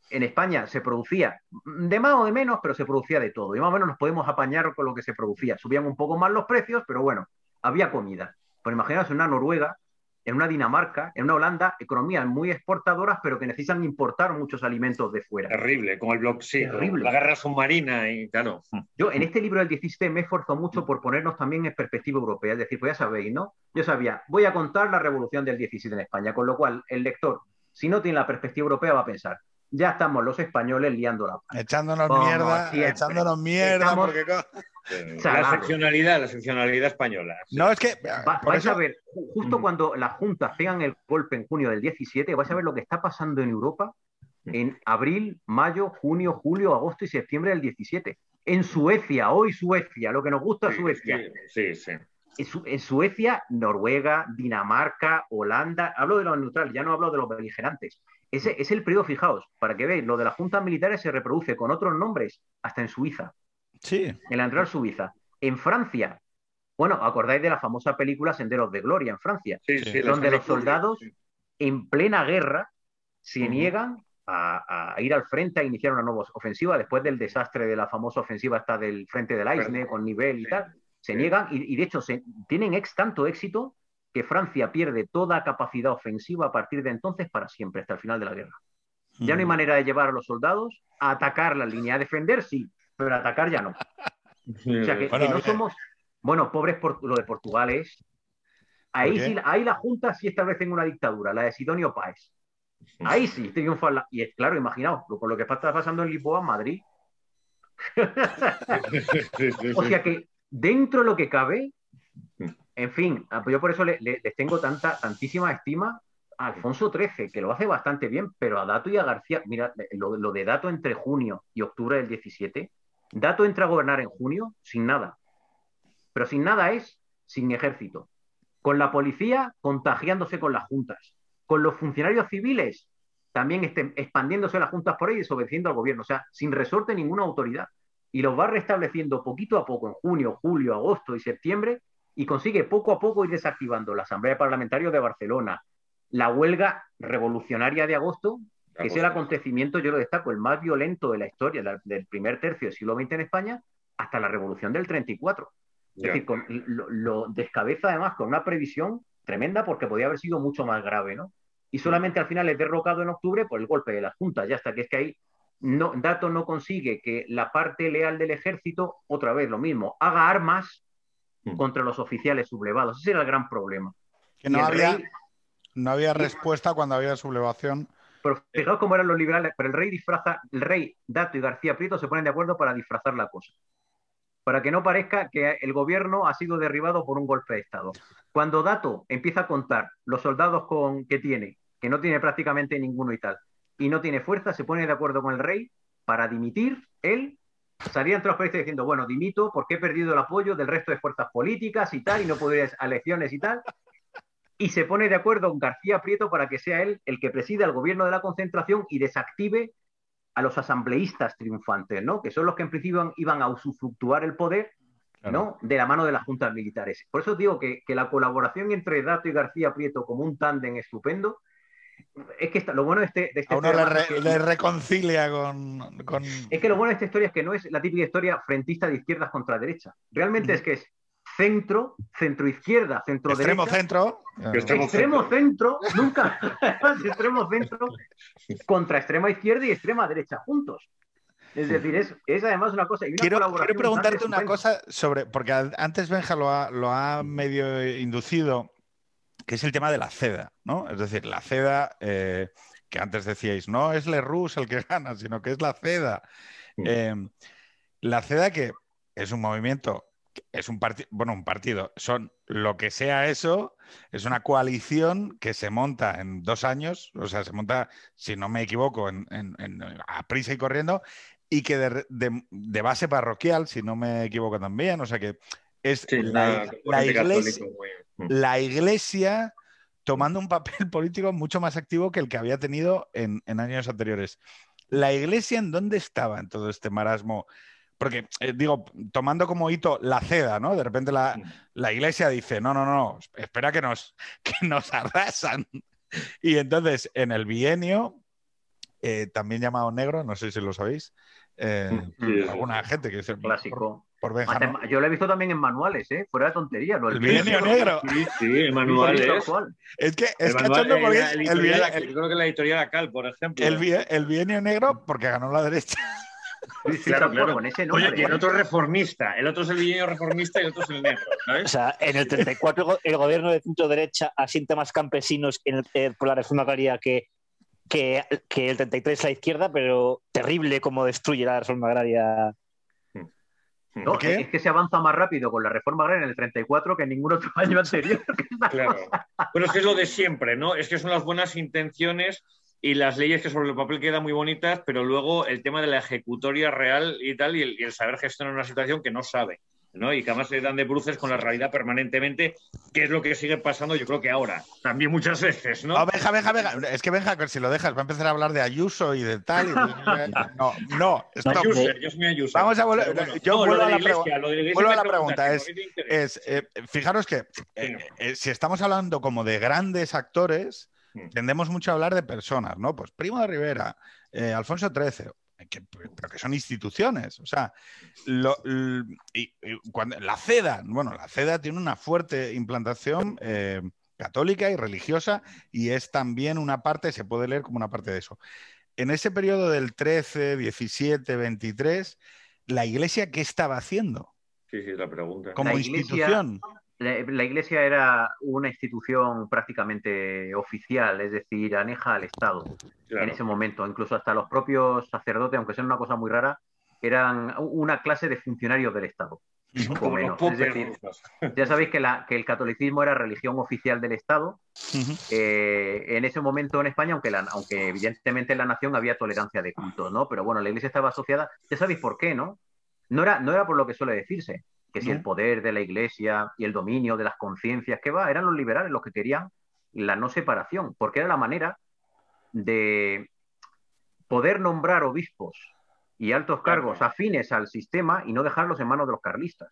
en España se producía de más o de menos, pero se producía de todo. Y más o menos nos podemos apañar con lo que se producía. Subían un poco más los precios, pero bueno, había comida. Pues imaginaos una Noruega en una Dinamarca, en una Holanda, economías muy exportadoras, pero que necesitan importar muchos alimentos de fuera. Terrible, como el bloque, sí, la guerra submarina y claro. Yo en este libro del 17 me esfuerzo mucho por ponernos también en perspectiva europea, es decir, pues ya sabéis, ¿no? Yo sabía, voy a contar la revolución del 17 en España, con lo cual el lector, si no tiene la perspectiva europea, va a pensar, ya estamos los españoles liando la Echándonos mierda, echándonos mierda, porque la seccionalidad, la seccionalidad española. No, es que. vais a ver, justo cuando las juntas pegan el golpe en junio del 17, vais a ver lo que está pasando en Europa en abril, mayo, junio, julio, agosto y septiembre del 17. En Suecia, hoy Suecia, lo que nos gusta Suecia. Sí, sí. En, Suecia, Noruega, Dinamarca, Holanda, hablo de los neutrales, ya no hablo de los beligerantes. Ese es el periodo, fijaos, para que veáis, lo de las juntas militares se reproduce con otros nombres hasta en Suiza. Sí. En la entrada Suiza. En Francia, bueno, acordáis de la famosa película Senderos de Gloria en Francia, donde los soldados en plena guerra se niegan a, ir al frente a iniciar una nueva ofensiva después del desastre de la famosa ofensiva hasta del frente del Aisne con nivel y tal. Se niegan y, de hecho se, tienen ex tanto éxito que Francia pierde toda capacidad ofensiva a partir de entonces para siempre, hasta el final de la guerra. Ya no hay manera de llevar a los soldados a atacar la línea, a defender sí, pero atacar ya no. O sea, que, no somos, bueno, pobres por, lo de Portugal es, ahí sí, ahí la Junta sí establecen una dictadura, la de Sidonio Páez. Ahí sí, triunfa la, y es claro, imaginaos, con lo que está pasando en Lisboa, Madrid. o sea que dentro de lo que cabe, en fin, ah, pues yo por eso les tengo tanta, tantísima estima a Alfonso XIII, que lo hace bastante bien, pero a Dato y a García, mira, lo, lo, de Dato entre junio y octubre del 17, Dato entra a gobernar en junio sin nada. Pero sin nada es sin ejército. Con la policía contagiándose con las juntas. Con los funcionarios civiles también expandiéndose las juntas por ahí y desobedeciendo al gobierno. O sea, sin resorte ninguna autoridad. Y los va restableciendo poquito a poco en junio, julio, agosto y septiembre y consigue poco a poco ir desactivando la Asamblea Parlamentaria de Barcelona, la huelga revolucionaria de agosto, que es el acontecimiento, yo lo destaco, el más violento de la historia del primer tercio del siglo XX en España, hasta la revolución del 34. Es decir, lo, descabeza además con una previsión tremenda porque podía haber sido mucho más grave, ¿no? Y solamente al final es derrocado en octubre por el golpe de la Junta, ya está, que es que ahí no, Dato no consigue que la parte leal del ejército, otra vez lo mismo, haga armas. Contra los oficiales sublevados. Ese era el gran problema. Que no había, no había respuesta cuando había sublevación pero fijaos cómo eran los liberales, pero el rey disfraza, el rey Dato y García Prieto se ponen de acuerdo para disfrazar la cosa. Para que no parezca que el gobierno ha sido derribado por un golpe de Estado. Cuando Dato empieza a contar los soldados con, que tiene, que no tiene prácticamente ninguno y tal, y no tiene fuerza, se pone de acuerdo con el rey para dimitir él. Salía entre los países diciendo, bueno, dimito porque he perdido el apoyo del resto de fuerzas políticas y tal, y no puedo ir a elecciones y tal y se pone de acuerdo con García Prieto para que sea él el que presida el gobierno de la concentración y desactive a los asambleístas triunfantes, ¿no? Que son los que en principio iban a usufructuar el poder, ¿no? De la mano de las juntas militares. Por eso digo que, la colaboración entre Dato y García Prieto como un tándem estupendo, es que lo bueno de este... De este a uno le, reconcilia con, Es que lo bueno de esta historia es que no es la típica historia frentista de izquierdas contra derecha. Realmente es que es centro, centro izquierda, centro extremo centro, extremo, centro, nunca, extremo centro contra extrema izquierda y extrema derecha juntos. Es decir, es, además una cosa. quiero, preguntarte una cosa sobre, porque antes Benja lo ha, lo ha medio inducido, que es el tema de la CEDA, ¿no? Es decir, la CEDA, eh, que antes decíais, no es Lerroux el que gana, sino que es la CEDA. Eh, la CEDA que es un movimiento es un partido, bueno, un partido, son lo que sea eso, es una coalición que se monta en dos años, o sea, se monta, si no me equivoco, en, a prisa y corriendo, y que de, base parroquial, si no me equivoco también, o sea que es la, iglesia, mm. La, iglesia, tomando un papel político mucho más activo que el que había tenido en, en años anteriores. ¿La iglesia en dónde estaba en todo este marasmo? porque eh, digo, tomando como hito la ceda, ¿no? De repente la, iglesia dice, no, no, no, espera que nos, que nos arrasan. Y entonces en el bienio, eh, también llamado negro, no sé si lo sabéis, eh, alguna gente que dice, clásico. Por Benja. Hasta ¿no? en- Yo lo he visto también en manuales, ¿eh? Fuera de tontería. Lo El bienio negro. Sí, sí, el Sí, manual sí, tal es. Es que el es manual- cachondo porque el- es el el, yo creo que la editorial Acal, por ejemplo. el bien- el bienio negro porque ganó la derecha. Sí, sí, Claro, con ese Oye, nombre. y el otro es reformista. El otro es el bienio reformista y el otro es el negro. O sea, en el 34 el go- el gobierno de centro derecha asiente más campesinos en el- eh, por la reforma agraria que, que, que el 33 la izquierda, pero terrible como destruye la reforma agraria. No, ¿Qué? es que se avanza más rápido con la reforma agraria en el 34 que en ningún otro año anterior. Claro. Bueno, es que es lo de siempre, ¿no? Es que son las buenas intenciones y las leyes que sobre el papel quedan muy bonitas, pero luego el tema de la ejecutoria real y tal, y el, y el saber gestionar una situación que no sabe, ¿no? Y que además se dan de bruces con la realidad permanentemente, que es lo que sigue pasando, yo creo que ahora, también muchas veces, ¿no? No, Benja, Benja, Benja. Es que Benja, si lo dejas, va a empezar a hablar de Ayuso y de tal. y de- No, no, stop. Ayuso, yo soy Ayuso. Vamos a volver- yo no, vuelvo a la iglesia, vuelvo a la pregunta, es-. Es, eh, fijaros que eh, eh, si estamos hablando como de grandes actores, Mm. tendemos mucho a hablar de personas, ¿no? Pues Primo de Rivera, Alfonso XIII, que, pero que son instituciones. O sea, lo- y- y cuando, la CEDA, bueno, la CEDA tiene una fuerte implantación eh, católica y religiosa y es también una parte, se puede leer como una parte de eso. En ese periodo del 13, 17, 23, ¿la iglesia qué estaba haciendo? Sí, sí, la pregunta. Como La iglesia- institución. La, la iglesia era una institución prácticamente oficial, es decir, aneja al Estado Claro. en ese momento. Incluso hasta los propios sacerdotes, aunque sea una cosa muy rara, eran una clase de funcionarios del Estado. Como menos. Es decir, ya sabéis que, la- que el catolicismo era religión oficial del Estado. Eh, en ese momento en España, aunque, la- aunque evidentemente en la nación había tolerancia de culto, ¿no? Pero bueno, la iglesia estaba asociada, ya sabéis por qué, ¿no? No era, no era por lo que suele decirse, que si el poder de la iglesia y el dominio de las conciencias, que va, eran los liberales los que querían la no separación, porque era la manera de poder nombrar obispos y altos cargos Claro. afines al sistema y no dejarlos en manos de los carlistas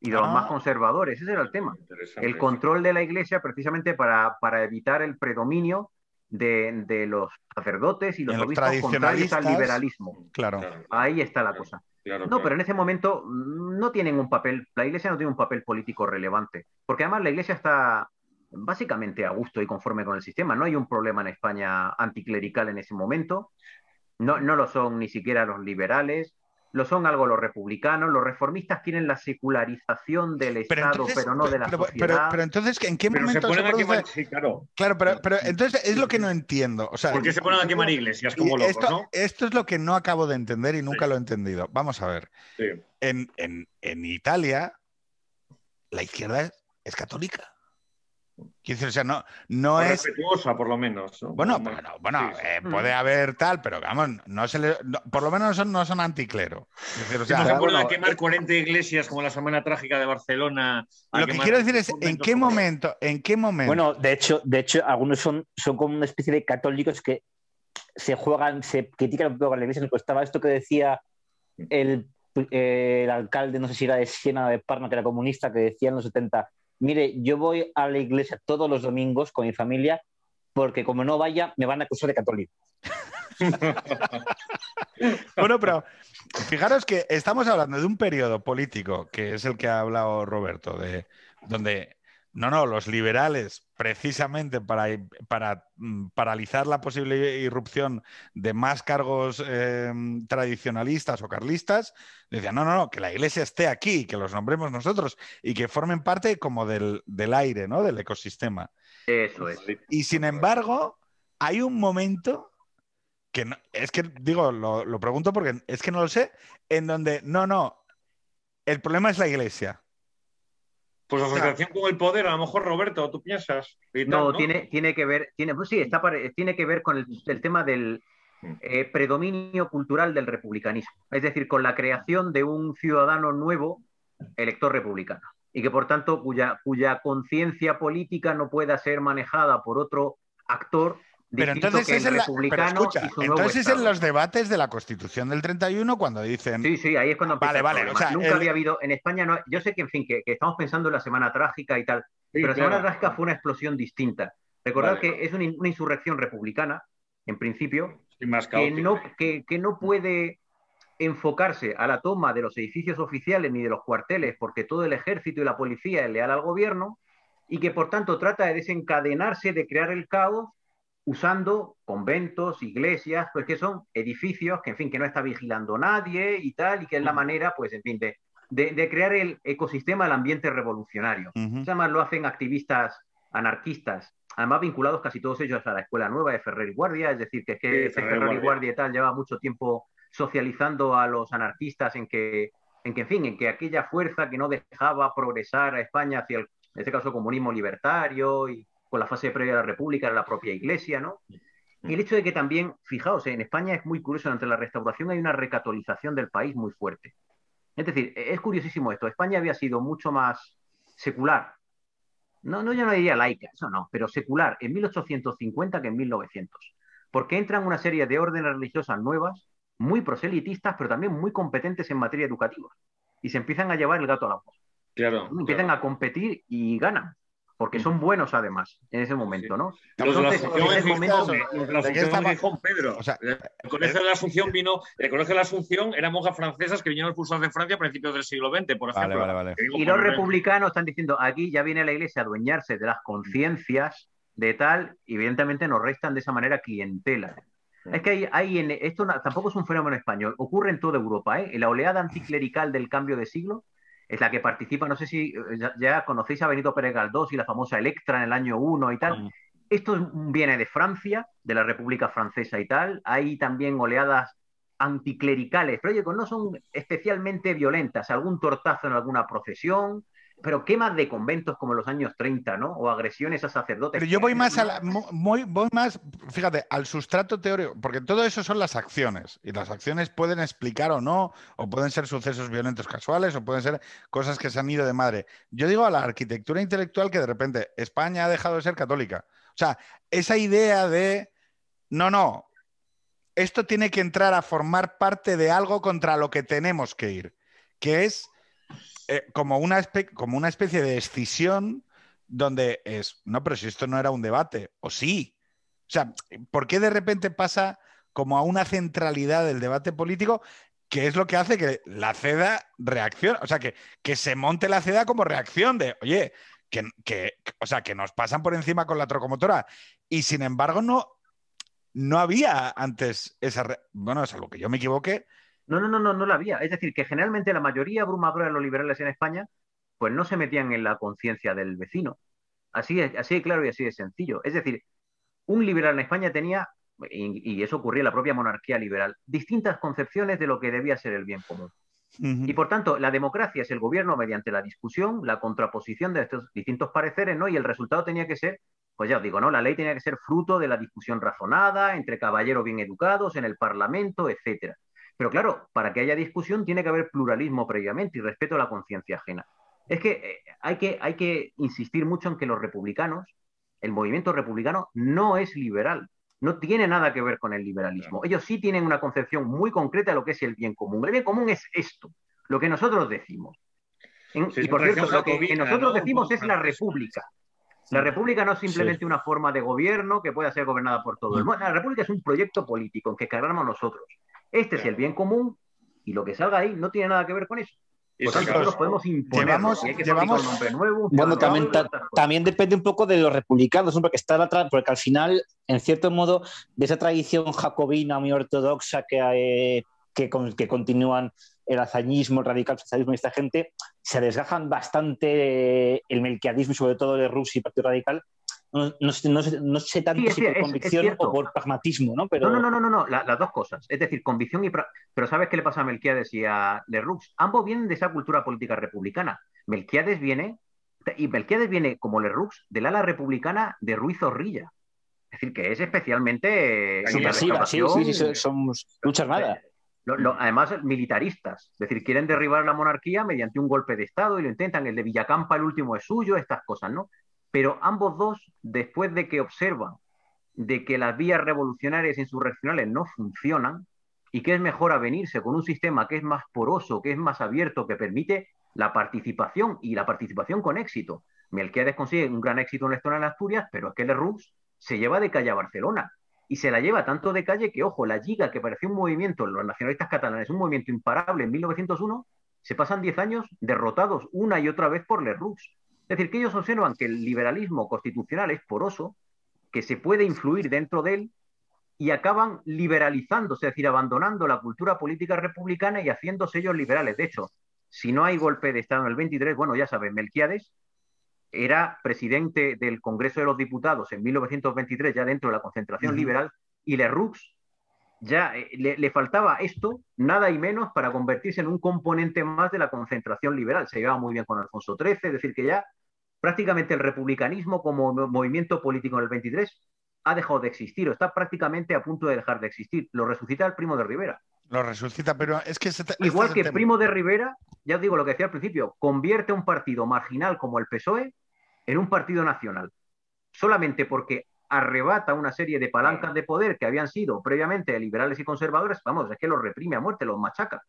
y de los Ah. más conservadores. Ese era el tema el control de la iglesia precisamente para, para evitar el predominio de, de los sacerdotes y los, Y los obispos contrarios al liberalismo. Claro, Ahí está la cosa. Claro, No, claro. pero en ese momento mm, no tienen un papel, la iglesia no tiene un papel político relevante, porque además la iglesia está básicamente a gusto y conforme con el sistema. No hay un problema en España anticlerical en ese momento. No, no lo son ni siquiera los liberales, lo son algo los republicanos. Los reformistas quieren la secularización del Pero Estado, entonces, pero no de la pero, sociedad. pero- pero entonces, ¿en qué se momento se, ponen a produce? quemar, sí, claro. Claro, pero, pero entonces es lo que no entiendo. O sea, ¿Por qué se ponen a quemar iglesias como locos, esto, no? esto es lo que no acabo de entender y nunca Sí. lo he entendido. Vamos a ver. Sí. En, en- en Italia, la izquierda es, es católica. Quiero decir, o sea, no, no O es. respetuosa, por lo menos. ¿no? Bueno, No, bueno, bueno, sí, sí. eh, puede haber tal, pero vamos, no se le- no- por lo menos no son, no son anticlero. Es decir, o Si no sea, se ponen a bueno, quemar 40 iglesias como la Semana Trágica de Barcelona. lo que quiero decir es, ¿en qué como- momento, en qué momento? Bueno, de hecho, de hecho, algunos son, son como una especie de católicos que se juegan, se critican un poco a la iglesia. Me costaba esto que decía el, eh, el alcalde, no sé si era de Siena o de Parma, que era comunista, que decía en los 70, mire, yo voy a la iglesia todos los domingos con mi familia porque como no vaya me van a acusar de católico. Bueno, pero fijaros que estamos hablando de un periodo político, que es el que ha hablado Roberto, de donde, no, no, los liberales, precisamente para, para mm, paralizar la posible irrupción de más cargos eh, tradicionalistas o carlistas, decían, no, no, no, que la iglesia esté aquí, que los nombremos nosotros y que formen parte como del, del aire, ¿no? Del ecosistema. Eso es. Y sin embargo, hay un momento que no, es que digo, lo, lo pregunto porque es que no lo sé, en donde no, no, el problema es la iglesia. Pues asociación con el poder, a lo mejor, Roberto, ¿tú piensas? Tal, No, Tiene, tiene que ver, tiene, pues sí, está tiene que ver con el, el tema del Mm. eh, predominio cultural del republicanismo, es decir, con la creación de un ciudadano nuevo, elector republicano, y que por tanto cuya, cuya conciencia política no pueda ser manejada por otro actor Pero entonces que es el en, la- pero republicano escucha, y su nuevo entonces es en los debates de la Constitución del 31 cuando dicen, Sí, sí, ahí es cuando Vale, vale, problema. o sea, Nunca el- había habido, en España no, yo sé que, en fin, que, que estamos pensando en la Semana Trágica y tal, Sí, pero la claro. Semana Trágica fue una explosión distinta. Recordad Vale. que es una, in- una insurrección republicana, en principio, Y más que no, que, que no puede enfocarse a la toma de los edificios oficiales ni de los cuarteles, porque todo el ejército y la policía es leal al gobierno, y que por tanto trata de desencadenarse, de crear el caos, usando conventos, iglesias, pues que son edificios que, en fin, que no está vigilando nadie y tal, y que es la manera, pues, en fin, de, de, crear el ecosistema del ambiente revolucionario. Además lo hacen activistas anarquistas, además vinculados casi todos ellos a la escuela nueva de Ferrer y Guardia, es decir, que, es que Ferrer, y Guardia y tal lleva mucho tiempo socializando a los anarquistas en que, en que, en fin, en que aquella fuerza que no dejaba progresar a España hacia el, en este caso, comunismo libertario y con la fase previa a la República era la propia Iglesia, ¿no? Y el hecho de que también, fijaos, en España es muy curioso, ante la restauración hay una recatolización del país muy fuerte. Es decir, es curiosísimo esto. España había sido mucho más secular. No, no, yo no diría laica, eso no, pero secular en 1850 que en 1900. Porque entran una serie de órdenes religiosas nuevas, muy proselitistas, pero también muy competentes en materia educativa. Y se empiezan a llevar el gato a la voz. Claro. Empiezan a competir y ganan porque son buenos además en ese momento, ¿no? Entonces, en ese momento la Asunción Pedro. O sea, el colegio de la Asunción vino, el colegio de la Asunción eran monjas francesas que vinieron expulsadas de Francia a principios del siglo XX, por ejemplo. Vale, vale, y los republicanos están diciendo, aquí ya viene la iglesia a adueñarse de las conciencias de tal, y evidentemente nos restan de esa manera clientela. Es que hay, hay en, esto tampoco es un fenómeno español, ocurre en toda Europa, ¿eh? En la oleada anticlerical del cambio de siglo, es la que participa, no sé si eh, ya, conocéis a Benito Pérez Galdós y la famosa Electra en el año 1 y tal. Mm. Esto viene de Francia, de la República Francesa y tal. Hay también oleadas anticlericales, pero oye, no son especialmente violentas. Algún tortazo en alguna procesión, pero quemas de conventos como los años 30, ¿no? O agresiones a sacerdotes. Pero yo voy más, a voy más, fíjate, al sustrato teórico, porque todo eso son las acciones, y las acciones pueden explicar o no, o pueden ser sucesos violentos casuales, o pueden ser cosas que se han ido de madre. Yo digo a la arquitectura intelectual que de repente España ha dejado de ser católica. O sea, esa idea de, no, no, esto tiene que entrar a formar parte de algo contra lo que tenemos que ir, que es eh, como, una como una especie de escisión donde es, no, pero si esto no era un debate, o sí. O sea, ¿por qué de repente pasa como a una centralidad del debate político que es lo que hace que la CEDA reaccione? O sea, que, que se monte la CEDA como reacción de, oye, que, o sea, que nos pasan por encima con la trocomotora. Y sin embargo, no, no había antes esa. Bueno, es algo que yo me equivoqué, no, no, no, no, no la había. Es decir, que generalmente la mayoría abrumadora de los liberales en España, pues no se metían en la conciencia del vecino. Así, así de claro y así de sencillo. Es decir, un liberal en España tenía, y, eso ocurría en la propia monarquía liberal, distintas concepciones de lo que debía ser el bien común. Y por tanto, la democracia es el gobierno mediante la discusión, la contraposición de estos distintos pareceres, ¿no? Y el resultado tenía que ser, pues ya os digo, ¿no? La ley tenía que ser fruto de la discusión razonada entre caballeros bien educados en el Parlamento, etcétera. Pero claro, para que haya discusión tiene que haber pluralismo previamente y respeto a la conciencia ajena. Es que, eh, hay que hay que insistir mucho en que los republicanos, el movimiento republicano no es liberal, no tiene nada que ver con el liberalismo. Ellos sí tienen una concepción muy concreta de lo que es el bien común. El bien común es esto, lo que nosotros decimos. y por cierto, lo que, nosotros decimos es la república. La república no es simplemente una forma de gobierno que pueda ser gobernada por todo el mundo. La república es un proyecto político en que cargamos nosotros. Este es el bien común y lo que salga ahí no tiene nada que ver con eso. Pues nosotros podemos imponer llevamos, hay que llevamos... un nombre nuevo. Bueno, también, también, depende un poco de los republicanos, porque está la porque al final, en cierto modo, de esa tradición jacobina muy ortodoxa que, eh, que, que continúan el hazañismo, el radical socialismo y esta gente, se desgajan bastante el melquiadismo y sobre todo el Rusia y Partido Radical, no, no, sé tanto si por convicción o por pragmatismo, ¿no? Pero... No, no, no, no, no, las dos cosas. Es decir, convicción y... Pero ¿sabes qué le pasa a Melquiades y a Leroux? Ambos vienen de esa cultura política republicana. Melquiades viene, y Melquiades viene, como Leroux, del ala republicana de Ruiz Zorrilla. Es decir, que es especialmente... Sí, sí, sí, sí, somos lucha armada. además, militaristas. Es decir, quieren derribar la monarquía mediante un golpe de Estado y lo intentan. El de Villacampa, el último es suyo, estas cosas, ¿no? Pero ambos dos, después de que observan de que las vías revolucionarias insurreccionales no funcionan y que es mejor avenirse con un sistema que es más poroso, que es más abierto, que permite la participación y la participación con éxito. Melquiades consigue un gran éxito en historia de Asturias, pero es que Lerroux se lleva de calle a Barcelona. y se la lleva tanto de calle que, ojo, la Liga, que parecía un movimiento, los nacionalistas catalanes, un movimiento imparable en 1901, se pasan 10 años derrotados una y otra vez por Lerroux. Es decir, que ellos observan que el liberalismo constitucional es poroso, que se puede influir dentro de él y acaban liberalizándose, es decir, abandonando la cultura política republicana y haciéndose ellos liberales. De hecho, si no hay golpe de Estado en el 23, bueno, ya saben, Melquiades era presidente del Congreso de los Diputados en 1923, ya dentro de la concentración liberal, y Lerroux ya eh, le, faltaba esto, nada y menos, para convertirse en un componente más de la concentración liberal. Se llevaba muy bien con Alfonso XIII, es decir, que ya prácticamente el republicanismo como movimiento político en el 23 ha dejado de existir o está prácticamente a punto de dejar de existir. Lo resucita el primo de Rivera. Lo resucita, pero es que... Igual que Primo de Rivera, ya os digo lo que decía al principio, convierte un partido marginal como el PSOE en un partido nacional. Solamente porque arrebata una serie de palancas de poder que habían sido previamente liberales y conservadores, vamos, es que los reprime a muerte, los machaca.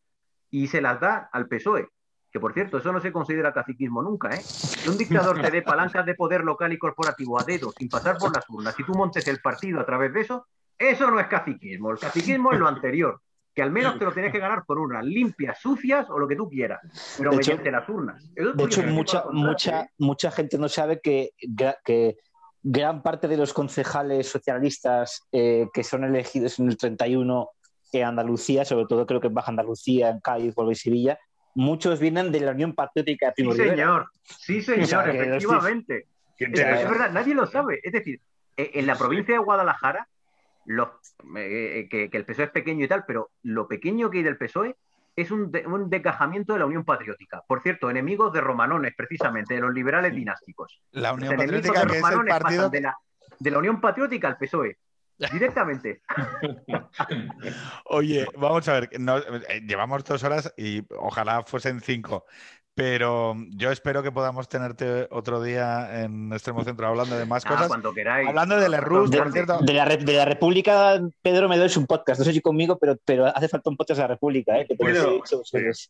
Y se las da al PSOE. Que por cierto, eso no se considera caciquismo nunca, ¿eh? Que un dictador te dé palancas de poder local y corporativo a dedo sin pasar por las urnas y tú montes el partido a través de eso, eso no es caciquismo. El caciquismo es lo anterior que al menos te lo tienes que ganar por unas limpias, sucias o lo que tú quieras, pero mediante las urnas. de hecho, mucha, mucha, mucha gente no sabe que, que gran parte de los concejales socialistas eh, que son elegidos en el 31 en Andalucía, sobre todo creo que en Baja Andalucía, en Cádiz, Puebla y Sevilla, muchos vienen de la Unión Patriótica de Primo Sí, señor, sí, señor, efectivamente. Es, verdad, nadie lo sabe. Es decir, e, en la provincia de Guadalajara, los, eh, que, el PSOE es pequeño y tal, pero lo pequeño que hay del PSOE es un, decajamiento de la Unión Patriótica. Por cierto, enemigos de Romanones, precisamente, de los liberales dinásticos. La Unión Patriótica, que es el partido... De la, de la Unión Patriótica al PSOE. Directamente. Oye, vamos a ver, eh, llevamos dos horas y ojalá fuesen cinco. Pero yo espero que podamos tenerte otro día en Extremo Centro hablando de más ah, cosas. Cuando queráis. Hablando de Lerroux, de, por cierto. De la, de la, República, Pedro me doy un podcast. No sé si conmigo, pero, pero hace falta un podcast de la República. ¿eh?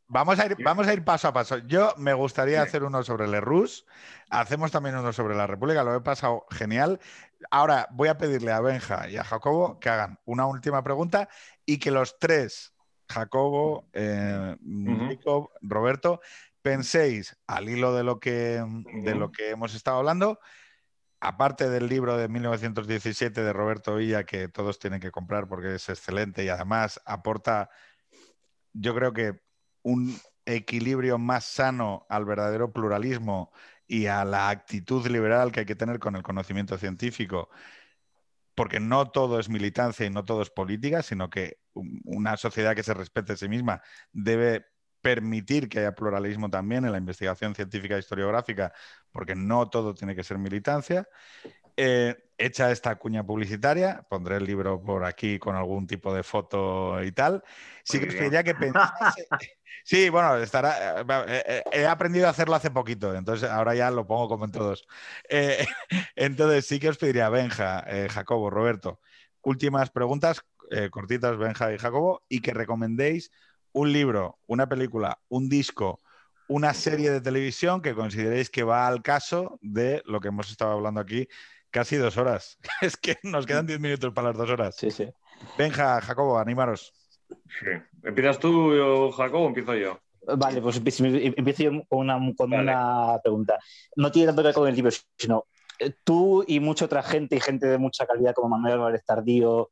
vamos, a ir, vamos a ir paso a paso. Yo me gustaría hacer uno sobre Lerroux. Hacemos también uno sobre la República. Lo he pasado genial. Ahora voy a pedirle a Benja y a Jacobo que hagan una última pregunta y que los tres, Jacobo, eh, Roberto, penséis, al hilo de lo que, de lo que hemos estado hablando, aparte del libro de 1917 de Roberto Villa, que todos tienen que comprar porque es excelente y además aporta, yo creo que un equilibrio más sano al verdadero pluralismo y a la actitud liberal que hay que tener con el conocimiento científico, porque no todo es militancia y no todo es política, sino que una sociedad que se respete a sí misma debe permitir que haya pluralismo también en la investigación científica e historiográfica, porque no todo tiene que ser militancia. Eh, hecha esta cuña publicitaria, pondré el libro por aquí con algún tipo de foto y tal. Sí que que pensase... Sí, bueno, estará. Eh, eh, he aprendido a hacerlo hace poquito, entonces ahora ya lo pongo como en todos. entonces sí que os pediría, Benja, Jacobo, Roberto, últimas preguntas cortitas, Benja y Jacobo, y que recomendéis un libro, una película, un disco, una serie de televisión que consideréis que va al caso de lo que hemos estado hablando aquí casi dos horas. Es que nos quedan diez minutos para las dos horas. Sí, sí. Venga, Jacobo, animaros. Sí. ¿Empiezas tú, Jacobo, o empiezo yo? Vale, pues empiezo yo con una, una pregunta. No tiene tanto que ver con el libro, sino eh, tú y mucha otra gente y gente de mucha calidad como Manuel Álvarez Tardío,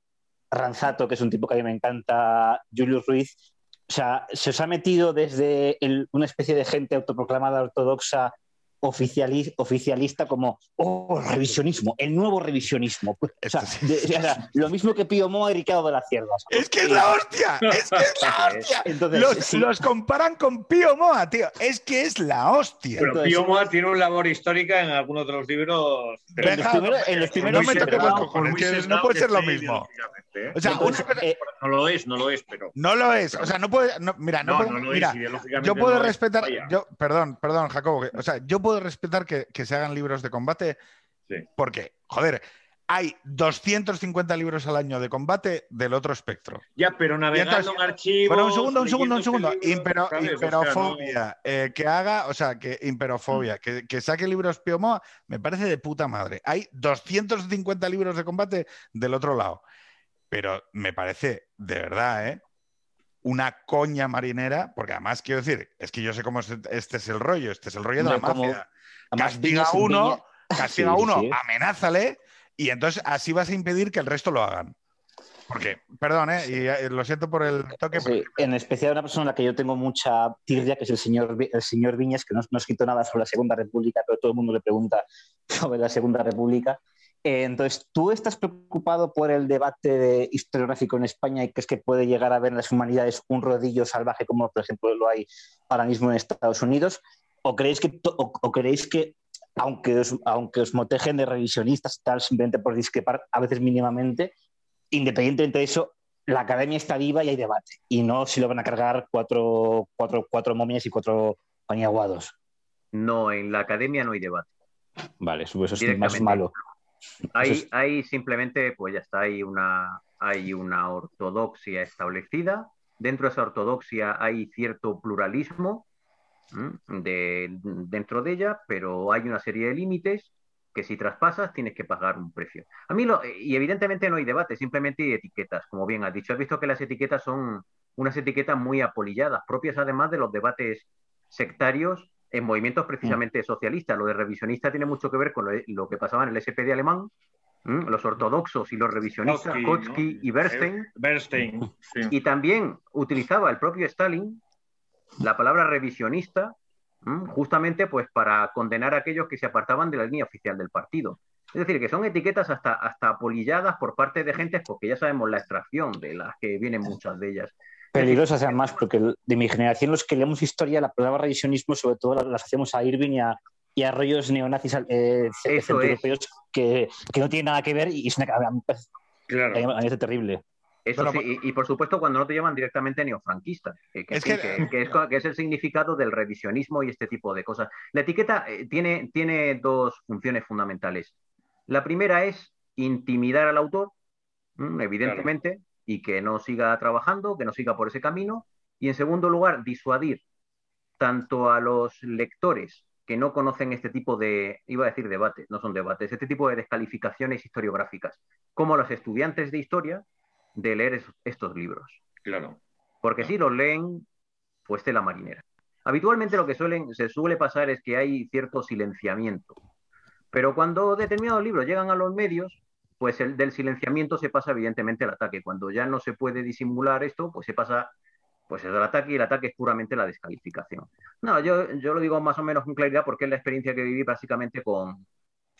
Ranzato, que es un tipo que a mí me encanta, Julius Ruiz, o sea, se os ha metido desde una especie de gente autoproclamada ortodoxa oficialista como, oh, revisionismo, el nuevo revisionismo. O sea, lo mismo que Pío Moa y Ricardo de la Cierva. Es que es la hostia, es que es la hostia. Entonces, los, comparan con Pío Moa, tío, es que es la hostia. Pero Pío Moa tiene un labor histórica en algunos de los libros. en los primeros, no me toques los cojones, no puede ser lo mismo. ¿eh? O sea, eh, no lo es, no lo es, pero. No lo es. O sea, no puede. mira, no, puedo, mira, yo puedo respetar. Yo, perdón, perdón, Jacobo. O sea, yo puedo respetar que, que se hagan libros de combate. Sí. Porque, joder, hay 250 libros al año de combate del otro espectro. Ya, pero navegando en archivos... Bueno, un segundo, un segundo, un segundo. imperofobia, eh, que haga, o sea, que imperofobia, que, que, saque libros Piomoa, me parece de puta madre. Hay 250 libros de combate del otro lado. pero me parece, de verdad, ¿eh? Una coña marinera, porque además quiero decir, es que yo sé cómo es- este es el rollo, este es el rollo de la como- mafia. Castiga a uno, castiga a Sí, uno, sí. amenázale, y entonces así vas a impedir que el resto lo hagan. Porque, perdón, ¿eh? y eh, lo siento por el toque, Sí, en especial una persona a la que yo tengo mucha tirria, que es el señor, el señor Viñas, que no, no ha escrito nada sobre la Segunda República, pero todo el mundo le pregunta sobre la Segunda República. Eh, entonces, ¿tú estás preocupado por el debate de- historiográfico en España y crees que puede llegar a haber en las humanidades un rodillo salvaje como, por ejemplo, lo hay ahora mismo en Estados Unidos? ¿O creéis que, o, o creéis que aunque, os, aunque os motejen de revisionistas, tal, simplemente por discrepar a veces mínimamente, independientemente de eso, la academia está viva y hay debate. Y no si lo van a cargar cuatro, cuatro, cuatro momias y cuatro paniaguados. No, en la academia no hay debate. Vale, eso, es más malo. Es- hay simplemente, pues ya está, hay una, hay una ortodoxia establecida. Dentro de esa ortodoxia hay cierto pluralismo de, dentro de ella, pero hay una serie de límites que si traspasas tienes que pagar un precio. A mí, lo, y evidentemente no hay debate, simplemente hay etiquetas, como bien has dicho. Has visto que las etiquetas son unas etiquetas muy apolilladas, propias además de los debates sectarios en movimientos precisamente socialistas. Lo de revisionista tiene mucho que ver con lo, lo que pasaba en el SPD alemán, ¿m? los ortodoxos y los revisionistas, ¿no? y Bernstein, Bernstein, sí. y también utilizaba el propio Stalin la palabra revisionista ¿m? justamente pues para condenar a aquellos que se apartaban de la línea oficial del partido. Es decir, que son etiquetas hasta, hasta apolilladas por parte de gente porque ya sabemos la extracción de las que vienen muchas de ellas. Peligrosas además, porque de mi generación los que leemos historia, la palabra revisionismo sobre todo la- las hacemos a Irving y a, y a rollos neonazis eh, es. centroeuropeos que, que no tienen nada que ver y es una, a mí a mí me parece terrible. Eso sí, y, y por supuesto cuando no te llaman directamente neofranquista, que, que Es sí, que- que- que es, co- que es el significado del revisionismo y este tipo de cosas. La etiqueta eh, tiene, tiene dos funciones fundamentales. La primera es intimidar al autor, mm, evidentemente, y que no siga trabajando, que no siga por ese camino. Y en segundo lugar, disuadir tanto a los lectores que no conocen este tipo de, iba a decir debates, no son debates, este tipo de descalificaciones historiográficas, como a los estudiantes de historia de leer es- estos libros. Claro. Porque si los leen, pues tela marinera. Habitualmente lo que suelen, se suele pasar es que hay cierto silenciamiento. Pero cuando determinados libros llegan a los medios, pues el del silenciamiento se pasa evidentemente al ataque. Cuando ya no se puede disimular esto, pues se pasa pues es el ataque y el ataque es puramente la descalificación. No, yo, yo lo digo más o menos con claridad porque es la experiencia que viví básicamente con,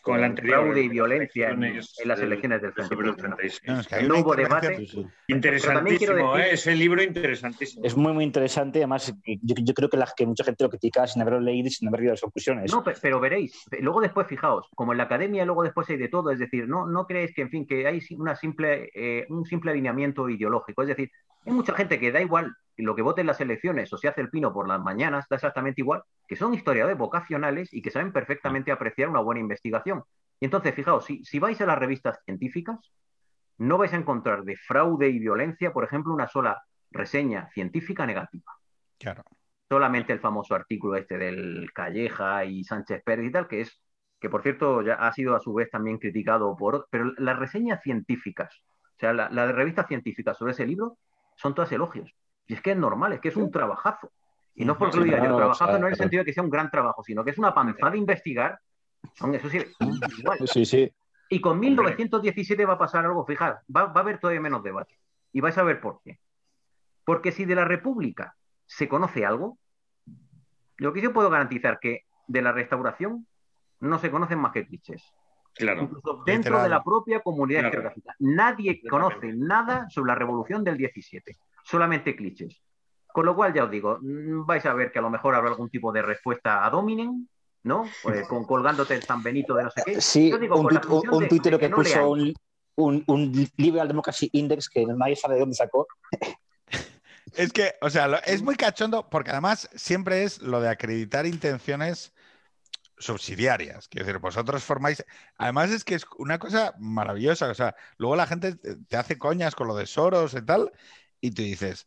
Con la anterior. fraude y violencia en, las del- elecciones del de Frente febrero Popular. 36. No, es que No hubo debate. Quiero Interesantísimo, decir- ¿eh? ese libro interesantísimo. Es muy, muy interesante. Además, yo, yo creo que, la, que mucha gente lo critica sin haberlo leído y sin haber leído las conclusiones. No, pe- pero veréis, luego después fijaos, como en la academia luego después hay de todo, es decir, no, no creéis que, en fin, que hay una simple, eh, un simple alineamiento ideológico, es decir, hay mucha gente que da igual lo que vote en las elecciones o se hace el pino por las mañanas, da exactamente igual, que son historiadores vocacionales y que saben perfectamente apreciar una buena investigación. Y entonces, fijaos, si, si vais a las revistas científicas, no vais a encontrar de fraude y violencia, por ejemplo, una sola reseña científica negativa Claro. solamente el famoso artículo este del Calleja y Sánchez Pérez y tal, que es, que por cierto ya ha sido a su vez también criticado por, pero las reseñas científicas, o sea, la- las revistas científicas sobre ese libro son todas elogios. Y es que es normal, es que es un trabajazo. Y no es porque lo diga yo, trabajazo no en el sentido de que sea un gran trabajo, sino que es una panzada investigar. Son, eso sí, igual. Sí, sí. Y con 1917 va a pasar algo, fijad, va, va a haber todavía menos debate. Y vais a ver por qué. Porque si de la República se conoce algo, lo que yo puedo garantizar que de la restauración no se conocen más que clichés. Claro. Incluso dentro Literal. de la propia comunidad Claro. Nadie conoce nada sobre la revolución del 17, solamente clichés. Con lo cual, ya os digo, mm, vais a ver que a lo mejor habrá algún tipo de respuesta a Dominen, ¿no? Pues, con, colgándote el San Benito de no sé qué. Sí, Yo digo, un, un tuitero que no puso un, un, un Liberal Democracy Index que nadie sabe de dónde sacó. Es que, o sea, lo- es muy cachondo porque además siempre es lo de acreditar intenciones subsidiarias. Quiero decir, vosotros formáis. Además, es que es una cosa maravillosa. O sea, luego la gente te te hace coñas con lo de Soros y tal, y tú dices.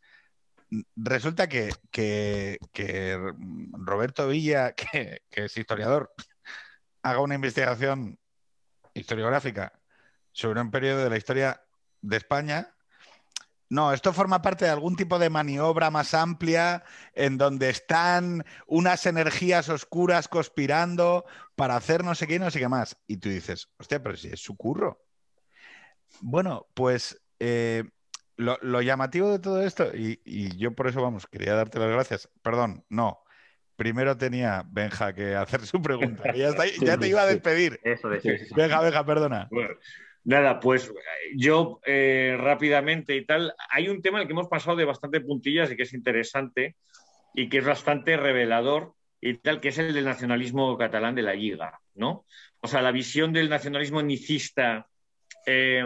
Resulta que, que- Roberto Villa, que, es historiador, haga una investigación historiográfica sobre un periodo de la historia de España No, esto forma parte de algún tipo de maniobra más amplia en donde están unas energías oscuras conspirando para hacer no sé qué no sé qué más. Y tú dices, hostia, pero si es su curro. Bueno, pues eh, lo, lo llamativo de todo esto, y, y yo por eso, vamos, quería darte las gracias. Perdón, no. Primero tenía Benja que hacer su pregunta. que Ya, está- ya te iba a despedir. Eso de Sí, sí, sí. Benja, Benja, perdona. Bueno, nada, pues yo eh, rápidamente y tal, hay un tema en el que hemos pasado de bastante puntillas y que es interesante y que es bastante revelador y tal, que es el del nacionalismo catalán de la Liga, ¿no? O sea, la visión del nacionalismo nicista eh,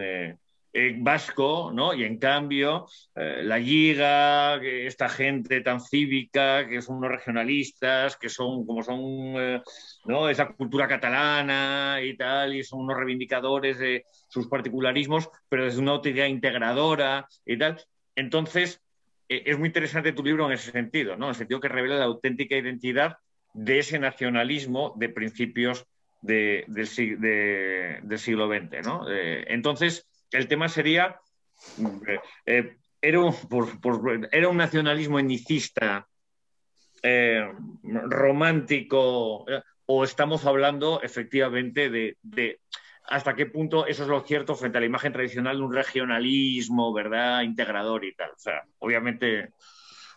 eh, eh, vasco, ¿no? Y en cambio, eh, la Liga, esta gente tan cívica, que son unos regionalistas, que son como son eh, ¿no? esa cultura catalana y tal, y son unos reivindicadores de sus particularismos, pero desde una óptica integradora y tal. Entonces, eh, es muy interesante tu libro en ese sentido, ¿no? En el sentido que revela la auténtica identidad de ese nacionalismo de principios de- del, sig- de- del siglo XX. Eh, entonces, el tema sería, eh, eh, era, un, por- por- era un nacionalismo etnicista eh, romántico o estamos hablando efectivamente de, de hasta qué punto eso es lo cierto frente a la imagen tradicional de un regionalismo, ¿verdad? Integrador y tal. O sea, obviamente,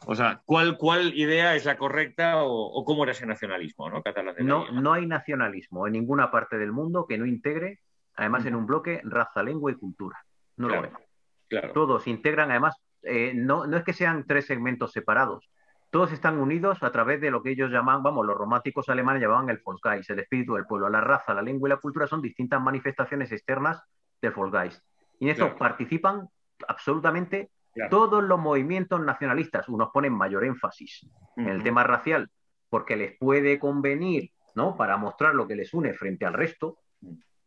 o sea, ¿cuál, cuál idea es la correcta o, o cómo era ese nacionalismo, ¿no? Catalán No, no hay nacionalismo en ninguna parte del mundo que no integre, además en un bloque, raza, lengua y cultura. No Claro. lo hay. Claro. Todos integran, además, eh, no, no es que sean tres segmentos separados. Todos están unidos a través de lo que ellos llaman, vamos, los románticos alemanes llamaban el Volksgeist, el espíritu del pueblo. La raza, la lengua y la cultura son distintas manifestaciones externas del Volksgeist. Y en eso Claro. participan absolutamente todos los movimientos nacionalistas. Unos ponen mayor énfasis en el tema racial porque les puede convenir, ¿no? Para mostrar lo que les une frente al resto,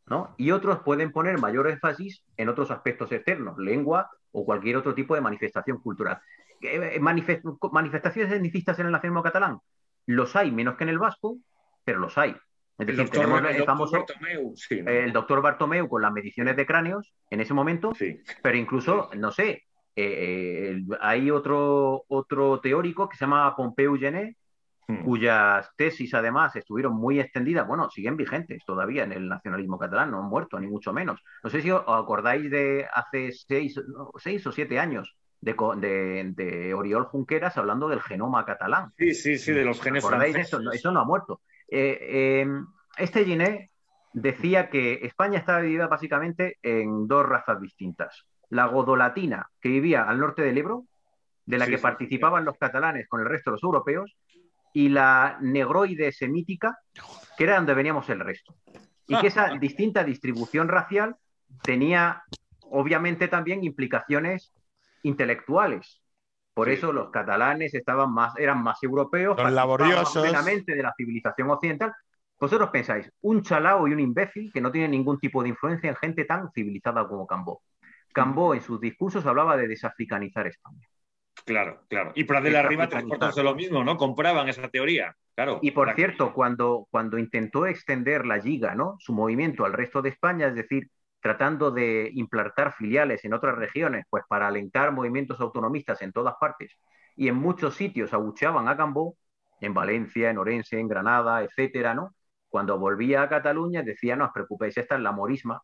¿no? Y otros pueden poner mayor énfasis en otros aspectos externos, lengua o cualquier otro tipo de manifestación cultural. Eh, manifest- manifestaciones etnicistas en el nacionalismo catalán, los hay menos que en el vasco, pero los hay. Es El decir, doctor, tenemos el el doctor Bartomeu, sí, ¿no? el doctor Bartomeu con las mediciones de cráneos en ese momento, Sí. pero incluso, no sé, eh, eh, hay otro, otro teórico que se llama Pompeu Gené, Mm. cuyas tesis además estuvieron muy extendidas, bueno, siguen vigentes todavía en el nacionalismo catalán, no han muerto, ni mucho menos. No sé si os acordáis de hace seis, seis o siete años de, de- de Oriol Junqueras hablando del genoma catalán. Sí, sí, sí, de los genes ¿Acordáis de franceses. eso? No, eso no ha muerto. Eh, eh, este Giné decía que España estaba dividida básicamente en dos razas distintas. La godolatina, que vivía al norte del Ebro, de la Sí, que sí, participaban los catalanes con el resto de los europeos, y la negroide semítica, que era donde veníamos el resto. Y que esa distinta distribución racial tenía, obviamente, también implicaciones intelectuales. Por Sí. eso los catalanes estaban más, eran más europeos, Los laboriosos. plenamente de la civilización occidental. Vosotros pensáis, un chalao y un imbécil que no tiene ningún tipo de influencia en gente tan civilizada como Cambó. Cambó en sus discursos hablaba de desafricanizar España. Claro, claro. Y Pradel Está arriba de lo mismo, ¿no? Compraban esa teoría. Claro. Y por cierto, cuando, cuando intentó extender la Liga, ¿no? su movimiento al resto de España, es decir, tratando de implantar filiales en otras regiones, pues para alentar movimientos autonomistas en todas partes, y en muchos sitios abucheaban a Cambó, en Valencia, en Orense, en Granada, etcétera, ¿no? Cuando volvía a Cataluña decía, no os preocupéis, esta es la morisma,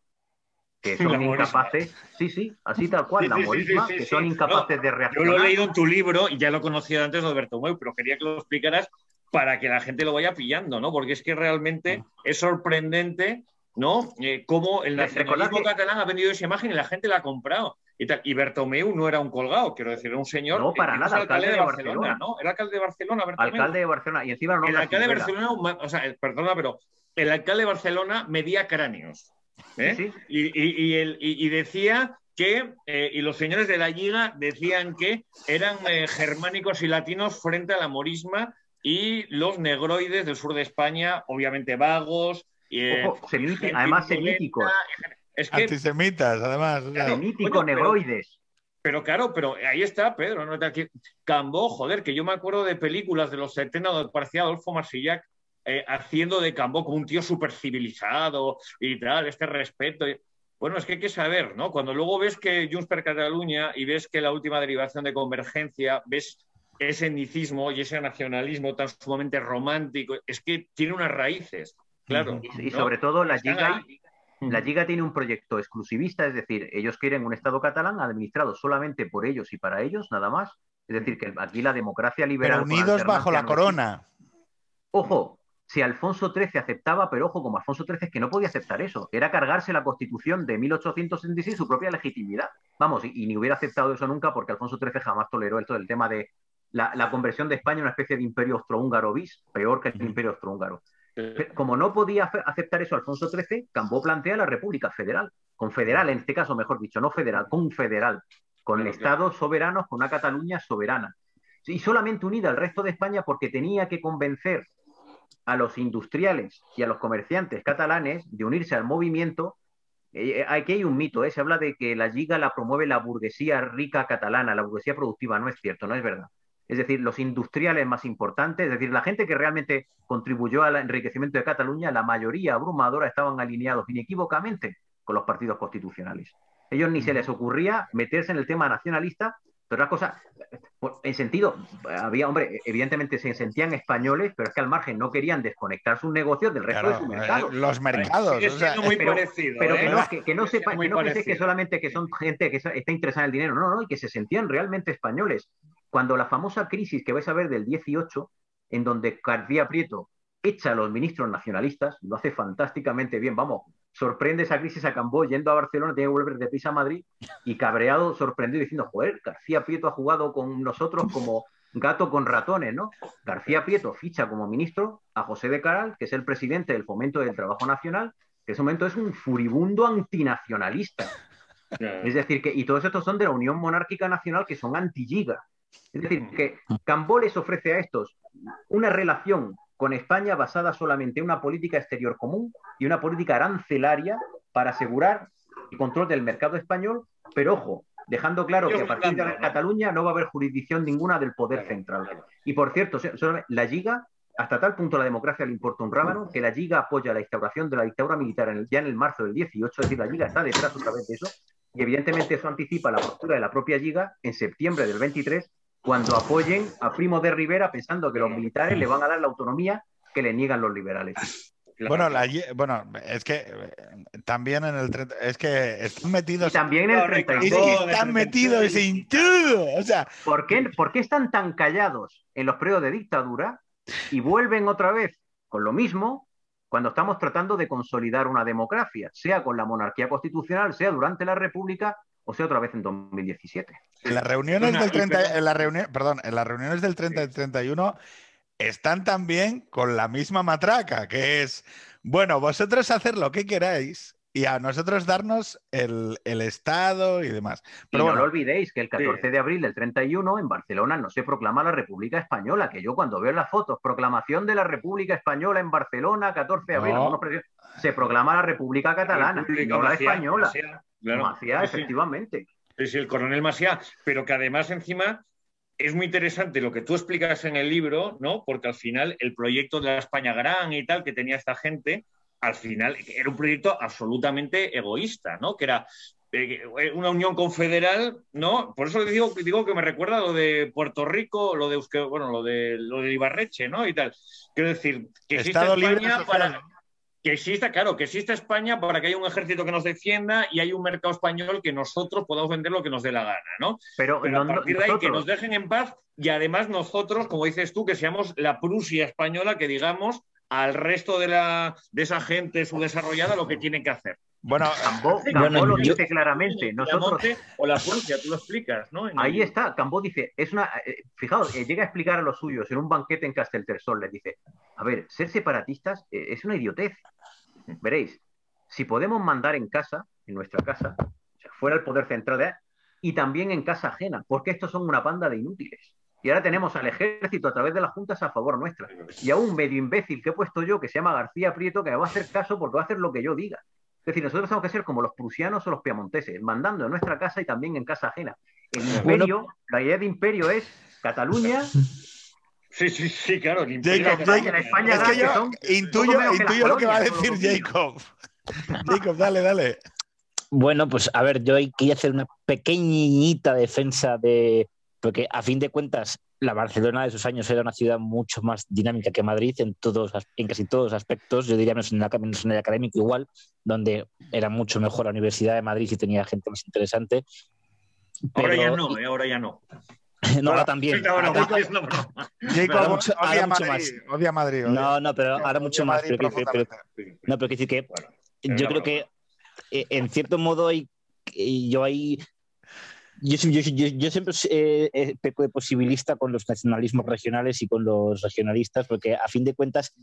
que son incapaces, sí, sí, así tal cual, Sí, la morisma, sí, sí, que son incapaces de Yo reaccionar. lo he leído en tu libro y ya lo conocía antes de Alberto Meu, pero quería que lo explicaras para que la gente lo vaya pillando, ¿no? Porque es que realmente es sorprendente, ¿no? Eh, cómo el nacionalismo que- catalán ha vendido esa imagen y la gente la ha comprado. Y, tal. y Bertomeu no era un colgado, quiero decir, era un señor. No, para nada, alcalde alcalde de de Barcelona, Barcelona. ¿no? Era alcalde de Barcelona, Bertomeu. Alcalde de Barcelona, y encima no el alcalde de. Barcelona, o sea, perdona, pero el alcalde de Barcelona medía cráneos. ¿Eh? Sí. Y, y- y el- y- y decía que, eh, y los señores de la Liga decían que eran eh, germánicos y latinos frente a la morisma y los negroides del sur de España, obviamente vagos. y, eh, Ojo, semíti- gente además semíticos. Es que, Antisemitas, además. Claro. Semítico, negroides. pero claro, pero ahí está Pedro, ¿no? Aquí- Cambó, joder, que yo me acuerdo de películas de los 70 donde parecía Adolfo Marsillac eh, haciendo de Cambó como un tío súper civilizado y tal, este respeto. y- Bueno, es que hay que saber, ¿no? Cuando luego ves que Junts per Cataluña y ves que la última derivación de convergencia, ves ese etnicismo y ese nacionalismo tan sumamente romántico, es que tiene unas raíces, claro. Y, y sobre todo la Liga, la Liga tiene un proyecto exclusivista, es decir, ellos quieren un Estado catalán administrado solamente por ellos y para ellos, nada más. Es decir, que aquí la democracia liberal. Pero unidos bajo la corona. Ojo, si Alfonso XIII aceptaba, pero ojo, como Alfonso XIII es que no podía aceptar eso, era cargarse la constitución de 1866 su propia legitimidad. Vamos, y, ni hubiera aceptado eso nunca porque Alfonso XIII jamás toleró el, todo el tema de la, conversión de España en una especie de imperio austrohúngaro bis, peor que el imperio austrohúngaro. Como no podía aceptar eso Alfonso XIII, Cambó plantea la República Federal, confederal, en este caso, mejor dicho, no federal, confederal, con el estados soberanos, con una Cataluña soberana. Y solamente unida al resto de España porque tenía que convencer a los industriales y a los comerciantes catalanes de unirse al movimiento. Eh, eh, aquí hay un mito, ¿eh? se habla de que la Liga la promueve la burguesía rica catalana, la burguesía productiva. No es cierto, no es verdad es decir, los industriales más importantes, es decir, la gente que realmente contribuyó al enriquecimiento de Cataluña, la mayoría abrumadora estaban alineados inequívocamente con los partidos constitucionales. Ellos ni se les ocurría meterse en el tema nacionalista, pero otras cosas, en sentido, había, hombre, evidentemente se sentían españoles, pero es que al margen no querían desconectar sus negocios del resto de su mercado. Eh, los mercados. muy pero, parecido, pero que, ¿eh? no, que, no sepa, que no que solamente que son gente que está interesada en el dinero, no, no, y que se sentían realmente españoles cuando la famosa crisis que vais a ver del 18, en donde García Prieto echa a los ministros nacionalistas, lo hace fantásticamente bien, vamos, sorprende esa crisis a Cambó yendo a Barcelona, tiene que volver de prisa a Madrid y cabreado, sorprendido, diciendo, joder, García Prieto ha jugado con nosotros como gato con ratones, ¿no? García Prieto ficha como ministro a José de Caral, que es el presidente del Fomento del Trabajo Nacional, que en ese momento es un furibundo antinacionalista. Es decir, que, y todos estos son de la Unión Monárquica Nacional, que son anti-Giga. Es decir, que Cambó les ofrece a estos una relación con España basada solamente en una política exterior común y una política arancelaria para asegurar el control del mercado español, pero ojo, dejando claro que a partir de Cataluña no va a haber jurisdicción ninguna del poder central. Y por cierto, la Liga, hasta tal punto la democracia le importa un rábano, que la Liga apoya la instauración de la dictadura militar ya en el marzo del 18, es decir, la Liga está detrás otra vez de eso, y evidentemente eso anticipa la postura de la propia Liga en septiembre del 23 cuando apoyen a Primo de Rivera pensando que los militares le van a dar la autonomía que le niegan los liberales. Bueno, bueno, es que eh, también en el es que están metidos. también en el 32. están metidos en todo. O sea, ¿Por qué, ¿Por qué están tan callados en los periodos de dictadura y vuelven otra vez con lo mismo cuando estamos tratando de consolidar una democracia, sea con la monarquía constitucional, sea durante la República o sea otra vez en 2017. En las reuniones del 30, en la reunión, perdón, en las reuniones del 30 y 31 están también con la misma matraca, que es, bueno, vosotros hacer lo que queráis y a nosotros darnos el, Estado y demás. Pero no lo olvidéis que el 14 de abril del 31 en Barcelona no se proclama la República Española, que yo cuando veo las fotos, proclamación de la República Española en Barcelona, 14 de abril, se proclama la República Catalana, no la española. Claro. efectivamente. Sí, el coronel Maciá, pero que además encima es muy interesante lo que tú explicas en el libro, ¿no? Porque al final el proyecto de la España Gran y tal que tenía esta gente, al final era un proyecto absolutamente egoísta, ¿no? Que era eh, una unión confederal, ¿no? Por eso digo, digo que me recuerda lo de Puerto Rico, lo de bueno, lo de lo de Ibarreche, ¿no? Y tal. Quiero decir, que Estado España para que exista, claro, que exista España para que haya un ejército que nos defienda y hay un mercado español que nosotros podamos vender lo que nos dé la gana, ¿no? Pero, a partir de ahí que nos dejen en paz y además nosotros, como dices tú, que seamos la Prusia española, que digamos al resto de, la, de esa gente subdesarrollada lo que tienen que hacer. Bueno, Cambó, lo dice claramente. Nosotros... O la Prusia, tú lo explicas, ¿no? Ahí está, Cambó dice, es una. Eh, fijaos, eh, llega a explicar a los suyos en un banquete en Casteltersol, les dice: A ver, ser separatistas eh, es una idiotez. Veréis, si podemos mandar en casa, en nuestra casa, o sea, fuera el poder central de y también en casa ajena, porque estos son una banda de inútiles. Y ahora tenemos al ejército a través de las juntas a favor nuestra. Y a un medio imbécil que he puesto yo, que se llama García Prieto, que me va a hacer caso porque va a hacer lo que yo diga. Es decir, nosotros tenemos que ser como los prusianos o los piamonteses, mandando en nuestra casa y también en casa ajena. El imperio, la idea de imperio es Cataluña, Sí, sí, sí, claro. Jacob, España es que yo intuyo, intuyo lo que va a decir Jacob. Jacob, dale, dale. Bueno, pues a ver, yo quería hacer una pequeñita defensa de, porque a fin de cuentas la Barcelona de esos años era una ciudad mucho más dinámica que Madrid en todos, en casi todos los aspectos. Yo diría menos en, el, académico igual, donde era mucho mejor la Universidad de Madrid y tenía gente más interesante. ahora ya no, eh, ahora ya no. no, ahora también. Ahora, odia, Madrid, odia Madrid. no, no, pero ahora mucho más. Pero, no, pero decir que yo creo que eh, en cierto modo yo ahí yo, siempre eh, peco de posibilista con los nacionalismos regionales y con los regionalistas, porque a fin de cuentas,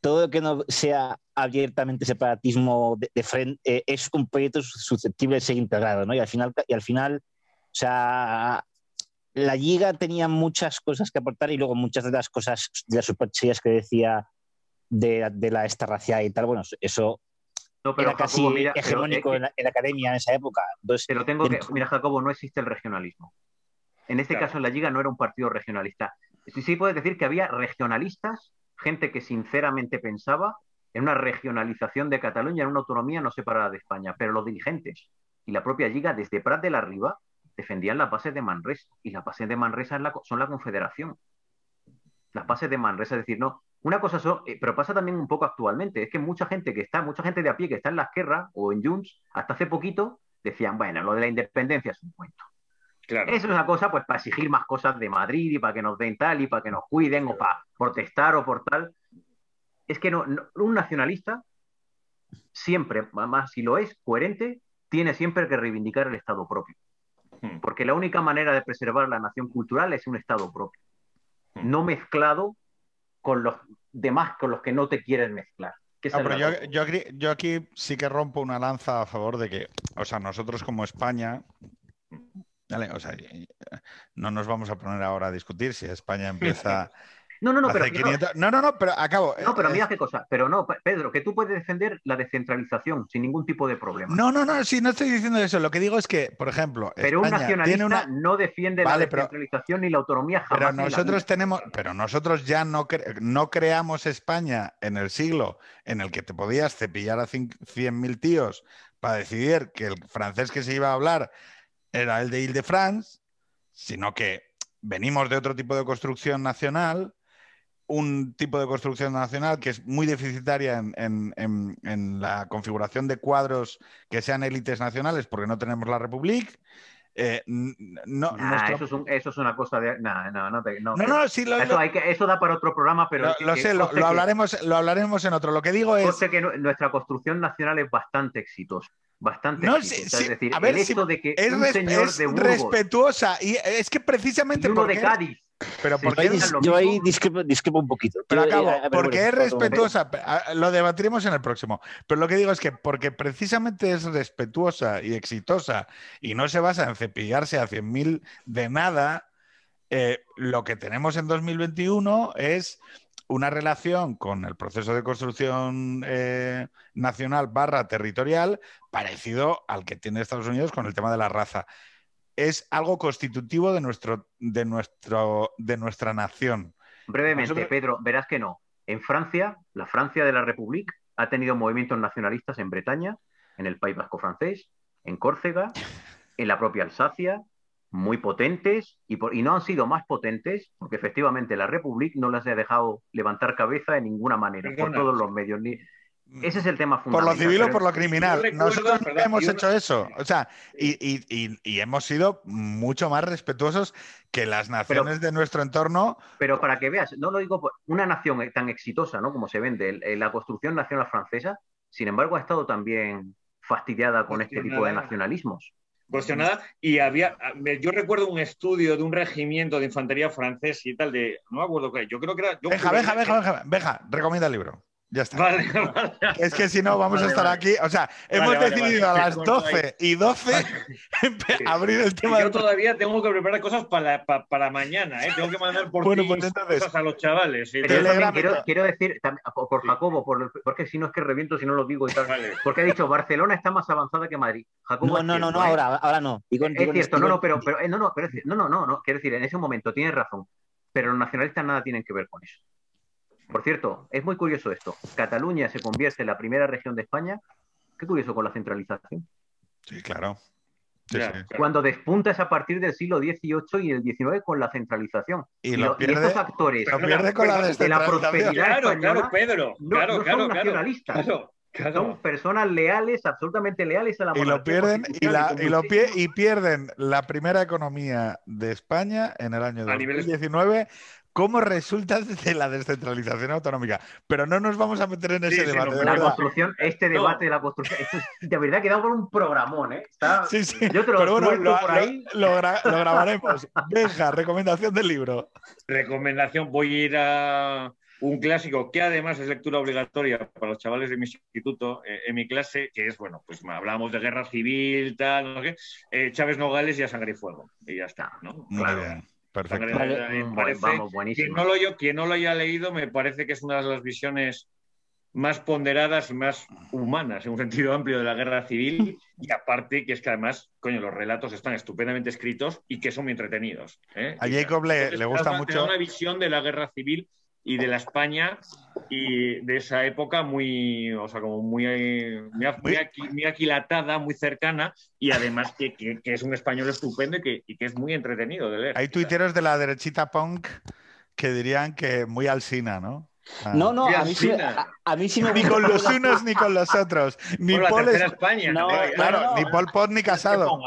todo lo que no sea abiertamente separatismo de, frente eh, es un proyecto susceptible de ser integrado, ¿no? Y al final, y al final o sea, la Liga tenía muchas cosas que aportar y luego muchas de las cosas de las superchillas que decía de, de la esta racial y tal, bueno, eso no, pero era casi hegemónico en, la, academia en esa época. pero tengo que, mira, Jacobo, no existe el regionalismo. En este caso, en la Liga no era un partido regionalista. Sí, sí puedes decir que había regionalistas, gente que sinceramente pensaba en una regionalización de Cataluña, en una autonomía no separada de España, pero los dirigentes y la propia Liga, desde Prat de la Riva, defendían la base de Manresa, y la base de Manresa son la confederación. Las bases de Manresa, es decir, no, una cosa, so, eh, pero pasa también un poco actualmente, es que mucha gente que está, mucha gente de a pie que está en la Esquerra o en Junts, hasta hace poquito, decían, bueno, lo de la independencia es un cuento. Claro. Eso es una cosa, pues, para exigir más cosas de Madrid y para que nos den tal y para que nos cuiden o para protestar o por tal. Es que no, un nacionalista siempre, más si lo es, coherente, tiene siempre que reivindicar el Estado propio. Hmm. Porque la única manera de preservar la nación cultural es un Estado propio. Hmm. No mezclado con los demás con los que no te quieren mezclar. yo, aquí, sí que rompo una lanza a favor de que, o sea, nosotros como España, o sea, no nos vamos a poner ahora a discutir si España empieza No, no, no, pero. No, no, no, pero acabo. No, pero mira qué cosa. Pero no, Pedro, que tú puedes defender la descentralización sin ningún tipo de problema. No, no, no, sí, no estoy diciendo eso. Lo que digo es que, por ejemplo. Pero un nacionalista no defiende la descentralización ni la autonomía jamás. Pero nosotros tenemos. Pero nosotros ya no, no creamos España en el siglo en el que te podías cepillar a 100.000 tíos para decidir que el francés que se iba a hablar era el de Ile-de-France, sino que venimos de otro tipo de construcción nacional un tipo de construcción nacional que es muy deficitaria en, la configuración de cuadros que sean élites nacionales porque no tenemos la República. Eh, no, eso, es una cosa de. no, no, no, no, no sí, eso, Hay que, eso da para otro programa, pero. Lo, sé, lo, hablaremos, lo hablaremos en otro. Lo que digo es. que nuestra construcción nacional es bastante exitosa. Bastante exitosa. es decir, el hecho de que es, un señor de respetuosa. Y es que precisamente. uno de Cádiz pero yo ahí discrepo, un poquito. Pero acabo, eh, porque es respetuosa, lo debatiremos en el próximo. Pero lo que digo es que porque precisamente es respetuosa y exitosa y no se basa en cepillarse a 100.000 de nada, eh, lo que tenemos en 2021 es una relación con el proceso de construcción eh, nacional barra territorial parecido al que tiene Estados Unidos con el tema de la raza es algo constitutivo de, nuestro, de, nuestro, de nuestra nación. Brevemente, Pedro, verás que no. En Francia, la Francia de la República ha tenido movimientos nacionalistas en Bretaña, en el País Vasco francés, en Córcega, en la propia Alsacia, muy potentes y, y, no han sido más potentes porque efectivamente la República no las ha dejado levantar cabeza de ninguna manera por todos los medios. Ni, ese es el tema fundamental. Por lo civil o por lo criminal. Nosotros hemos hecho eso. O sea, y, hemos sido mucho más respetuosos que las naciones de nuestro entorno. Pero para que veas, no lo digo por una nación tan exitosa, ¿no? Como se vende, la construcción nacional francesa, sin embargo, ha estado también fastidiada con este tipo de nacionalismos. Cuestionada. Y había, yo recuerdo un estudio de un regimiento de infantería francés y tal, de, no me acuerdo qué, yo creo que era... Veja, veja, veja, veja, recomienda el libro. Ya está. Vale, vale. Es que si no, vamos a estar aquí. O sea, hemos decidido a las 12 y 12 abrir el tema. Yo todavía tengo que preparar cosas para, para, mañana, ¿eh? Tengo que mandar por bueno, pues entonces, cosas a los chavales. quiero, quiero, decir, por Jacobo, por, porque si no es que reviento si no lo digo y tal. Porque he dicho, Barcelona está más avanzada que Madrid. Jacobo no, no, no, ahora, ahora no. es cierto, no, no, pero, pero, no, no, pero, no, no, no, no, quiero decir, en ese momento tienes razón. Pero los nacionalistas nada tienen que ver con eso. Por cierto, es muy curioso esto. Cataluña se convierte en la primera región de España. Qué curioso con la centralización. Sí, claro. Sí, claro. Cuando despunta es a partir del siglo XVIII y el XIX con la centralización. Y lo lo- pierde- estos actores Lo pierde con la de la prosperidad Claro, española claro, Pedro. no, claro, no claro, son claro. nacionalistas. Claro, claro. Son personas leales, absolutamente leales a la Y lo monarquía pierden y, la, y, lo pie- muchísimo- y pierden la primera economía de España en el año A nivel- 2019 como resultado de la descentralización autonómica. Pero no nos vamos a meter en ese Sí, sí, debate. no, de La verdad. construcción, este No. debate de la construcción, esto es- de verdad ha quedado por un programón, ¿eh? Está- Sí, sí. Yo te lo Pero bueno, lo, por ahí. lo gra- lo grabaremos. Benja, recomendación del libro. Recomendación, voy a ir a un clásico que además es lectura obligatoria para los chavales de mi instituto, eh, en mi clase, que es, bueno, pues hablábamos de guerra civil, tal, no sé qué, eh, Chávez Nogales y a Sangre y Fuego, y ya está, ¿no? Muy Claro. bien. Perfecto. Vale. Mm, parece- vamos, quien, buenísimo. no lo, yo- quien no lo haya leído, me parece que es una de las visiones más ponderadas y más humanas en un sentido amplio de la guerra civil y aparte que es que además, coño, los relatos están estupendamente escritos y que son muy entretenidos. ¿eh? A Jacob le- entonces le gusta mucho- una visión de la guerra civil y de la España y de esa época muy, o sea, como muy, muy, muy aqui- muy aquilatada, muy cercana y además que, que- que es un español estupendo y que, y que es muy entretenido de leer. Hay tuiteros de la derechita punk que dirían que muy alsina, ¿no? Ah. No, no, a mí, sí, alcina. a, a mí sí me Ni gusta con los unos ni con los otros. Ni la Paul, es- España. No, que- claro, no, ni Pol Pot ni casado.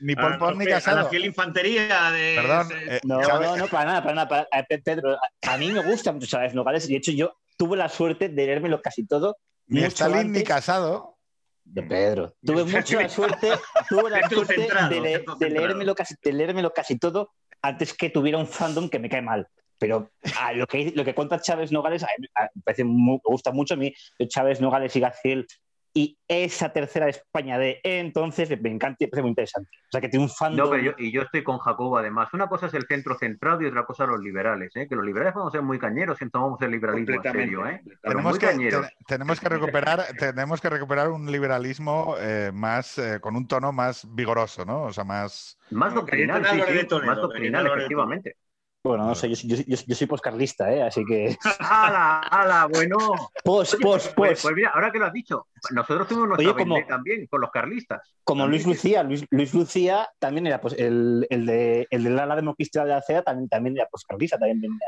Ni Pol Pot ni sé, A casado. la fiel infantería de. Perdón. eh, No, no, no, para nada, para nada. para- Pe- Pedro, a, mí me gusta mucho Chávez Nogales y de hecho yo tuve la suerte de leérmelo casi todo. Ni Stalin ni antes casado. De Pedro. Tuve mucho la suerte, tuve la suerte centrado, de, le- de leérmelo casi, de leérmelo casi todo antes que tuviera un fandom que me cae mal. Pero a lo, que, lo que cuenta Chávez Nogales a mí a- me, parece muy- me gusta mucho a mí. Chávez Nogales y Gaciel y esa tercera España de entonces me encanta y me parece muy interesante. O sea que tiene un fandom. No, pero yo, y yo estoy con Jacobo además. Una cosa es el centro centrado y otra cosa los liberales, ¿eh? Que los liberales podemos ser muy cañeros si tomamos el liberalismo en serio, ¿eh? Pero Tenemos muy que, te- tenemos que recuperar, tenemos que recuperar un liberalismo eh, más eh, con un tono más vigoroso, ¿no? O sea, más. Más doctrinal, sí, sí, de Toledo, más doctrinal, de efectivamente. Bueno, no sé, yo, yo, yo- yo soy poscarlista, ¿eh? así que. ¡Hala, hala! Bueno. Pos, Oye, pos, pues, pos. pues mira, ahora que lo has dicho, nosotros tuvimos nuestra Oye, como- también con los carlistas. Como Luis. Lucía, Luis, Luis Lucía también era pues, el, el de el del ala democristiana de la CEA, también, también era poscarlista, también venía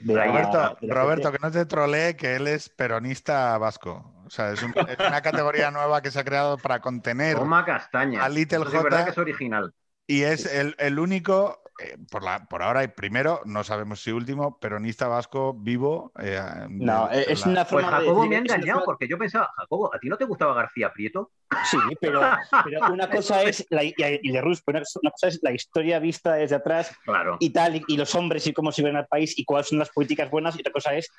de la- Roberto, de la Roberto, que no te trolee que él es peronista vasco. O sea, es, un- es una categoría nueva que se ha creado para contener Toma castaña. a Little sí es verdad J. que es original. y es el, el único, eh, por, la, por ahora primero, no sabemos si último, peronista vasco vivo. eh, No, de- de es la- una Pues forma de Jacobo me ha una engañado forma- porque yo pensaba, Jacobo, ¿a ti no te gustaba García Prieto? Sí, pero, pero una cosa es, la, y, y de Rus, pero una cosa es la historia vista desde atrás Claro. y tal, y, y los hombres y cómo se ven al país y cuáles son las políticas buenas, y otra cosa es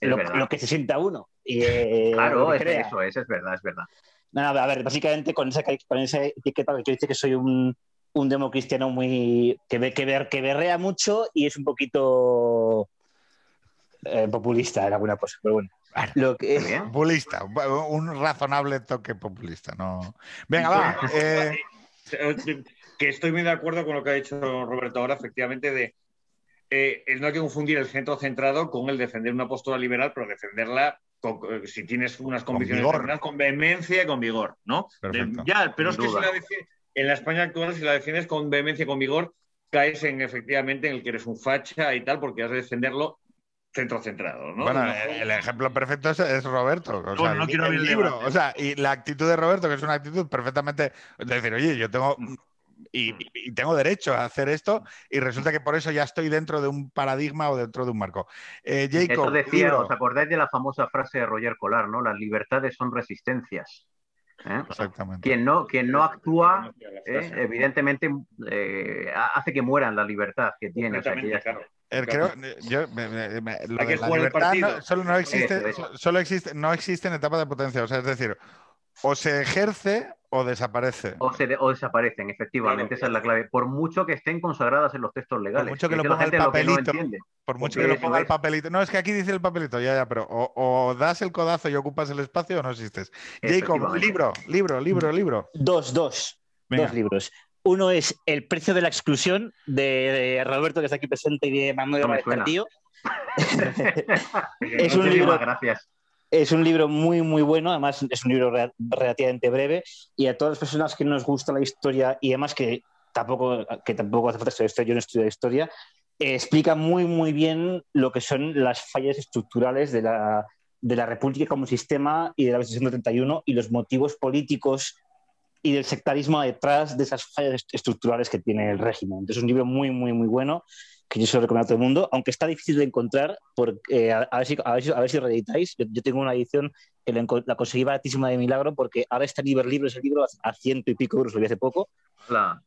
Es lo, que se sienta uno. Y, eh, Claro, es, eso es, es verdad, es verdad. Nada, a ver, básicamente con esa, con esa etiqueta que dice que soy un, un democristiano muy. Que, ve- que, ver, que berrea mucho y es un poquito eh, populista en alguna cosa. Pero bueno. Lo que. Populista, un razonable toque populista. No. Venga, va. eh, que estoy muy de acuerdo con lo que ha dicho Roberto ahora, efectivamente, de eh, el no hay que confundir el centro centrado con el defender una postura liberal, pero defenderla con- si tienes unas Con convicciones vigor. determinadas, con vehemencia y con vigor, ¿no? De- ya, pero es Sin que si duda. la defi- en la España actual, si la defiendes con vehemencia y con vigor, caes en efectivamente en el que eres un facha y tal, porque has de defenderlo centro centrado, ¿no? Bueno, No- el, ejemplo perfecto es, es Roberto. O sea, no quiero el abrir el libro. debate. O sea, y la actitud de Roberto, que es una actitud perfectamente de decir, oye, yo tengo y, y tengo derecho a hacer esto, y resulta que por eso ya estoy dentro de un paradigma o dentro de un marco. Eh, Jacob, Eso decía, libro. ¿os acordáis de la famosa frase de Roger Colar, ¿no? Las libertades son resistencias. ¿Eh? Exactamente. Quien no, quien no actúa, ¿eh? evidentemente, eh, hace que mueran la libertad que tiene. O sea, que claro. Eh, creo, yo, me- me- me- lo Hay de que la jugar el libertad partido. no- solo no existe, Eso, eso. so- solo existe, no existe en etapa de potencia. O sea, es decir, o se ejerce o desaparece. O, se de- o desaparecen, efectivamente, Claro. esa es la clave. Por mucho que estén consagradas en los textos legales. mucho que lo la ponga el gente lo que no papelito. entiende. Por mucho que lo ponga el papelito. No, es que aquí dice el papelito, ya, ya, pero o, o das el codazo y ocupas el espacio o no existes. Jacob, libro, libro, libro, libro. dos, dos. Venga. Dos libros. Uno es El precio de la exclusión de, de Roberto, que está aquí presente, y de Manuel No es un libro gracias. Es un libro muy, muy bueno, además es un libro re- relativamente breve. Y a todas las personas que nos gusta la historia y además que tampoco, que tampoco hace falta estudiar historia, yo no estudio historia, eh, explica muy, muy bien lo que son las fallas estructurales de la, de la República como sistema y de la Constitución del 31 y los motivos políticos y del sectarismo detrás de esas fallas est- estructurales que tiene el régimen. Entonces es un libro muy, muy, muy bueno que yo se lo recomiendo a todo el mundo, aunque está difícil de encontrar, porque, eh, a, a ver si, a, ver si, a ver si reeditáis. Yo, yo tengo una edición que la, conseguí baratísima de milagro, porque ahora está en Iberlibro ese libro a, a ciento y pico euros, lo vi hace poco. La-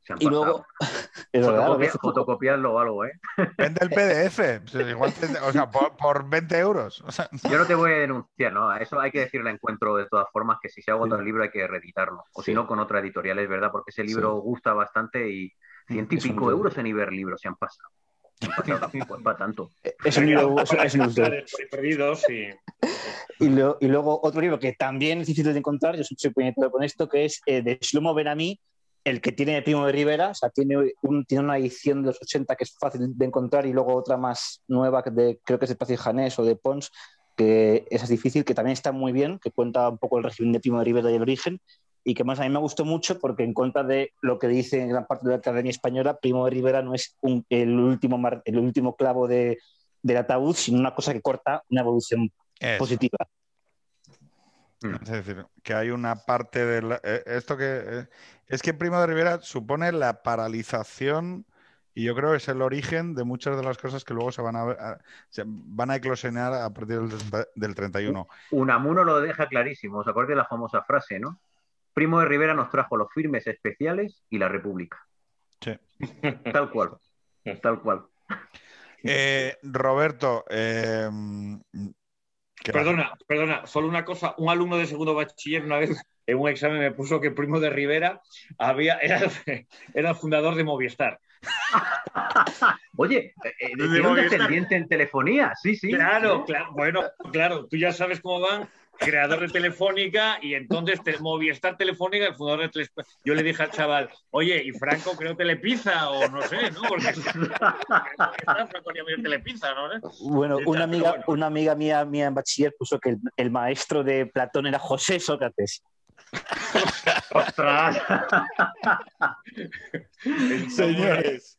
se han Y luego, pasado. vi Fotocopia- fotocopiarlo o algo, ¿eh? Vende el PDF, igual te- o sea, por, por 20 euros. O sea, Yo no te voy a denunciar, ¿no? A Eso hay que decirle encuentro de todas formas que si se ha agotado Sí. el libro hay que reeditarlo. O si no, con otra editorial, es verdad, porque ese libro gusta bastante y ciento y Es un pico libro. euros en Iberlibro se han pasado. Se han pasado tampoco, es para tanto. Es un libro, es, es un libro. perdidos y Y, lo- y luego otro libro que también es difícil de encontrar, yo soy puñetero con esto, que es eh, de Shlomo Benami, el que tiene Primo de Rivera, o sea, tiene, un, tiene una edición de los 80 que es fácil de encontrar y luego otra más nueva, que de, creo que es de y Janés o de Pons, que esa es difícil, que también está muy bien, que cuenta un poco el régimen de Primo de Rivera y el origen, y que más a mí me gustó mucho porque en contra de lo que dice en gran parte de la Academia Española, Primo de Rivera no es un- el, último mar- el último clavo de, del ataúd, sino una cosa que corta una evolución eso. positiva. Es decir, que hay una parte de la- eh, esto que eh, es que Primo de Rivera supone la paralización y yo creo que es el origen de muchas de las cosas que luego se van a, ver- a- se van a eclosionar a partir del, 30 del 31. Unamuno lo deja clarísimo, ¿os acordáis de la famosa frase, no? Primo de Rivera nos trajo los firmes especiales y la República. Sí. Tal cual, tal cual. Eh, Roberto, eh. Perdona, perdona, solo una cosa. Un alumno de segundo bachiller una vez en un examen me puso que Primo de Rivera había, era, era el fundador de Movistar. Oye, eh, eh, De un descendiente en telefonía, sí, sí. Claro, claro. Bueno, claro, tú ya sabes cómo van. Creador de Telefónica y entonces te- Movistar Telefónica, el fundador de Telesp- Yo le dije al chaval, oye, y Franco creo Telepizza o no sé, ¿no? Porque Franco Telepizza, ¿no? Bueno, una amiga, bueno. una amiga mía, mía en bachiller puso que el, el maestro de Platón era José Sócrates. ¡Ostras! Señores,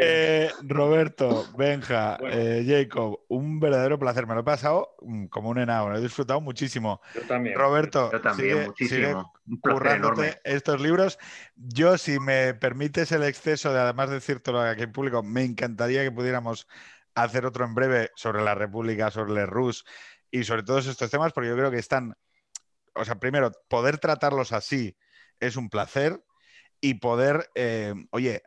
eh, Roberto, Benja, Bueno. eh, Jacob, un verdadero placer. Me lo he pasado mm, como un enano, lo he disfrutado muchísimo. Yo también. Roberto, Yo también, sigue- muchísimo. sigue Un placer currándote enorme. estos libros. Yo, si me permites el exceso de además decírtelo aquí en público, me encantaría que pudiéramos hacer otro en breve sobre la República, sobre el Rus y sobre todos estos temas, porque yo creo que están, o sea, primero, poder tratarlos así es un placer y poder, eh, oye,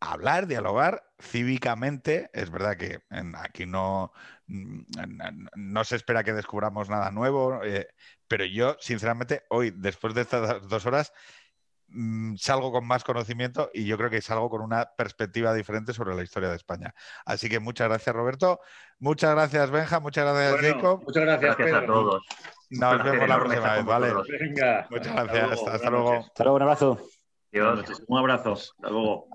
hablar, dialogar cívicamente. Es verdad que en- aquí no, no se espera que descubramos nada nuevo, eh, pero yo, sinceramente, hoy, después de estas dos horas, mm, salgo con más conocimiento y yo creo que salgo con una perspectiva diferente sobre la historia de España. Así que muchas gracias, Roberto. Muchas gracias, Benja. Muchas gracias, Bueno, Jacob. Muchas gracias, Gracias a todos. Nos placer vemos la próxima vez, ¿vale? Venga. Muchas Hasta gracias. luego, Hasta luego. Hasta luego, un abrazo. Un abrazo. Hasta luego.